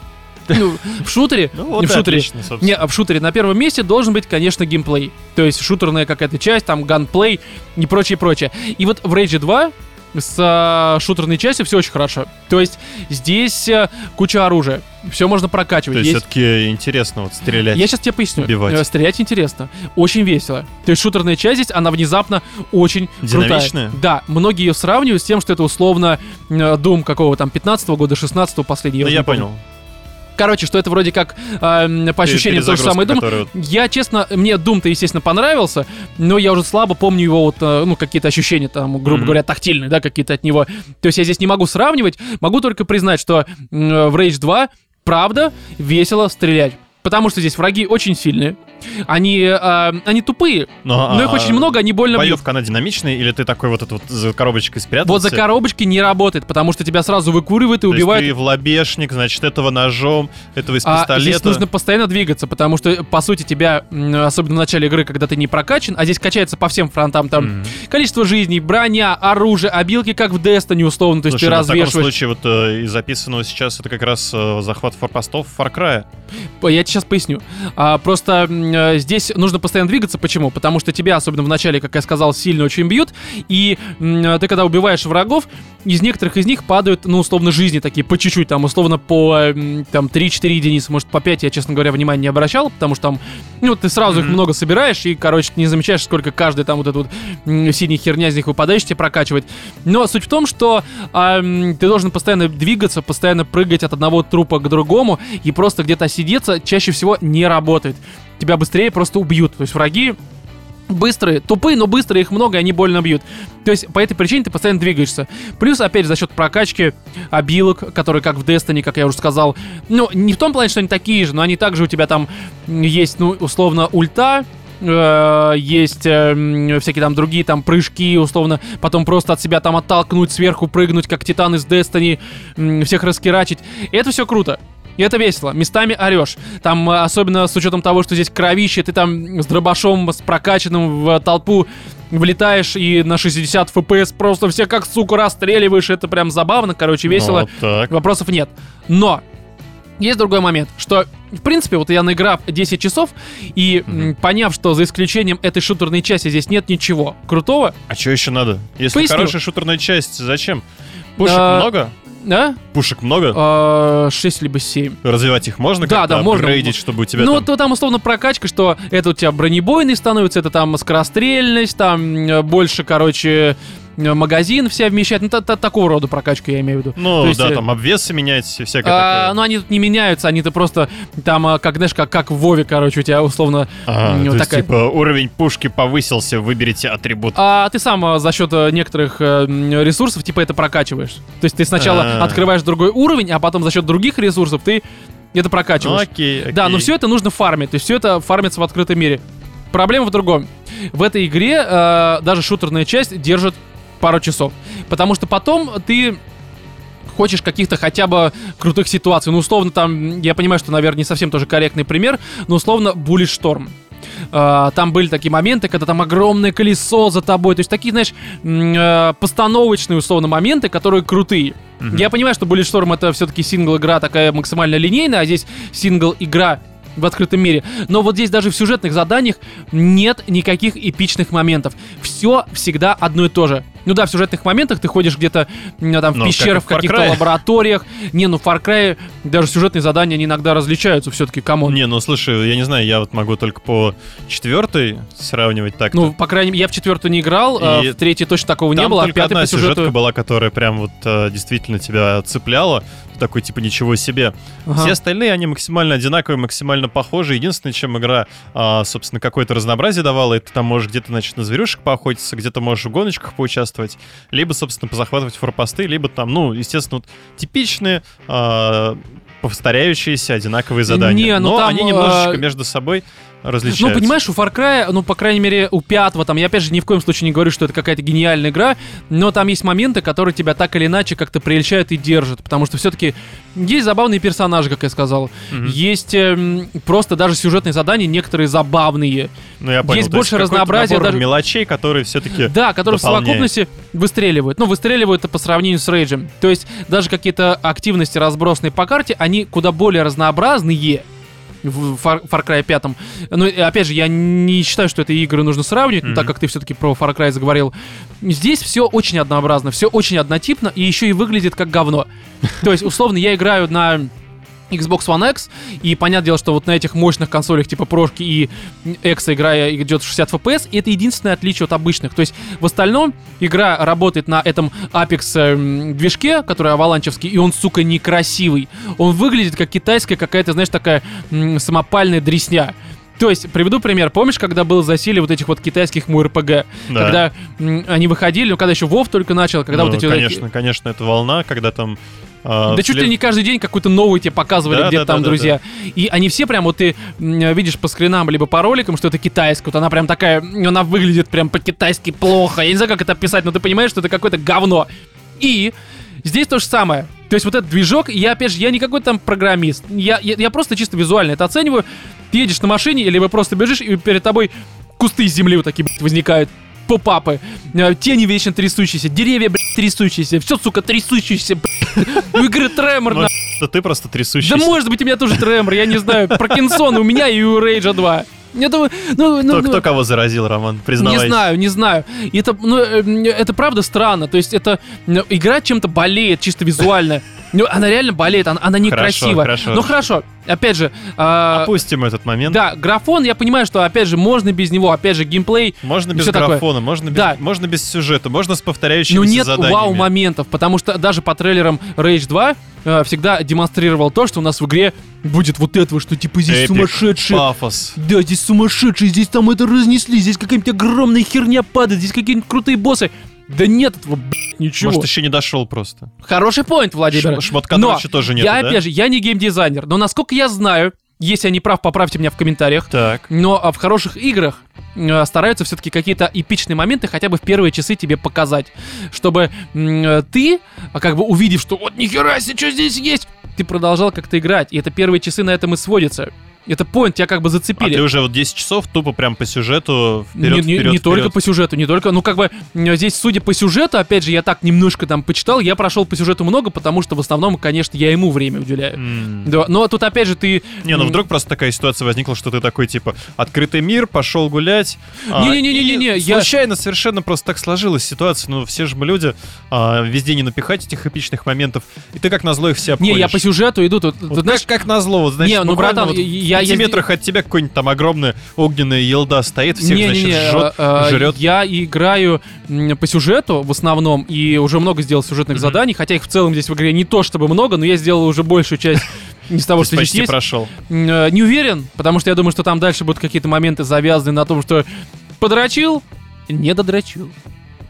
Speaker 1: [LAUGHS] ну, в шутере,
Speaker 2: Ну вот
Speaker 1: не в шутере,
Speaker 2: отлично, собственно.
Speaker 1: не, а в шутере на первом месте должен быть, конечно, геймплей. То есть шутерная какая-то часть, там ганплей и прочее, прочее. И вот в Rage 2 с а, шутерной частью все очень хорошо. То есть здесь а, куча оружия, все можно прокачивать.
Speaker 2: То есть
Speaker 1: Есть-
Speaker 2: все-таки интересно вот стрелять.
Speaker 1: я сейчас тебе поясню.
Speaker 2: убивать.
Speaker 1: Э, Стрелять интересно. Очень весело. То есть шутерная часть здесь, она внезапно очень
Speaker 2: Динамичная?
Speaker 1: крутая. Да, многие ее сравнивают с тем, что это условно э, Doom какого там 15 года, 16 последний.
Speaker 2: Да
Speaker 1: уже
Speaker 2: я
Speaker 1: не помню. Короче, что это вроде как э, по ощущениям то же самое Doom.
Speaker 2: которую-
Speaker 1: Я, честно, мне Doom-то, естественно, понравился, но я уже слабо помню его вот, э, ну, какие-то ощущения там, грубо
Speaker 2: Мгм.
Speaker 1: говоря, тактильные, да, какие-то от него. То есть я здесь не могу сравнивать, могу только признать, что м, в Rage 2, правда, весело стрелять. Потому что здесь враги очень сильные. Они, э, они тупые,
Speaker 2: Но,
Speaker 1: но их
Speaker 2: а,
Speaker 1: очень много, они больно бьют.
Speaker 2: Боевка, она динамичная, или ты такой вот, этот вот за коробочкой спрятался?
Speaker 1: Вот за коробочки не работает, потому что тебя сразу выкуривают и
Speaker 2: То есть
Speaker 1: убивают.
Speaker 2: ты в лобешник, значит, этого ножом, этого из
Speaker 1: А
Speaker 2: пистолета.
Speaker 1: здесь нужно постоянно двигаться, потому что, по сути, тебя, особенно в начале игры, когда ты не прокачан, а здесь качается по всем фронтам, там
Speaker 2: Мгм.
Speaker 1: количество жизней, броня, оружие, обилки, как в Destiny, условно, то есть
Speaker 2: Слушай,
Speaker 1: ты
Speaker 2: ну, в таком
Speaker 1: развешиваешь.
Speaker 2: случае вот э, из записанного сейчас это как раз э, захват форпостов Far Cry.
Speaker 1: Я сейчас поясню. А, просто э, здесь нужно постоянно двигаться. Почему? Потому что тебя, особенно в начале, как я сказал, сильно очень бьют. И э, ты, когда убиваешь врагов, из некоторых из них падают, ну, условно, жизни такие по чуть-чуть, там, условно, по там 3-4 единицы, может, по 5, я, честно говоря, внимания не обращал, потому что там, ну, ты сразу mm-hmm. их много собираешь, и, короче, не замечаешь, сколько каждый там вот эта вот синяя херня из них выпадающая тебе прокачивает. Но суть в том, что э, ты должен постоянно двигаться, постоянно прыгать от одного трупа к другому, и просто где-то сидеться чаще всего не работает. Тебя быстрее просто убьют. То есть враги быстрые, тупые, но быстрые, их много, и они больно бьют. То есть по этой причине ты постоянно двигаешься. Плюс, опять, за счет прокачки обилок, которые, как в Destiny, как я уже сказал, ну, не в том плане, что они такие же, но они также у тебя там есть, ну, условно, ульта, э, есть э, всякие там другие там прыжки, условно, потом просто от себя там оттолкнуть, сверху прыгнуть, как Титан из Destiny, э, всех раскирачить. И это все круто. И это весело. Местами орешь. Там, э, особенно с учетом того, что здесь кровище, ты там с дробашом, с прокачанным в толпу влетаешь и на 60 FPS просто все как, сука, расстреливаешь. Это прям забавно, короче, весело. Вот так. Вопросов нет. Но есть другой момент, что, в принципе, вот я наиграв 10 часов и mm-hmm. поняв, что за исключением этой шутерной части здесь нет ничего крутого.
Speaker 2: А что еще надо? Если Поясню. хорошая шутерная часть, зачем? Пушек а, много?
Speaker 1: Да?
Speaker 2: Пушек много?
Speaker 1: А, 6 либо 7.
Speaker 2: Развивать их можно
Speaker 1: да, да, можно.
Speaker 2: чтобы у тебя
Speaker 1: Ну,
Speaker 2: там...
Speaker 1: то там условно прокачка, что это у тебя бронебойный становится, это там скорострельность, там больше, короче, Э, магазин все вмещать. Ну, та, та, такого рода прокачка, я имею в виду.
Speaker 2: Ну, То есть, да, э, там обвесы менять, всякое а,
Speaker 1: такое. Ну, они тут не меняются, они-то просто там, э, как, знаешь, как, как в Вове, короче, у тебя условно...
Speaker 2: А, ну, то такая... есть, типа, уровень пушки повысился, выберите атрибут.
Speaker 1: А ты сам за счет некоторых ресурсов, типа, это прокачиваешь. То есть ты сначала А-а-а. открываешь другой уровень, а потом за счет других ресурсов ты это прокачиваешь. Ну,
Speaker 2: окей, окей.
Speaker 1: Да, но все это нужно фармить, то есть все это фармится в открытом мире. Проблема в другом. В этой игре э, даже шутерная часть держит пару часов. Потому что потом ты хочешь каких-то хотя бы крутых ситуаций. Ну, условно, там, я понимаю, что, наверное, не совсем тоже корректный пример, но, условно, Bullet Storm. Uh, там были такие моменты, когда там огромное колесо за тобой. То есть такие, знаешь, uh, постановочные, условно, моменты, которые крутые. Mm-hmm. Я понимаю, что Bullet Storm это все-таки сингл-игра такая максимально линейная, а здесь сингл-игра в открытом мире. Но вот здесь даже в сюжетных заданиях нет никаких эпичных моментов. Все всегда одно и то же. Ну да, в сюжетных моментах ты ходишь где-то там в пещерах, в каких-то лабораториях. Не, ну в Far Cry даже сюжетные задания они иногда различаются все-таки, кому.
Speaker 2: Не, ну слушай, я не знаю, я вот могу только по четвертой сравнивать так.
Speaker 1: Ну, по крайней мере, я в четвертую не играл, а в третьей точно такого не было,
Speaker 2: а только а одна по сюжету... была, которая прям вот э, действительно тебя цепляла такой, типа, ничего себе. Ага. Все остальные, они максимально одинаковые, максимально похожи. Единственное, чем игра, а, собственно, какое-то разнообразие давала, это там можешь где-то, значит, на зверюшек поохотиться, где-то можешь в гоночках поучаствовать, либо, собственно, позахватывать форпосты, либо там, ну, естественно, вот, типичные а, повторяющиеся одинаковые задания. Не, ну, Но там, они немножечко а... между собой различаются.
Speaker 1: Ну, понимаешь, у Far Cry, ну, по крайней мере, у пятого, там, я опять же ни в коем случае не говорю, что это какая-то гениальная игра, но там есть моменты, которые тебя так или иначе как-то прельщают и держат, потому что все-таки есть забавные персонажи, как я сказал, mm-hmm. есть э, просто даже сюжетные задания, некоторые забавные.
Speaker 2: Ну, я понял,
Speaker 1: есть больше разнообразия.
Speaker 2: Даже мелочей, которые все-таки
Speaker 1: Да, которые дополняют. в совокупности выстреливают. Ну, выстреливают это по сравнению с Рейджем. То есть даже какие-то активности, разбросанные по карте, они куда более разнообразные, в Far, Far Cry 5. Но, опять же, я не считаю, что это игры нужно сравнивать, mm-hmm. так как ты все-таки про Far Cry заговорил. Здесь все очень однообразно, все очень однотипно, и еще и выглядит как говно. То есть, условно, я играю на Xbox One X, и понятное дело, что вот на этих мощных консолях типа прошки и X игра идет в 60 FPS, и это единственное отличие от обычных. То есть в остальном игра работает на этом Apex э, движке, который аваланчевский, и он, сука, некрасивый. Он выглядит как китайская какая-то, знаешь, такая самопальная дресня. То есть, приведу пример. Помнишь, когда было засилие вот этих вот китайских МУРПГ? Да. Когда м, они выходили, ну, когда еще Вов только начал, когда
Speaker 2: ну,
Speaker 1: вот эти...
Speaker 2: Конечно, вот... конечно, это волна, когда там
Speaker 1: а, да вслед... чуть ли не каждый день какую-то новую тебе показывали да, где-то да, там, да, друзья. Да, И они все прям, вот ты видишь по скринам, либо по роликам, что это китайская. Вот она прям такая, она выглядит прям по-китайски плохо. Я не знаю, как это описать, но ты понимаешь, что это какое-то говно. И здесь то же самое. То есть вот этот движок, я опять же, я не какой-то там программист. Я, я, я просто чисто визуально это оцениваю. Ты едешь на машине, либо просто бежишь, и перед тобой кусты земли вот такие блядь, возникают попапы, э, тени вечно трясущиеся, деревья, блядь, трясущиеся, все, сука, трясущиеся, блядь. У игры тремор,
Speaker 2: на... Да ты просто трясущийся.
Speaker 1: Да может быть у меня тоже тремор, я не знаю, Паркинсон у меня и у Рейджа 2. Я думаю, ну, ну,
Speaker 2: Кто,
Speaker 1: ну,
Speaker 2: кто кого заразил, Роман? Признавайся.
Speaker 1: Не знаю, не знаю. И это, ну, э, это правда странно. То есть это ну, игра чем-то болеет, чисто визуально. Ну, она реально болеет, она, она некрасивая.
Speaker 2: хорошо.
Speaker 1: Ну хорошо, опять же. а,
Speaker 2: Опустим этот момент.
Speaker 1: да, графон, я понимаю, что опять же можно без него, опять же геймплей.
Speaker 2: Можно без
Speaker 1: всё такое.
Speaker 2: графона, можно, без,
Speaker 1: Да.
Speaker 2: можно без сюжета, можно с повторяющимися
Speaker 1: Ну нет
Speaker 2: заданиями.
Speaker 1: вау-моментов, потому что даже по трейлерам Rage 2 э, всегда демонстрировал то, что у нас в игре будет вот этого, что типа здесь
Speaker 2: Эпик,
Speaker 1: сумасшедший.
Speaker 2: Пафос.
Speaker 1: Да, здесь сумасшедший, здесь там это разнесли, здесь какая-нибудь огромная херня падает, здесь какие-нибудь крутые боссы. Да нет этого, блядь, ничего.
Speaker 2: Может, еще не дошел просто.
Speaker 1: Хороший поинт, Владимир.
Speaker 2: Ш- шмотка
Speaker 1: Но
Speaker 2: тоже нет,
Speaker 1: я,
Speaker 2: да?
Speaker 1: опять же, я не геймдизайнер, но насколько я знаю, если я не прав, поправьте меня в комментариях,
Speaker 2: Так.
Speaker 1: но а, в хороших играх э, стараются все-таки какие-то эпичные моменты хотя бы в первые часы тебе показать, чтобы м, э, ты, а, как бы увидев, что вот нихера себе, что здесь есть, ты продолжал как-то играть, и это первые часы на этом и сводятся. Это поинт, тебя как бы
Speaker 2: А
Speaker 1: зацепили.
Speaker 2: ты уже вот 10 часов тупо прям по сюжету вперед,
Speaker 1: не, не-
Speaker 2: вперед,
Speaker 1: не только
Speaker 2: вперед.
Speaker 1: по сюжету, не только, ну как бы здесь, судя по сюжету, опять же, я так немножко там почитал, я прошел по сюжету много, потому что в основном, конечно, я ему время уделяю.
Speaker 2: М.
Speaker 1: Да, но тут опять же ты...
Speaker 2: Не, ну вдруг просто такая ситуация возникла, что ты такой, типа, открытый мир, пошел гулять. а,
Speaker 1: Не-не-не-не-не, я-
Speaker 2: Случайно совершенно просто так сложилась ситуация. Ну, все же мы люди, а, везде не напихать этих эпичных моментов. И ты как назло их все обходишь.
Speaker 1: Не, я по сюжету иду, тут,
Speaker 2: Вот
Speaker 1: знаешь,
Speaker 2: как, как назло, вот, значит,
Speaker 1: Не, ну, братан,
Speaker 2: вот
Speaker 1: я- я-
Speaker 2: пяти метрах от тебя какой-нибудь там огромная огненная елда стоит, всех, значит,
Speaker 1: Не-не-не,
Speaker 2: жжет,
Speaker 1: э, э,
Speaker 2: жрет.
Speaker 1: Я играю по сюжету в основном, и уже много сделал сюжетных
Speaker 2: Мгм.
Speaker 1: заданий, хотя их в целом здесь в игре не то чтобы много, но я сделал уже большую часть [LAUGHS] из того,
Speaker 2: То есть
Speaker 1: что здесь есть.
Speaker 2: прошел.
Speaker 1: Э, Не уверен, потому что я думаю, что там дальше будут какие-то моменты завязаны на том, что подрочил, не додрочил.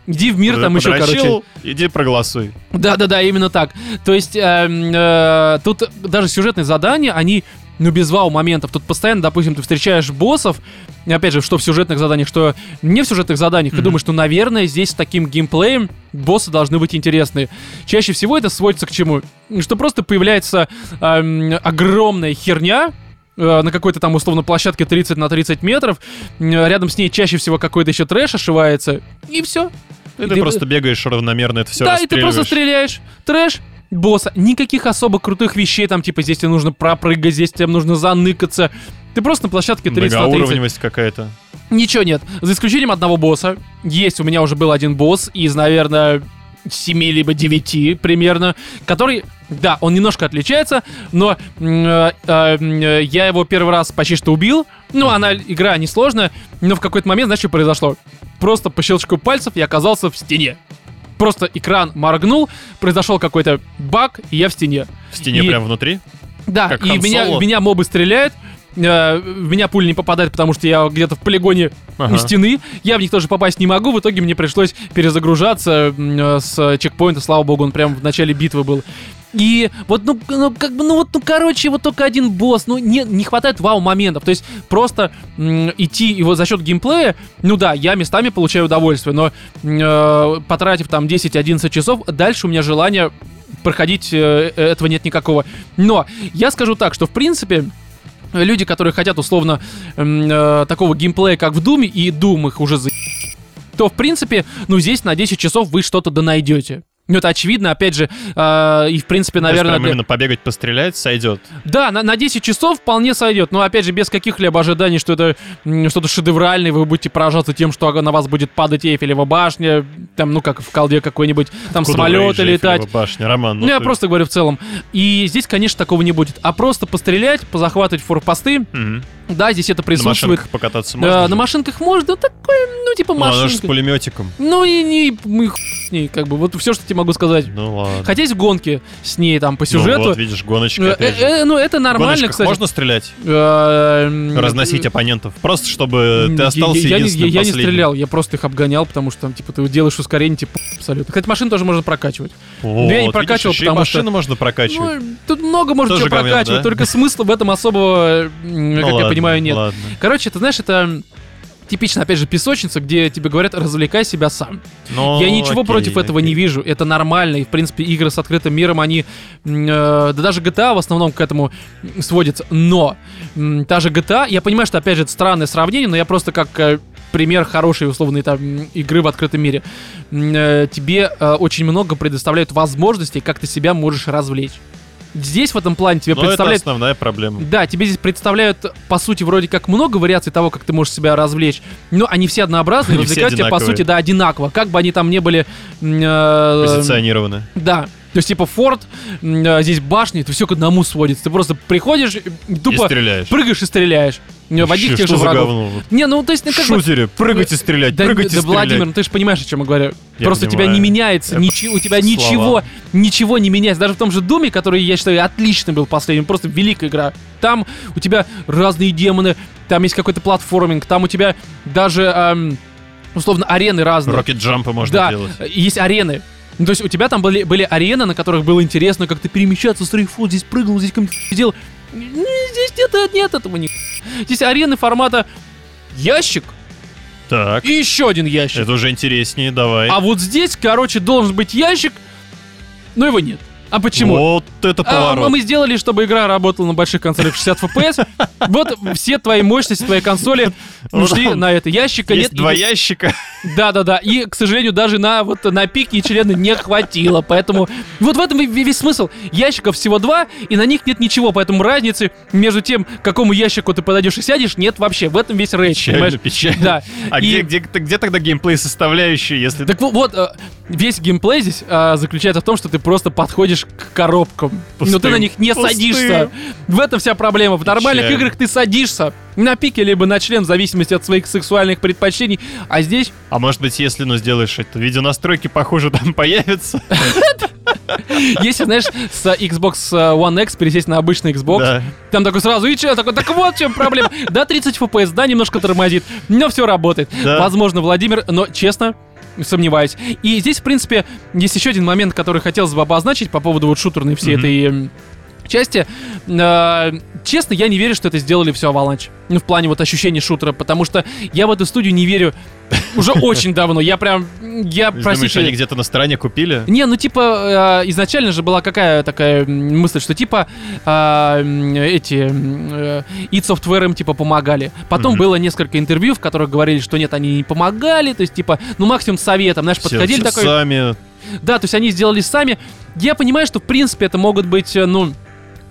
Speaker 1: Иди в мир, там еще, короче.
Speaker 2: Подрочил, иди проголосуй.
Speaker 1: Да-да-да, именно так. То есть эм, э, тут даже сюжетные задания, они ну, без вау-моментов. Тут постоянно, допустим, ты встречаешь боссов, и опять же, что в сюжетных заданиях, что не в сюжетных заданиях, ты
Speaker 2: Мгм.
Speaker 1: думаешь, что, наверное, здесь с таким геймплеем боссы должны быть интересные. Чаще всего это сводится к чему? Что просто появляется эм, огромная херня, э, на какой-то там условно площадке 30 на 30 метров, рядом с ней чаще всего какой-то еще трэш ошивается, и все.
Speaker 2: И ты просто бегаешь равномерно, это все
Speaker 1: Да, и ты просто стреляешь. Трэш, босса. Никаких особо крутых вещей, там, типа, здесь тебе нужно пропрыгать, здесь тебе нужно заныкаться. Ты просто на площадке 30 на 30.
Speaker 2: Многоуровневость какая-то.
Speaker 1: Ничего нет. За исключением одного босса. Есть, у меня уже был один босс из, наверное, 7 либо 9 примерно, который, да, он немножко отличается, но э, э, э, я его первый раз почти что убил. Ну, она, игра несложная, но в какой-то момент, знаешь, что произошло? Просто по щелчку пальцев я оказался в стене. Просто экран моргнул, произошел какой-то баг, и я в стене.
Speaker 2: В стене
Speaker 1: И-
Speaker 2: прям внутри.
Speaker 1: Да,
Speaker 2: Как
Speaker 1: и
Speaker 2: Хан
Speaker 1: меня,
Speaker 2: Соло?
Speaker 1: меня мобы стреляют, э, в меня пуля не попадает, потому что я где-то в полигоне
Speaker 2: Ага.
Speaker 1: у стены. Я в них тоже попасть не могу. В итоге мне пришлось перезагружаться э, с чекпоинта. Слава богу, он прям в начале битвы был. И вот, ну, ну, как бы, ну вот, ну, короче, вот только один босс, ну, не, не хватает вау-моментов. То есть просто м, идти его за счет геймплея, ну да, я местами получаю удовольствие, но э, потратив там 10-11 часов, дальше у меня желания проходить э, э, этого нет никакого. Но я скажу так, что в принципе люди, которые хотят условно э, такого геймплея, как в Думе, и Doom их уже за то в принципе, ну здесь на 10 часов вы что-то да найдете. Ну, это очевидно, опять же, э, и в принципе,
Speaker 2: То есть
Speaker 1: наверное, для-
Speaker 2: именно побегать, пострелять сойдет.
Speaker 1: да, на, на 10 часов вполне сойдет, но опять же, без каких-либо ожиданий, что это что-то шедевральное, вы будете поражаться тем, что на вас будет падать Эйфелева башня, там, ну, как в колде какой-нибудь, там
Speaker 2: Куда
Speaker 1: самолеты летать.
Speaker 2: Эйфелева башня, Роман,
Speaker 1: Ну, я
Speaker 2: ты-
Speaker 1: просто говорю в целом. И здесь, конечно, такого не будет. А просто пострелять, позахватывать форпосты,
Speaker 2: Мгм.
Speaker 1: да, здесь это
Speaker 2: На
Speaker 1: присутствует.
Speaker 2: машинках покататься можно?
Speaker 1: на
Speaker 2: же?
Speaker 1: машинках можно, ну, такое, ну, типа
Speaker 2: Ну, она же с
Speaker 1: машинка.
Speaker 2: пулеметиком.
Speaker 1: Ну, и не, мы с ней, как бы, вот все, что тебе могу сказать.
Speaker 2: Ну ладно.
Speaker 1: Хотя есть гонки с ней там по
Speaker 2: Ну
Speaker 1: сюжету.
Speaker 2: вот, видишь, гоночка,
Speaker 1: Э,
Speaker 2: опять же.
Speaker 1: э, э, ну, это нормально, кстати.
Speaker 2: можно стрелять?
Speaker 1: Э,
Speaker 2: Разносить оппонентов? Просто чтобы ты остался единственным
Speaker 1: я, не стрелял, я просто их обгонял, потому что там, типа, ты делаешь ускорение, типа, [LAUGHS] абсолютно. Кстати, машину тоже можно прокачивать.
Speaker 2: Вот,
Speaker 1: я не прокачивал, потому что-
Speaker 2: машину можно прокачивать.
Speaker 1: Ну, тут много можно чего прокачивать, только смысла в этом особого,
Speaker 2: Ну
Speaker 1: как я понимаю, нет. Короче, ты знаешь, это типично, опять же, песочница, где тебе говорят, развлекай себя сам.
Speaker 2: Ну,
Speaker 1: Я ничего
Speaker 2: окей,
Speaker 1: против этого
Speaker 2: окей.
Speaker 1: не вижу. Это нормально. И, в принципе, игры с открытым миром, они... э, да даже GTA в основном к этому сводится. Но м, та же GTA, я понимаю, что, опять же, это странное сравнение, но я просто как э, пример хорошей, условной там, игры в открытом мире. Э, тебе э, очень много предоставляют возможностей, как ты себя можешь развлечь. Здесь в этом плане тебе
Speaker 2: Но это
Speaker 1: представляют...
Speaker 2: основная проблема.
Speaker 1: Да, тебе здесь представляют, по сути, вроде как много вариаций того, как ты можешь себя развлечь, но они все однообразные, развлекают тебя, по сути, да, одинаково. Как бы они там не были... э,
Speaker 2: Позиционированы.
Speaker 1: Да. То есть, типа, форт, э, здесь башни, это все к одному сводится. Ты просто приходишь, и
Speaker 2: И
Speaker 1: тупо
Speaker 2: стреляешь.
Speaker 1: прыгаешь и стреляешь. Э, В одних тех же врагов.
Speaker 2: говно?
Speaker 1: Не, ну, то есть, ну, как бы...
Speaker 2: шутере прыгать и стрелять,
Speaker 1: Да,
Speaker 2: прыгать и
Speaker 1: да,
Speaker 2: стрелять.
Speaker 1: Владимир, ну ты же понимаешь, о чем я говорю.
Speaker 2: Я
Speaker 1: Просто у тебя
Speaker 2: понимаю.
Speaker 1: не меняется,
Speaker 2: Это
Speaker 1: ничего, у тебя
Speaker 2: слова.
Speaker 1: ничего, ничего не меняется. Даже в том же Думе, который, я считаю, отличный был последним, просто великая игра. Там у тебя разные демоны, там есть какой-то платформинг, там у тебя даже, эм, условно, арены разные.
Speaker 2: Рокет джампы можно
Speaker 1: да,
Speaker 2: делать.
Speaker 1: есть арены. Ну, то есть у тебя там были, были арены, на которых было интересно как-то перемещаться, стрейфут, здесь прыгнул, здесь какой-нибудь делал. Здесь нет, нет этого не. Здесь арены формата ящик
Speaker 2: Так,
Speaker 1: и еще один ящик.
Speaker 2: это уже интереснее, давай.
Speaker 1: А вот здесь, короче, должен быть ящик, но его нет. А почему?
Speaker 2: Вот это
Speaker 1: А,
Speaker 2: поворот.
Speaker 1: мы сделали, чтобы игра работала на больших консолях 60 FPS. Вот все твои мощности, твои консоли ушли на это. Ящика нет.
Speaker 2: два ящика.
Speaker 1: Да-да-да. И, к сожалению, даже на вот на пике и члены не хватило. Поэтому вот в этом весь смысл. Ящиков всего два, и на них нет ничего. Поэтому разницы между тем, к какому ящику ты подойдешь и сядешь, нет вообще. В этом весь рейдж?
Speaker 2: Печально, печально.
Speaker 1: Да.
Speaker 2: А
Speaker 1: И-
Speaker 2: где, где, где тогда геймплей составляющие, если...
Speaker 1: Так вот, э, весь геймплей здесь э, заключается в том, что ты просто подходишь к коробкам. но ты
Speaker 2: Пустым.
Speaker 1: на них не
Speaker 2: Пустым.
Speaker 1: садишься. В этом вся проблема. В нормальных
Speaker 2: Печально.
Speaker 1: играх ты садишься на пике, либо на член, в зависимости от своих сексуальных предпочтений. А здесь,
Speaker 2: А может быть, если, ну, сделаешь это, видеонастройки, похоже, там появятся.
Speaker 1: если, знаешь, с Xbox One X пересесть на обычный Xbox,
Speaker 2: Да.
Speaker 1: там такой сразу, и че, такой, так вот в чем проблема. Да, 30 FPS, да, немножко тормозит, но все работает.
Speaker 2: Да.
Speaker 1: Возможно, Владимир, но честно, сомневаюсь. И здесь, в принципе, есть еще один момент, который хотелось бы обозначить по поводу вот шутерной всей
Speaker 2: Мгм.
Speaker 1: этой м, части. Э, честно, я не верю, что это сделали все Avalanche. Ну, в плане вот ощущения шутера, потому что я в эту студию не верю уже очень давно. Я прям, я,
Speaker 2: Думаешь,
Speaker 1: простите...
Speaker 2: они где-то на стороне купили?
Speaker 1: Не, ну типа э, изначально же была какая такая мысль, что типа э, эти э, id Software им типа помогали. Потом было несколько интервью, в которых говорили, что нет, они не помогали, то есть типа, ну максимум советом, знаешь, подходили такой,
Speaker 2: сами.
Speaker 1: да, то есть они сделали сами. Я понимаю, что в принципе это могут быть, ну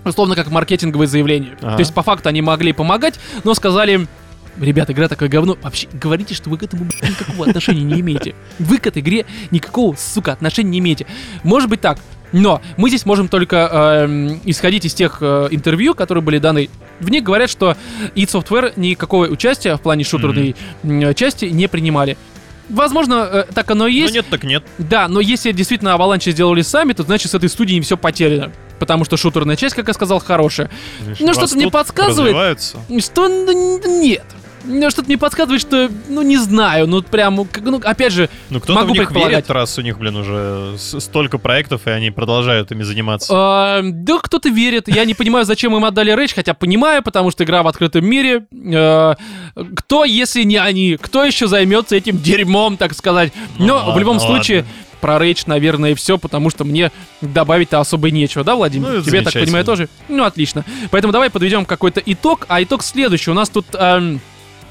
Speaker 1: условно как маркетинговые заявления.
Speaker 2: Ага.
Speaker 1: То есть по факту они могли помогать, но сказали Ребята, игра такое говно. Вообще, говорите, что вы к этому никакого отношения не имеете. Вы к этой игре никакого, сука, отношения не имеете. Может быть так. Но мы здесь можем только эм, исходить из тех э, интервью, которые были даны. В них говорят, что id Software никакого участия в плане шутерной м, части не принимали. Возможно, э, так оно и
Speaker 2: Ну
Speaker 1: есть.
Speaker 2: нет, так нет.
Speaker 1: Да, но если действительно Avalanche сделали сами, то значит с этой студией все потеряно. Потому что шутерная часть, как я сказал, хорошая. Ну, что-то мне подсказывает. Что ну, нет. Что-то мне подсказывает, что, ну, не знаю, ну, прям, ну, опять же,
Speaker 2: Ну кто-то
Speaker 1: Могу
Speaker 2: в них верит, раз у них, блин, уже столько проектов, и они продолжают ими заниматься.
Speaker 1: э, да кто-то верит. Я не понимаю, зачем им отдали Рейдж, хотя понимаю, потому что игра в открытом мире. Э, кто, если не они? Кто еще займется этим дерьмом, так сказать?
Speaker 2: Ну
Speaker 1: Но в
Speaker 2: ладно,
Speaker 1: любом
Speaker 2: ладно.
Speaker 1: случае, про Рейдж, наверное, и все, потому что мне добавить-то особо нечего, да, Владимир?
Speaker 2: Ну,
Speaker 1: Тебе, так понимаю, тоже? Ну, отлично. Поэтому давай подведем какой-то итог, а итог следующий. У нас тут эм,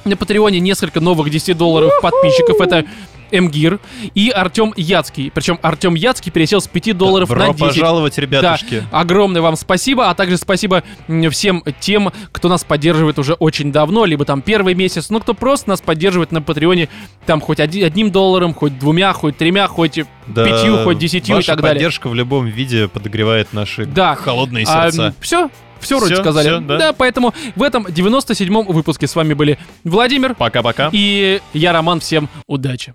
Speaker 1: на Патреоне несколько новых 10 долларов подписчиков. Это Мгир и Артем Яцкий. Причем Артем Яцкий пересел с 5 долларов
Speaker 2: Добро
Speaker 1: на 10.
Speaker 2: пожаловать, ребятушки.
Speaker 1: Огромное вам спасибо, а также спасибо всем тем, кто нас поддерживает уже очень давно, либо там первый месяц, ну кто просто нас поддерживает на Патреоне, там хоть оди- одним долларом, хоть двумя, хоть тремя, хоть
Speaker 2: Да,
Speaker 1: пятью, хоть десятью и так далее.
Speaker 2: поддержка в любом виде подогревает наши
Speaker 1: Да.
Speaker 2: холодные
Speaker 1: А,
Speaker 2: сердца.
Speaker 1: все, все вроде сказали.
Speaker 2: всё, да.
Speaker 1: поэтому в этом 97-м выпуске с вами были Владимир
Speaker 2: Пока-пока.
Speaker 1: и я, Роман. Всем удачи.